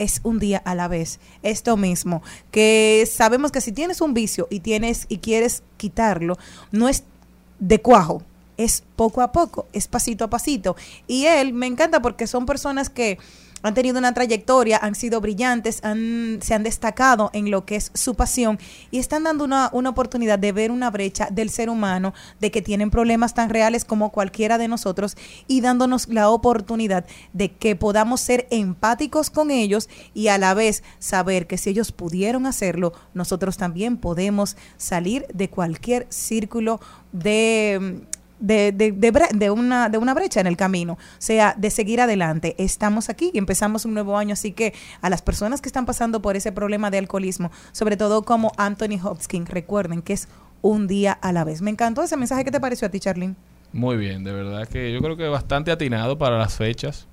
es un día a la vez. Esto mismo, que sabemos que si tienes un vicio y tienes y quieres quitarlo, no es de cuajo, es poco a poco, es pasito a pasito. Y él me encanta porque son personas que han tenido una trayectoria, han sido brillantes, han, se han destacado en lo que es su pasión y están dando una, una oportunidad de ver una brecha del ser humano, de que tienen problemas tan reales como cualquiera de nosotros y dándonos la oportunidad de que podamos ser empáticos con ellos y a la vez saber que si ellos pudieron hacerlo, nosotros también podemos salir de cualquier círculo de de, de, de bre- de una, de una brecha en el camino, o sea, de seguir adelante. Estamos aquí y empezamos un nuevo año, así que a las personas que están pasando por ese problema de alcoholismo, sobre todo como Anthony Hopkins, recuerden que es un día a la vez. Me encantó ese mensaje. ¿Qué te pareció a ti, Charlene? Muy bien, de verdad que yo creo que bastante atinado para las fechas.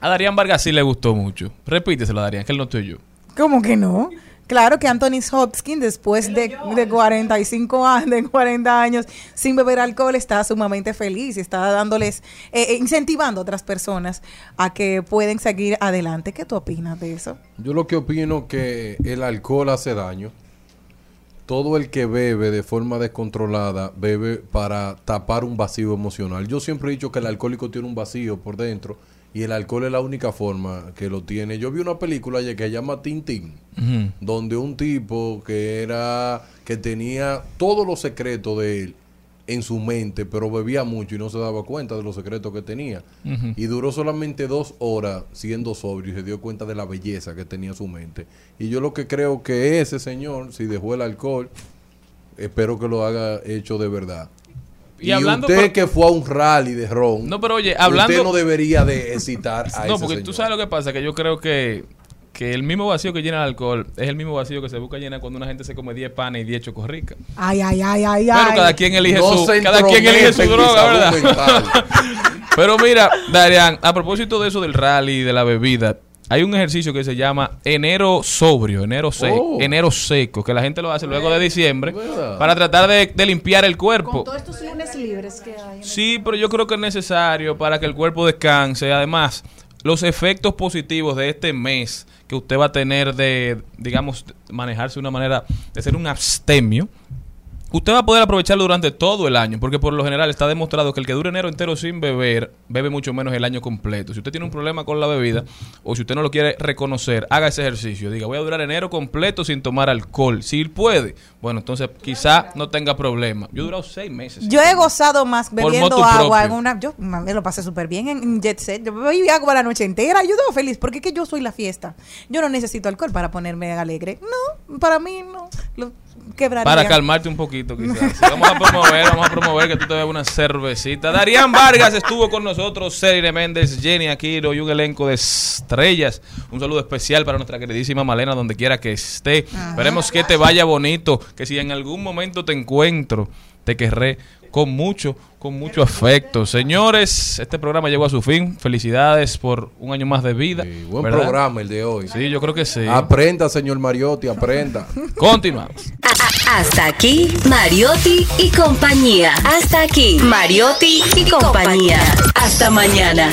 A Darían Vargas sí le gustó mucho. Repíteselo, Darían, que él no estoy yo. ¿Cómo que no? Claro que Anthony Hopkins, después de, de 45 años, de 40 años sin beber alcohol, está sumamente feliz y está dándoles, eh, eh, incentivando a otras personas a que pueden seguir adelante. ¿Qué tú opinas de eso? Yo lo que opino que el alcohol hace daño. Todo el que bebe de forma descontrolada bebe para tapar un vacío emocional. Yo siempre he dicho que el alcohólico tiene un vacío por dentro y el alcohol es la única forma que lo tiene. Yo vi una película ayer que se llama Tintín, donde un tipo que era que tenía todos los secretos de él en su mente, pero bebía mucho y no se daba cuenta de los secretos que tenía. Y duró solamente dos horas siendo sobrio y se dio cuenta de la belleza que tenía su mente. Y yo lo que creo que ese señor, si dejó el alcohol, espero que lo haga hecho de verdad. Y Y, hablando usted que fue a un rally de ron, No, pero oye, hablando- usted no debería de excitar a No, ese porque señor. tú sabes lo que pasa, que yo creo que, que el mismo vacío que llena el alcohol es el mismo vacío que se busca llenar cuando una gente se come 10 panes y 10 chocorricas. Ay, ay, ay, ay, Pero ay. cada quien elige No su, cada quien elige su droga, ¿verdad? Pero mira, Darian, a propósito de eso del rally y de la bebida, hay un ejercicio que se llama enero sobrio, enero seco, Oh. enero seco, que la gente lo hace luego de diciembre ¿Verdad? para tratar de, de limpiar el cuerpo. Con todos estos lunes libres que hay. Sí, pero yo creo que es necesario para que el cuerpo descanse. Además, los efectos positivos de este mes que usted va a tener de, digamos, manejarse de una manera de ser un abstemio. Usted va a poder aprovecharlo durante todo el año, porque por lo general está demostrado que el que dura enero entero sin beber, bebe mucho menos el año completo. Si usted tiene un problema con la bebida, o si usted no lo quiere reconocer, haga ese ejercicio. Diga, voy a durar enero completo sin tomar alcohol. Si puede, bueno, entonces quizá no tenga problema. Yo he durado seis meses. Yo he gozado más bebiendo agua en una. Yo me lo pasé súper bien en, en Jet Set. Yo bebí agua la noche entera. Yo estaba feliz porque es que yo soy la fiesta. Yo no necesito alcohol para ponerme alegre. No, para mí no. Lo quebraría. Para calmarte un poquito, quizás. Vamos a promover, vamos a promover que tú te bebas una cervecita. Darían Vargas estuvo con nosotros, Serine Méndez, Jenny Aquino y un elenco de estrellas. Un saludo especial para nuestra queridísima Malena, donde quiera que esté. Esperemos que te vaya bonito, que si en algún momento te encuentro, te querré con mucho, con mucho afecto. Señores, este programa llegó a su fin. Felicidades por un año más de vida. Buen ¿verdad? programa el de hoy. Sí, yo creo que sí. Aprenda, señor Mariotti, aprenda. Continuamos. Hasta aquí, Mariotti y compañía. Hasta aquí, Mariotti y compañía. Hasta mañana.